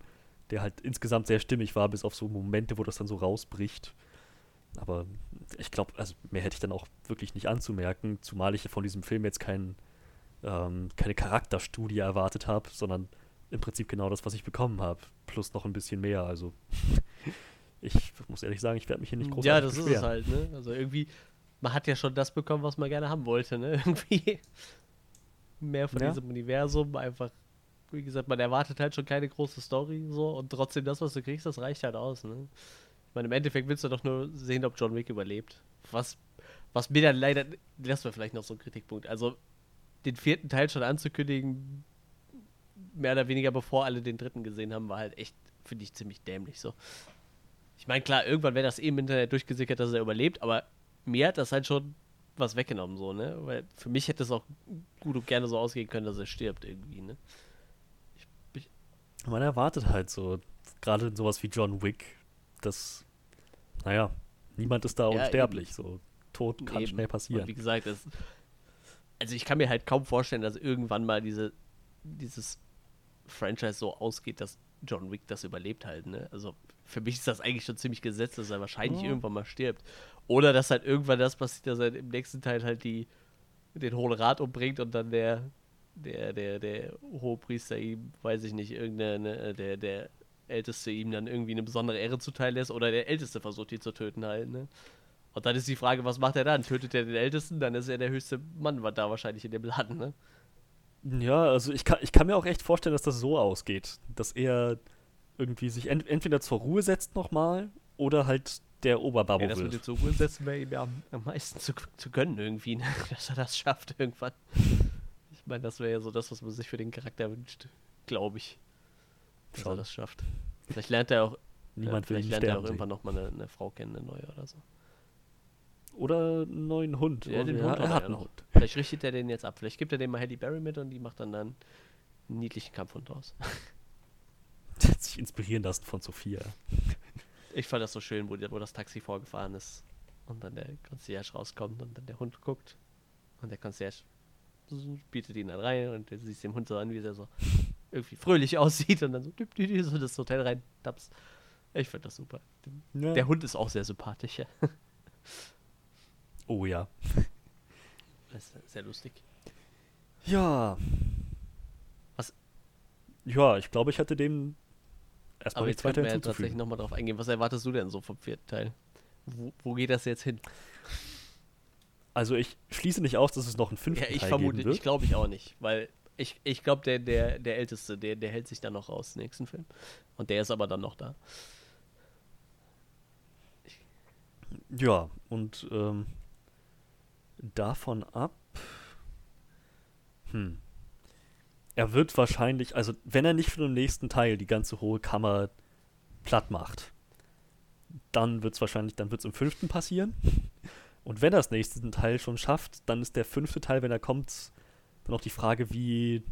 der halt insgesamt sehr stimmig war, bis auf so Momente, wo das dann so rausbricht. Aber ich glaube, also mehr hätte ich dann auch wirklich nicht anzumerken, zumal ich von diesem Film jetzt kein, ähm, keine Charakterstudie erwartet habe, sondern im Prinzip genau das, was ich bekommen habe, plus noch ein bisschen mehr. Also ich muss ehrlich sagen, ich werde mich hier nicht großartig Ja, das ist beschweren. es halt, ne? Also irgendwie, man hat ja schon das bekommen, was man gerne haben wollte, ne? Irgendwie mehr von Ja. diesem Universum, einfach, wie gesagt, man erwartet halt schon keine große Story, so, und trotzdem das, was du kriegst, das reicht halt aus, ne? Ich meine, im Endeffekt willst du doch nur sehen, ob John Wick überlebt. Was, was mir dann leider, das wäre vielleicht noch so ein Kritikpunkt, also den vierten Teil schon anzukündigen, mehr oder weniger bevor alle den dritten gesehen haben, war halt echt, finde ich, ziemlich dämlich so. Ich meine, klar, irgendwann wäre das eh im Internet durchgesickert, dass er überlebt, aber mir hat das halt schon was weggenommen, so, ne? Weil für mich hätte es auch gut und gerne so ausgehen können, dass er stirbt irgendwie, ne? Man erwartet halt so, gerade sowas wie John Wick, dass, naja, niemand ist da Ja, unsterblich. So, Tod kann Eben. schnell Und passieren. wie gesagt, das, also ich kann mir halt kaum vorstellen, dass irgendwann mal diese, dieses Franchise so ausgeht, dass John Wick das überlebt halt, ne? Also für mich ist das eigentlich schon ziemlich gesetzt, dass er wahrscheinlich Ja. irgendwann mal stirbt. Oder dass halt irgendwann das passiert, dass er im nächsten Teil halt die, den Hohen Rat umbringt und dann der, der, der, der Hohepriester ihm, weiß ich nicht, irgendeine, der, der Älteste ihm dann irgendwie eine besondere Ehre zuteil lässt oder der Älteste versucht, ihn zu töten halt, ne? Und dann ist die Frage, was macht er dann? Tötet er den Ältesten? Dann ist er der höchste Mann war da wahrscheinlich in dem Laden, ne? Ja, also ich kann, ich kann mir auch echt vorstellen, dass das so ausgeht, dass er irgendwie sich ent entweder zur Ruhe setzt nochmal oder halt der Oberbabo Ja, das wird. dem zur Ruhe setzen wäre ihm ja am, am meisten zu, zu gönnen irgendwie, ne? dass er das schafft irgendwann. Ich meine, das wäre ja so das, was man sich für den Charakter wünscht, glaube ich, dass er Schon. das schafft. Vielleicht lernt er auch, Niemand will vielleicht lernt er auch irgendwann nochmal eine, eine Frau kennen, eine neue oder so. Oder einen neuen Hund. Ja, Oder den er, Hund hat er er hat einen. Hund. Vielleicht richtet er den jetzt ab. Vielleicht gibt er dem mal Halle Berry mit und die macht dann einen niedlichen Kampfhund hat sich inspirieren lassen von Sophia. Ich fand das so schön, wo, wo das Taxi vorgefahren ist und dann der Concierge rauskommt und dann der Hund guckt und der Concierge bietet ihn dann rein und du siehst dem Hund so an, wie er so irgendwie fröhlich aussieht und dann so, düp, düp, so das Hotel rein taps. Ich finde das super. Ja. Der Hund ist auch sehr sympathisch. Ja. Oh ja. Das ist sehr lustig. Ja. Was- Ja, ich glaube, ich hatte dem erstmal Aber nichts jetzt weiter wir ja tatsächlich hinzuzufügen. nochmal drauf eingehen. Was erwartest du denn so vom vierten Teil? Wo, wo geht das jetzt hin? Also ich schließe nicht aus, dass es noch einen fünften Ja, ich Teil vermute, geben wird. ich glaube ich auch nicht, weil ich, ich glaube, der, der, der Älteste, der, der hält sich dann noch raus, nächsten Film. Und der ist aber dann noch da. Ja, und ähm, davon ab. Hm. Er wird wahrscheinlich, also wenn er nicht für den nächsten Teil die ganze hohe Kammer platt macht, dann wird es wahrscheinlich, dann wird es im fünften passieren. Und wenn er das nächste Teil schon schafft, dann ist der fünfte Teil, wenn er kommt, dann auch die Frage, wie,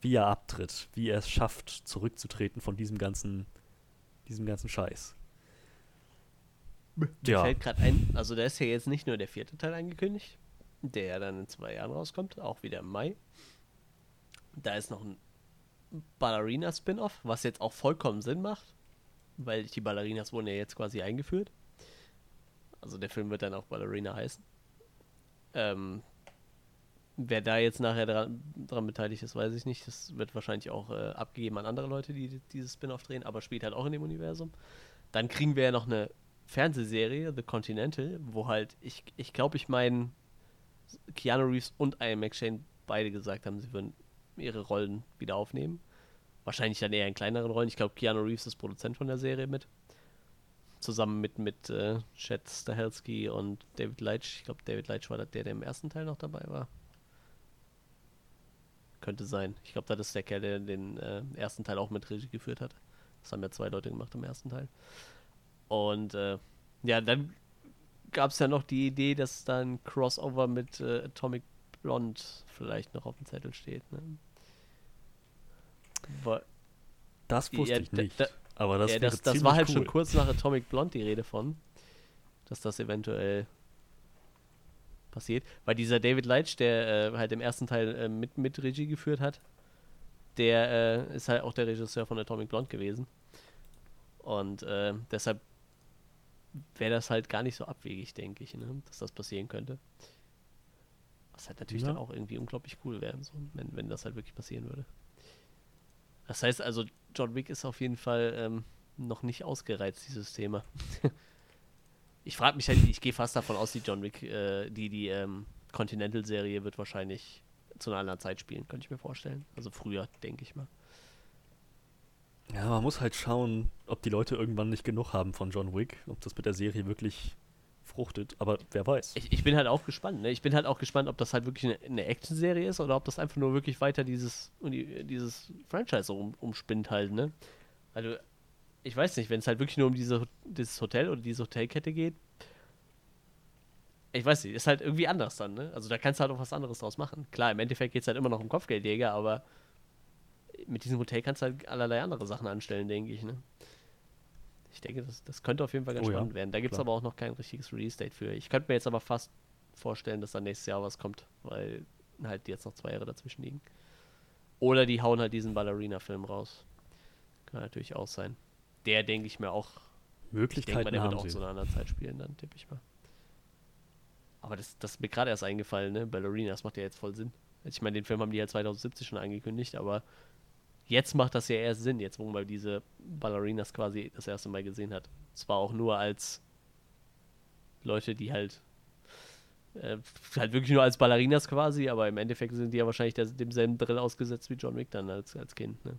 wie er abtritt, wie er es schafft, zurückzutreten von diesem ganzen, diesem ganzen Scheiß. Mir Ja. fällt gerade ein, also da ist ja jetzt nicht nur der vierte Teil angekündigt, der ja dann in zwei Jahren rauskommt, auch wieder im Mai. Da ist noch ein Ballerina-Spin-Off, was jetzt auch vollkommen Sinn macht, weil die Ballerinas wurden ja jetzt quasi eingeführt. Also der Film wird dann auch Ballerina heißen. Ähm, wer da jetzt nachher dran, dran, beteiligt ist, weiß ich nicht. Das wird wahrscheinlich auch äh, abgegeben an andere Leute, die dieses Spin-off drehen, aber spielt halt auch in dem Universum. Dann kriegen wir ja noch eine Fernsehserie, The Continental, wo halt, ich glaube, ich, glaub, ich meine, Keanu Reeves und Ian McShane beide gesagt haben, sie würden ihre Rollen wieder aufnehmen. Wahrscheinlich dann eher in kleineren Rollen. Ich glaube, Keanu Reeves ist Produzent von der Serie mit zusammen mit, mit äh, Chad Stahelski und David Leitch. Ich glaube, David Leitch war der, der im ersten Teil noch dabei war. Könnte sein. Ich glaube, das ist der Kerl, der den äh, ersten Teil auch mit Regie geführt hat. Das haben ja zwei Leute gemacht im ersten Teil. Und äh, ja, dann gab es ja noch die Idee, dass dann Crossover mit äh, Atomic Blonde vielleicht noch auf dem Zettel steht. Ne? Das wusste ja, ich nicht. Da, aber das, ja, das, das war halt cool. schon kurz nach Atomic Blonde die Rede von, dass das eventuell passiert. Weil dieser David Leitch, der äh, halt im ersten Teil äh, mit, mit Regie geführt hat, der äh, ist halt auch der Regisseur von Atomic Blonde gewesen. Und äh, deshalb wäre das halt gar nicht so abwegig, denke ich, ne? dass das passieren könnte. Was halt natürlich ja. dann auch irgendwie unglaublich cool wäre, so, wenn, wenn das halt wirklich passieren würde. Das heißt also, John Wick ist auf jeden Fall ähm, noch nicht ausgereizt, dieses Thema. ich frage mich halt, ich gehe fast davon aus, die John Wick, äh, die, die ähm, Continental-Serie wird wahrscheinlich zu einer anderen Zeit spielen, könnte ich mir vorstellen. Also früher, denke ich mal. Ja, man muss halt schauen, ob die Leute irgendwann nicht genug haben von John Wick, ob das mit der Serie wirklich fruchtet, aber wer weiß. Ich, ich bin halt auch gespannt. Ne? Ich bin halt auch gespannt, ob das halt wirklich eine, eine Action-Serie ist oder ob das einfach nur wirklich weiter dieses, dieses Franchise um, umspinnt halt. Ne? Also, ich weiß nicht, wenn es halt wirklich nur um diese, dieses Hotel oder diese Hotelkette geht, ich weiß nicht, ist halt irgendwie anders dann, ne? Also da kannst du halt auch was anderes draus machen. Klar, im Endeffekt geht es halt immer noch um Kopfgeldjäger, aber mit diesem Hotel kannst du halt allerlei andere Sachen anstellen, denke ich, ne? Ich denke, das, das könnte auf jeden Fall ganz oh, spannend ja. werden. Da gibt es aber auch noch kein richtiges Release-Date für. Ich könnte mir jetzt aber fast vorstellen, dass da nächstes Jahr was kommt, weil halt jetzt noch zwei Jahre dazwischen liegen. Oder die hauen halt diesen Ballerina-Film raus. Kann natürlich auch sein. Der denke ich mir auch. Möglichkeiten ich denk mal, der wird auch so in einer anderen Zeit spielen, dann tippe ich mal. Aber das, das ist mir gerade erst eingefallen, ne? Ballerina, das macht ja jetzt voll Sinn. Ich meine, den Film haben die ja 2017 schon angekündigt, aber jetzt macht das ja erst Sinn, jetzt wo man diese Ballerinas quasi das erste Mal gesehen hat. Zwar auch nur als Leute, die halt äh, halt wirklich nur als Ballerinas quasi, aber im Endeffekt sind die ja wahrscheinlich der, demselben Drill ausgesetzt wie John Wick dann als, als Kind. Ne?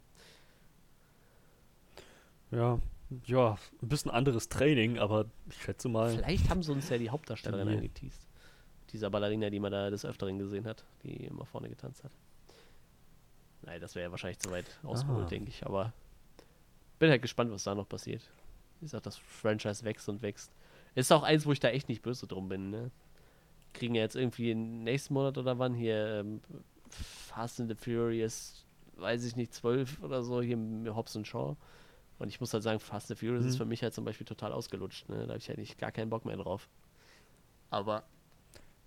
Ja, ja, ein bisschen anderes Training, aber ich schätze mal. Vielleicht haben sie uns ja die Hauptdarstellerin angeteased. Dieser Ballerina, die man da des Öfteren gesehen hat, die immer vorne getanzt hat. Nein, das wäre ja wahrscheinlich zu weit ausgeholt, denke ich. Aber bin halt gespannt, was da noch passiert. Wie gesagt, das Franchise wächst und wächst. Ist auch eins, wo ich da echt nicht böse drum bin. Ne? Kriegen ja jetzt irgendwie nächsten Monat oder wann hier ähm, Fast and the Furious, weiß ich nicht, 12 oder so, hier mit Hobbs und Shaw. Und ich muss halt sagen, Fast and the Furious mhm. ist für mich halt zum Beispiel total ausgelutscht. Ne? Da habe ich halt nicht gar keinen Bock mehr drauf. Aber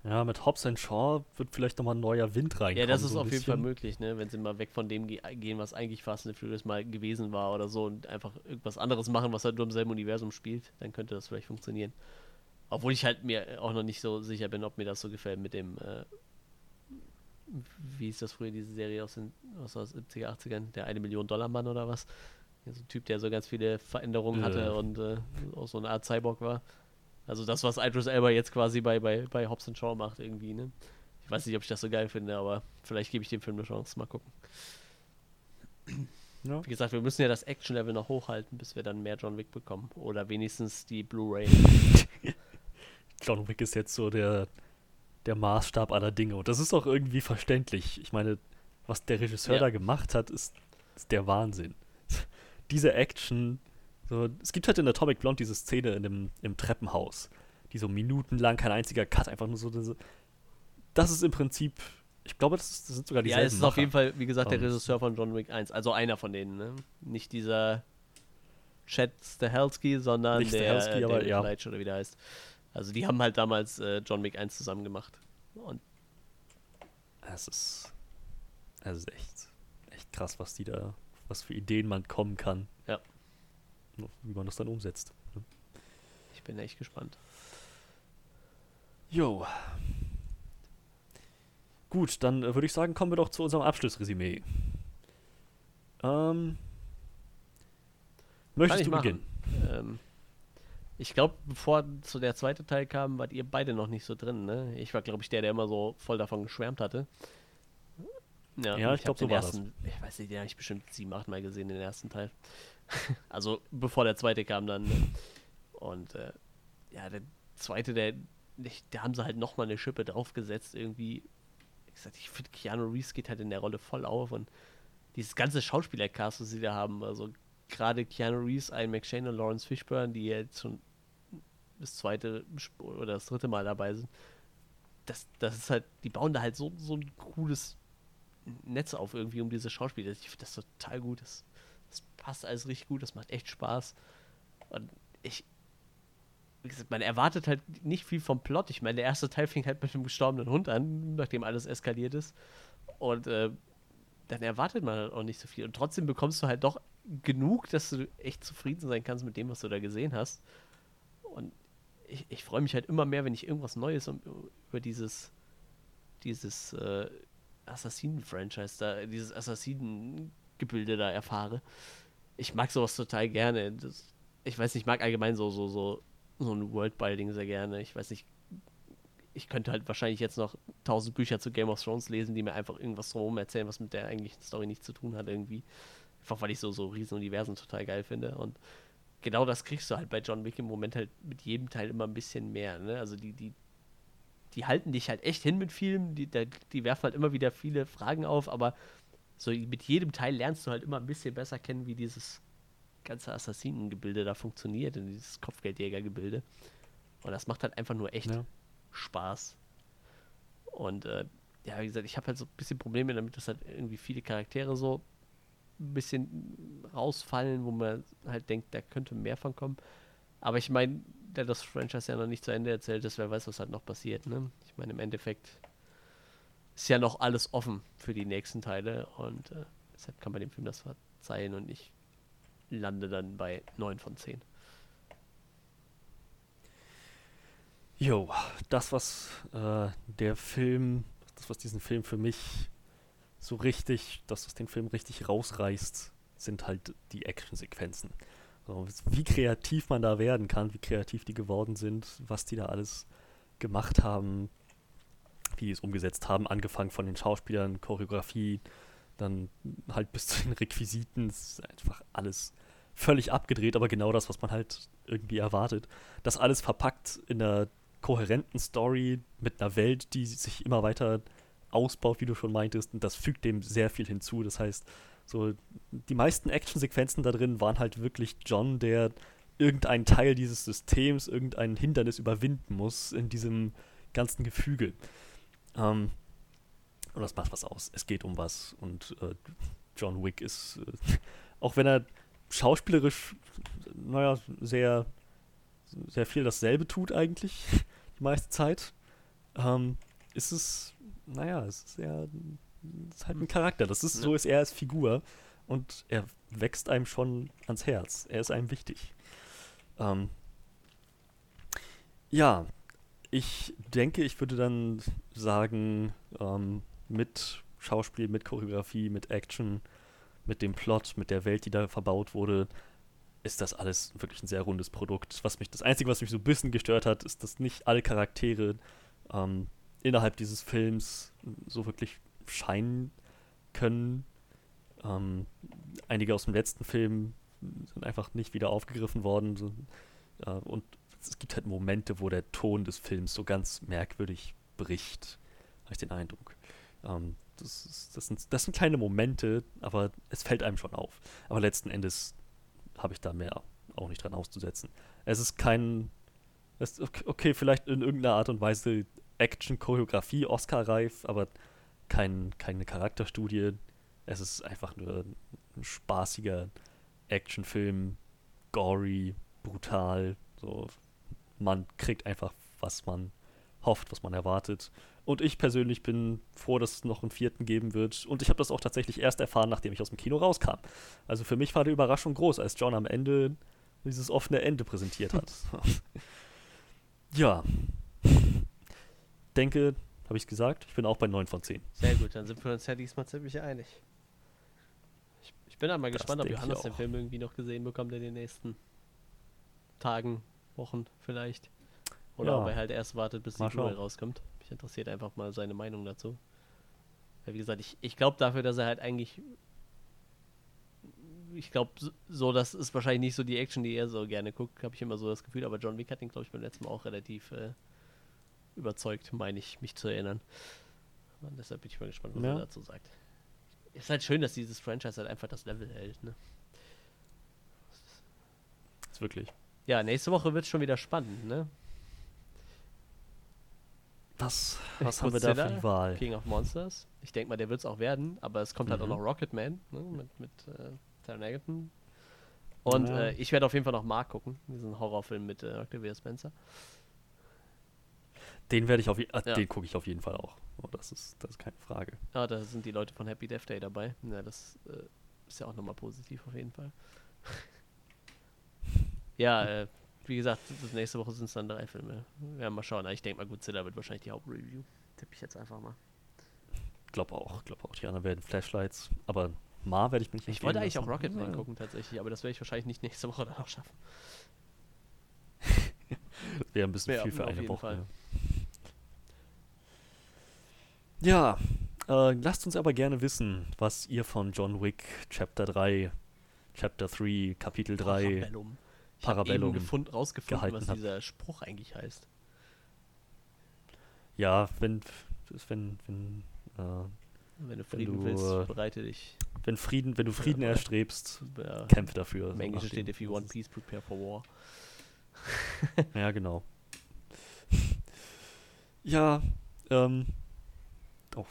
ja, mit Hobbs Shaw wird vielleicht nochmal ein neuer Wind reinkommen. Ja, das ist so auf jeden Fall möglich, ne? wenn sie mal weg von dem gehen, was eigentlich Fast and Furious mal gewesen war oder so und einfach irgendwas anderes machen, was halt nur im selben Universum spielt, dann könnte das vielleicht funktionieren. Obwohl ich halt mir auch noch nicht so sicher bin, ob mir das so gefällt mit dem, äh, wie ist das früher, diese Serie aus den, aus den 70er, 80ern, der eine Million Dollar Mann oder was? Ja, so ein Typ, der so ganz viele Veränderungen hatte äh. und äh, auch so eine Art Cyborg war. Also das, was Idris Elba jetzt quasi bei, bei, bei Hobbs Shaw macht irgendwie, ne? Ich weiß nicht, ob ich das so geil finde, aber vielleicht gebe ich dem Film eine Chance. Mal gucken. Ja. Wie gesagt, wir müssen ja das Action-Level noch hochhalten, bis wir dann mehr John Wick bekommen. Oder wenigstens die Blu-ray. John Wick ist jetzt so der, der Maßstab aller Dinge. Und das ist auch irgendwie verständlich. Ich meine, was der Regisseur ja. da gemacht hat, ist, ist der Wahnsinn. Diese Action, so, es gibt halt in Atomic Blonde diese Szene in dem, im Treppenhaus, die so minutenlang kein einziger Cut, einfach nur so. so das ist im Prinzip, ich glaube, das, ist, das sind sogar dieselben Ja, es ist Macher. auf jeden Fall, wie gesagt, der um, Regisseur von John Wick 1, also einer von denen, ne? Nicht dieser Chad Stahelski, sondern der Stahelski, aber, ja. Leitch oder wie der heißt. Also die haben halt damals äh, John Wick 1 zusammen gemacht. Und es ist, es ist echt, echt krass, was die da, was für Ideen man kommen kann. Ja. Wie man das dann umsetzt. Ne? Ich bin echt gespannt. Jo. Gut, dann äh, würde ich sagen, kommen wir doch zu unserem Abschlussresümee. Ähm, möchtest du beginnen? Ähm, ich glaube, bevor so der zweite Teil kam, wart ihr beide noch nicht so drin, ne? Ich war, glaube ich, der, der immer so voll davon geschwärmt hatte. Ja, ja ich, ich glaube, so war ersten, das. Ich weiß nicht, den habe ich bestimmt sieben, acht Mal gesehen, den ersten Teil. also, bevor der zweite kam dann. Ne? Und äh, ja, der zweite, der, da haben sie halt nochmal eine Schippe draufgesetzt, irgendwie gesagt, ich finde, Keanu Reeves geht halt in der Rolle voll auf und dieses ganze Schauspielercast, was sie da haben, also gerade Keanu Reeves, Ian McShane und Lawrence Fishburne, die jetzt schon das zweite oder das dritte Mal dabei sind, das, das ist halt, die bauen da halt so, so ein cooles Netz auf irgendwie um diese Schauspieler. Ich finde das total gut. Das, das passt alles richtig gut, das macht echt Spaß. Und ich, wie gesagt, man erwartet halt nicht viel vom Plot. Ich meine, der erste Teil fing halt mit dem gestorbenen Hund an, nachdem alles eskaliert ist. Und äh, dann erwartet man halt auch nicht so viel. Und trotzdem bekommst du halt doch genug, dass du echt zufrieden sein kannst mit dem, was du da gesehen hast. Und ich, ich freue mich halt immer mehr, wenn ich irgendwas Neues um, über dieses, dieses äh, Assassinen-Franchise da, dieses Da erfahre. Ich mag sowas total gerne. Das, ich weiß nicht, ich mag allgemein so, so, so so ein Worldbuilding sehr gerne. Ich weiß nicht, ich könnte halt wahrscheinlich jetzt noch tausend Bücher zu Game of Thrones lesen, die mir einfach irgendwas drumherum erzählen, was mit der eigentlichen Story nichts zu tun hat irgendwie. Einfach weil ich so, so Riesenuniversen total geil finde. Und genau das kriegst du halt bei John Wick im Moment halt mit jedem Teil immer ein bisschen mehr. Ne? Also die, die, die halten dich halt echt hin mit Filmen, die, die werfen halt immer wieder viele Fragen auf, aber so mit jedem Teil lernst du halt immer ein bisschen besser kennen, wie dieses ganze Assassinengebilde da funktioniert, in dieses Kopfgeldjägergebilde. Und das macht halt einfach nur echt ja. Spaß. Und äh, ja, wie gesagt, ich habe halt so ein bisschen Probleme damit, dass halt irgendwie viele Charaktere so ein bisschen rausfallen, wo man halt denkt, da könnte mehr von kommen. Aber ich meine, der das Franchise ja noch nicht zu Ende erzählt ist, wer weiß, was halt noch passiert. Ne? Ich meine, im Endeffekt ist ja noch alles offen für die nächsten Teile und äh, deshalb kann man dem Film das verzeihen und ich lande dann bei 9 von 10. Jo, das, was äh, der Film, das, was diesen Film für mich so richtig, das, was den Film richtig rausreißt, sind halt die Actionsequenzen. So, wie kreativ man da werden kann, wie kreativ die geworden sind, was die da alles gemacht haben, wie die es umgesetzt haben, angefangen von den Schauspielern, Choreografie, dann halt bis zu den Requisiten, es ist einfach alles völlig abgedreht, aber genau das, was man halt irgendwie erwartet. Das alles verpackt in einer kohärenten Story mit einer Welt, die sich immer weiter ausbaut, wie du schon meintest, und das fügt dem sehr viel hinzu. Das heißt, so die meisten Actionsequenzen da drin waren halt wirklich John, der irgendeinen Teil dieses Systems, irgendein Hindernis überwinden muss in diesem ganzen Gefüge. Ähm, und das macht was aus. Es geht um was. Und äh, John Wick ist, äh, auch wenn er schauspielerisch, naja, sehr, sehr viel dasselbe tut eigentlich, die meiste Zeit, ähm, ist es, naja, es ist es ist halt ein Charakter. Das ist, so ist er als Figur und er wächst einem schon ans Herz. Er ist einem wichtig. Ähm, ja, ich denke, ich würde dann sagen, ähm, mit Schauspiel, mit Choreografie, mit Action, mit dem Plot, mit der Welt, die da verbaut wurde, ist das alles wirklich ein sehr rundes Produkt. Was mich, das Einzige, was mich so ein bisschen gestört hat, ist, dass nicht alle Charaktere ähm, innerhalb dieses Films so wirklich scheinen können. Ähm, einige aus dem letzten Film sind einfach nicht wieder aufgegriffen worden. So, äh, und es gibt halt Momente, wo der Ton des Films so ganz merkwürdig bricht, habe ich den Eindruck. Ähm, das, das, sind, das sind kleine Momente, aber es fällt einem schon auf. Aber letzten Endes habe ich da mehr auch nicht dran auszusetzen. Es ist kein, es, okay, vielleicht in irgendeiner Art und Weise Action, Choreografie, Oscar-reif, aber kein, keine Charakterstudie. Es ist einfach nur ein spaßiger Actionfilm, gory, brutal. So, man kriegt einfach, was man hofft, was man erwartet. Und ich persönlich bin froh, dass es noch einen vierten geben wird. Und ich habe das auch tatsächlich erst erfahren, nachdem ich aus dem Kino rauskam. Also für mich war die Überraschung groß, als John am Ende dieses offene Ende präsentiert hat. ja. Denke, habe ich es gesagt, ich bin auch bei 9 von 10. Sehr gut, dann sind wir uns ja diesmal ziemlich einig. Ich, ich bin einmal gespannt, ob Johannes den. Film irgendwie noch gesehen bekommt in den nächsten Tagen, Wochen vielleicht. Oder Ja. ob er halt erst wartet, bis die Blu-ray rauskommt. Mich interessiert einfach mal seine Meinung dazu. Weil wie gesagt, ich, ich glaube dafür, dass er halt eigentlich. Ich glaube, so, so, das ist wahrscheinlich nicht so die Action, die er so gerne guckt, habe ich immer so das Gefühl. Aber John Wick hat ihn, glaube ich, beim letzten Mal auch relativ äh, überzeugt, meine ich, mich zu erinnern. Und deshalb bin ich mal gespannt, was Ja. er dazu sagt. Ist halt schön, dass dieses Franchise halt einfach das Level hält. Ne? Ist wirklich. Ja, nächste Woche wird es schon wieder spannend. Ne? Was, was haben wir da für die Wahl? King of Monsters. Ich denke mal, der wird es auch werden, aber es kommt halt auch Mhm. noch Rocketman ne? mit, mit äh, Taron Egerton. Und Ja. äh, ich werde auf jeden Fall noch Mark gucken, diesen Horrorfilm mit äh, Octavia Spencer. Den werde ich auf jeden Ja. Den gucke ich auf jeden Fall auch. Oh, das, ist, das ist keine Frage. Ah, da sind die Leute von Happy Death Day dabei. Ja, das äh, ist ja auch nochmal positiv auf jeden Fall. ja, äh, wie gesagt, das nächste Woche sind es dann drei Filme. Wir werden mal schauen. Ich denke mal, Godzilla wird wahrscheinlich die Hauptreview. Tippe ich jetzt einfach mal. Glaub auch, glaub auch. Die anderen werden Flashlights. Aber Ma werde ich mich nicht Ich wollte eigentlich auch lassen. Rocketman Ja. gucken tatsächlich, aber das werde ich wahrscheinlich nicht nächste Woche dann auch schaffen. Wäre ein bisschen Ja, viel für eine Woche. Fall. Ja, ja äh, lasst uns aber gerne wissen, was ihr von John Wick Chapter 3, Chapter 3, Kapitel 3. Parabellum. Ich Parabellum gefund, rausgefunden, gehalten was hat. dieser Spruch eigentlich heißt. Ja, wenn, wenn, wenn, äh, Wenn du Frieden du, willst, äh, bereite dich. wenn Frieden, wenn du Frieden Ja. erstrebst, Ja, kämpfe dafür. Im Englischen steht, if you want peace, prepare for war. Ja, genau. ja, ähm, auch,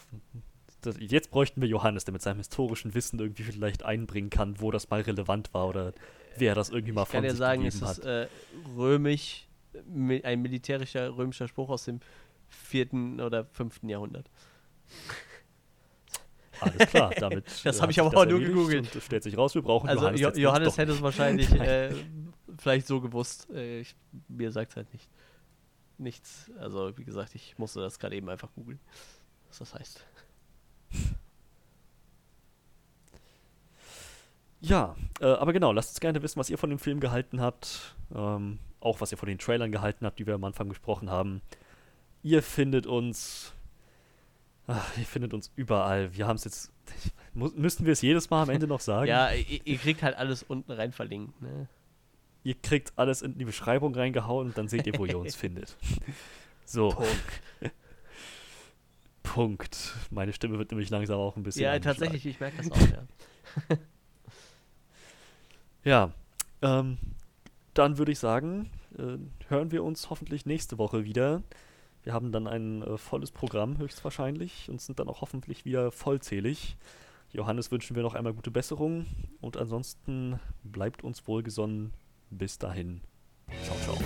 das, jetzt bräuchten wir Johannes, der mit seinem historischen Wissen irgendwie vielleicht einbringen kann, wo das mal relevant war oder wer das irgendwie mal Ich kann von sich sagen, es gegeben ist hat. äh, römisch, mi- ein militärischer römischer Spruch aus dem vierten oder fünften Jahrhundert. Alles klar, damit. Das äh, hab hat ich aber auch nur gegoogelt. Und es stellt sich raus, wir brauchen Also Johannes. Jo Johannes hätte es wahrscheinlich äh, vielleicht so gewusst. Äh, ich, mir sagt es halt nicht. Nichts. Also wie gesagt, ich musste das gerade eben einfach googeln, was das heißt. Ja, äh, aber genau, lasst uns gerne wissen, was ihr von dem Film gehalten habt. Ähm, auch was ihr von den Trailern gehalten habt, die wir am Anfang besprochen haben. Ihr findet uns. Ach, ihr findet uns überall. Wir haben es jetzt. Mu müssten wir es jedes Mal am Ende noch sagen? Ja, ihr, ihr kriegt halt alles unten rein verlinkt. Ne? Ihr kriegt alles in die Beschreibung reingehauen und dann seht ihr, wo ihr uns findet. So. Punkt. Punkt. Meine Stimme wird nämlich langsam auch ein bisschen. Ja, tatsächlich, ich merke das auch, ja. Ja, ähm, dann würde ich sagen, äh, hören wir uns hoffentlich nächste Woche wieder. Wir haben dann ein äh, volles Programm höchstwahrscheinlich und sind dann auch hoffentlich wieder vollzählig. Johannes wünschen wir noch einmal gute Besserung und ansonsten bleibt uns wohlgesonnen. Bis dahin. Ciao, ciao.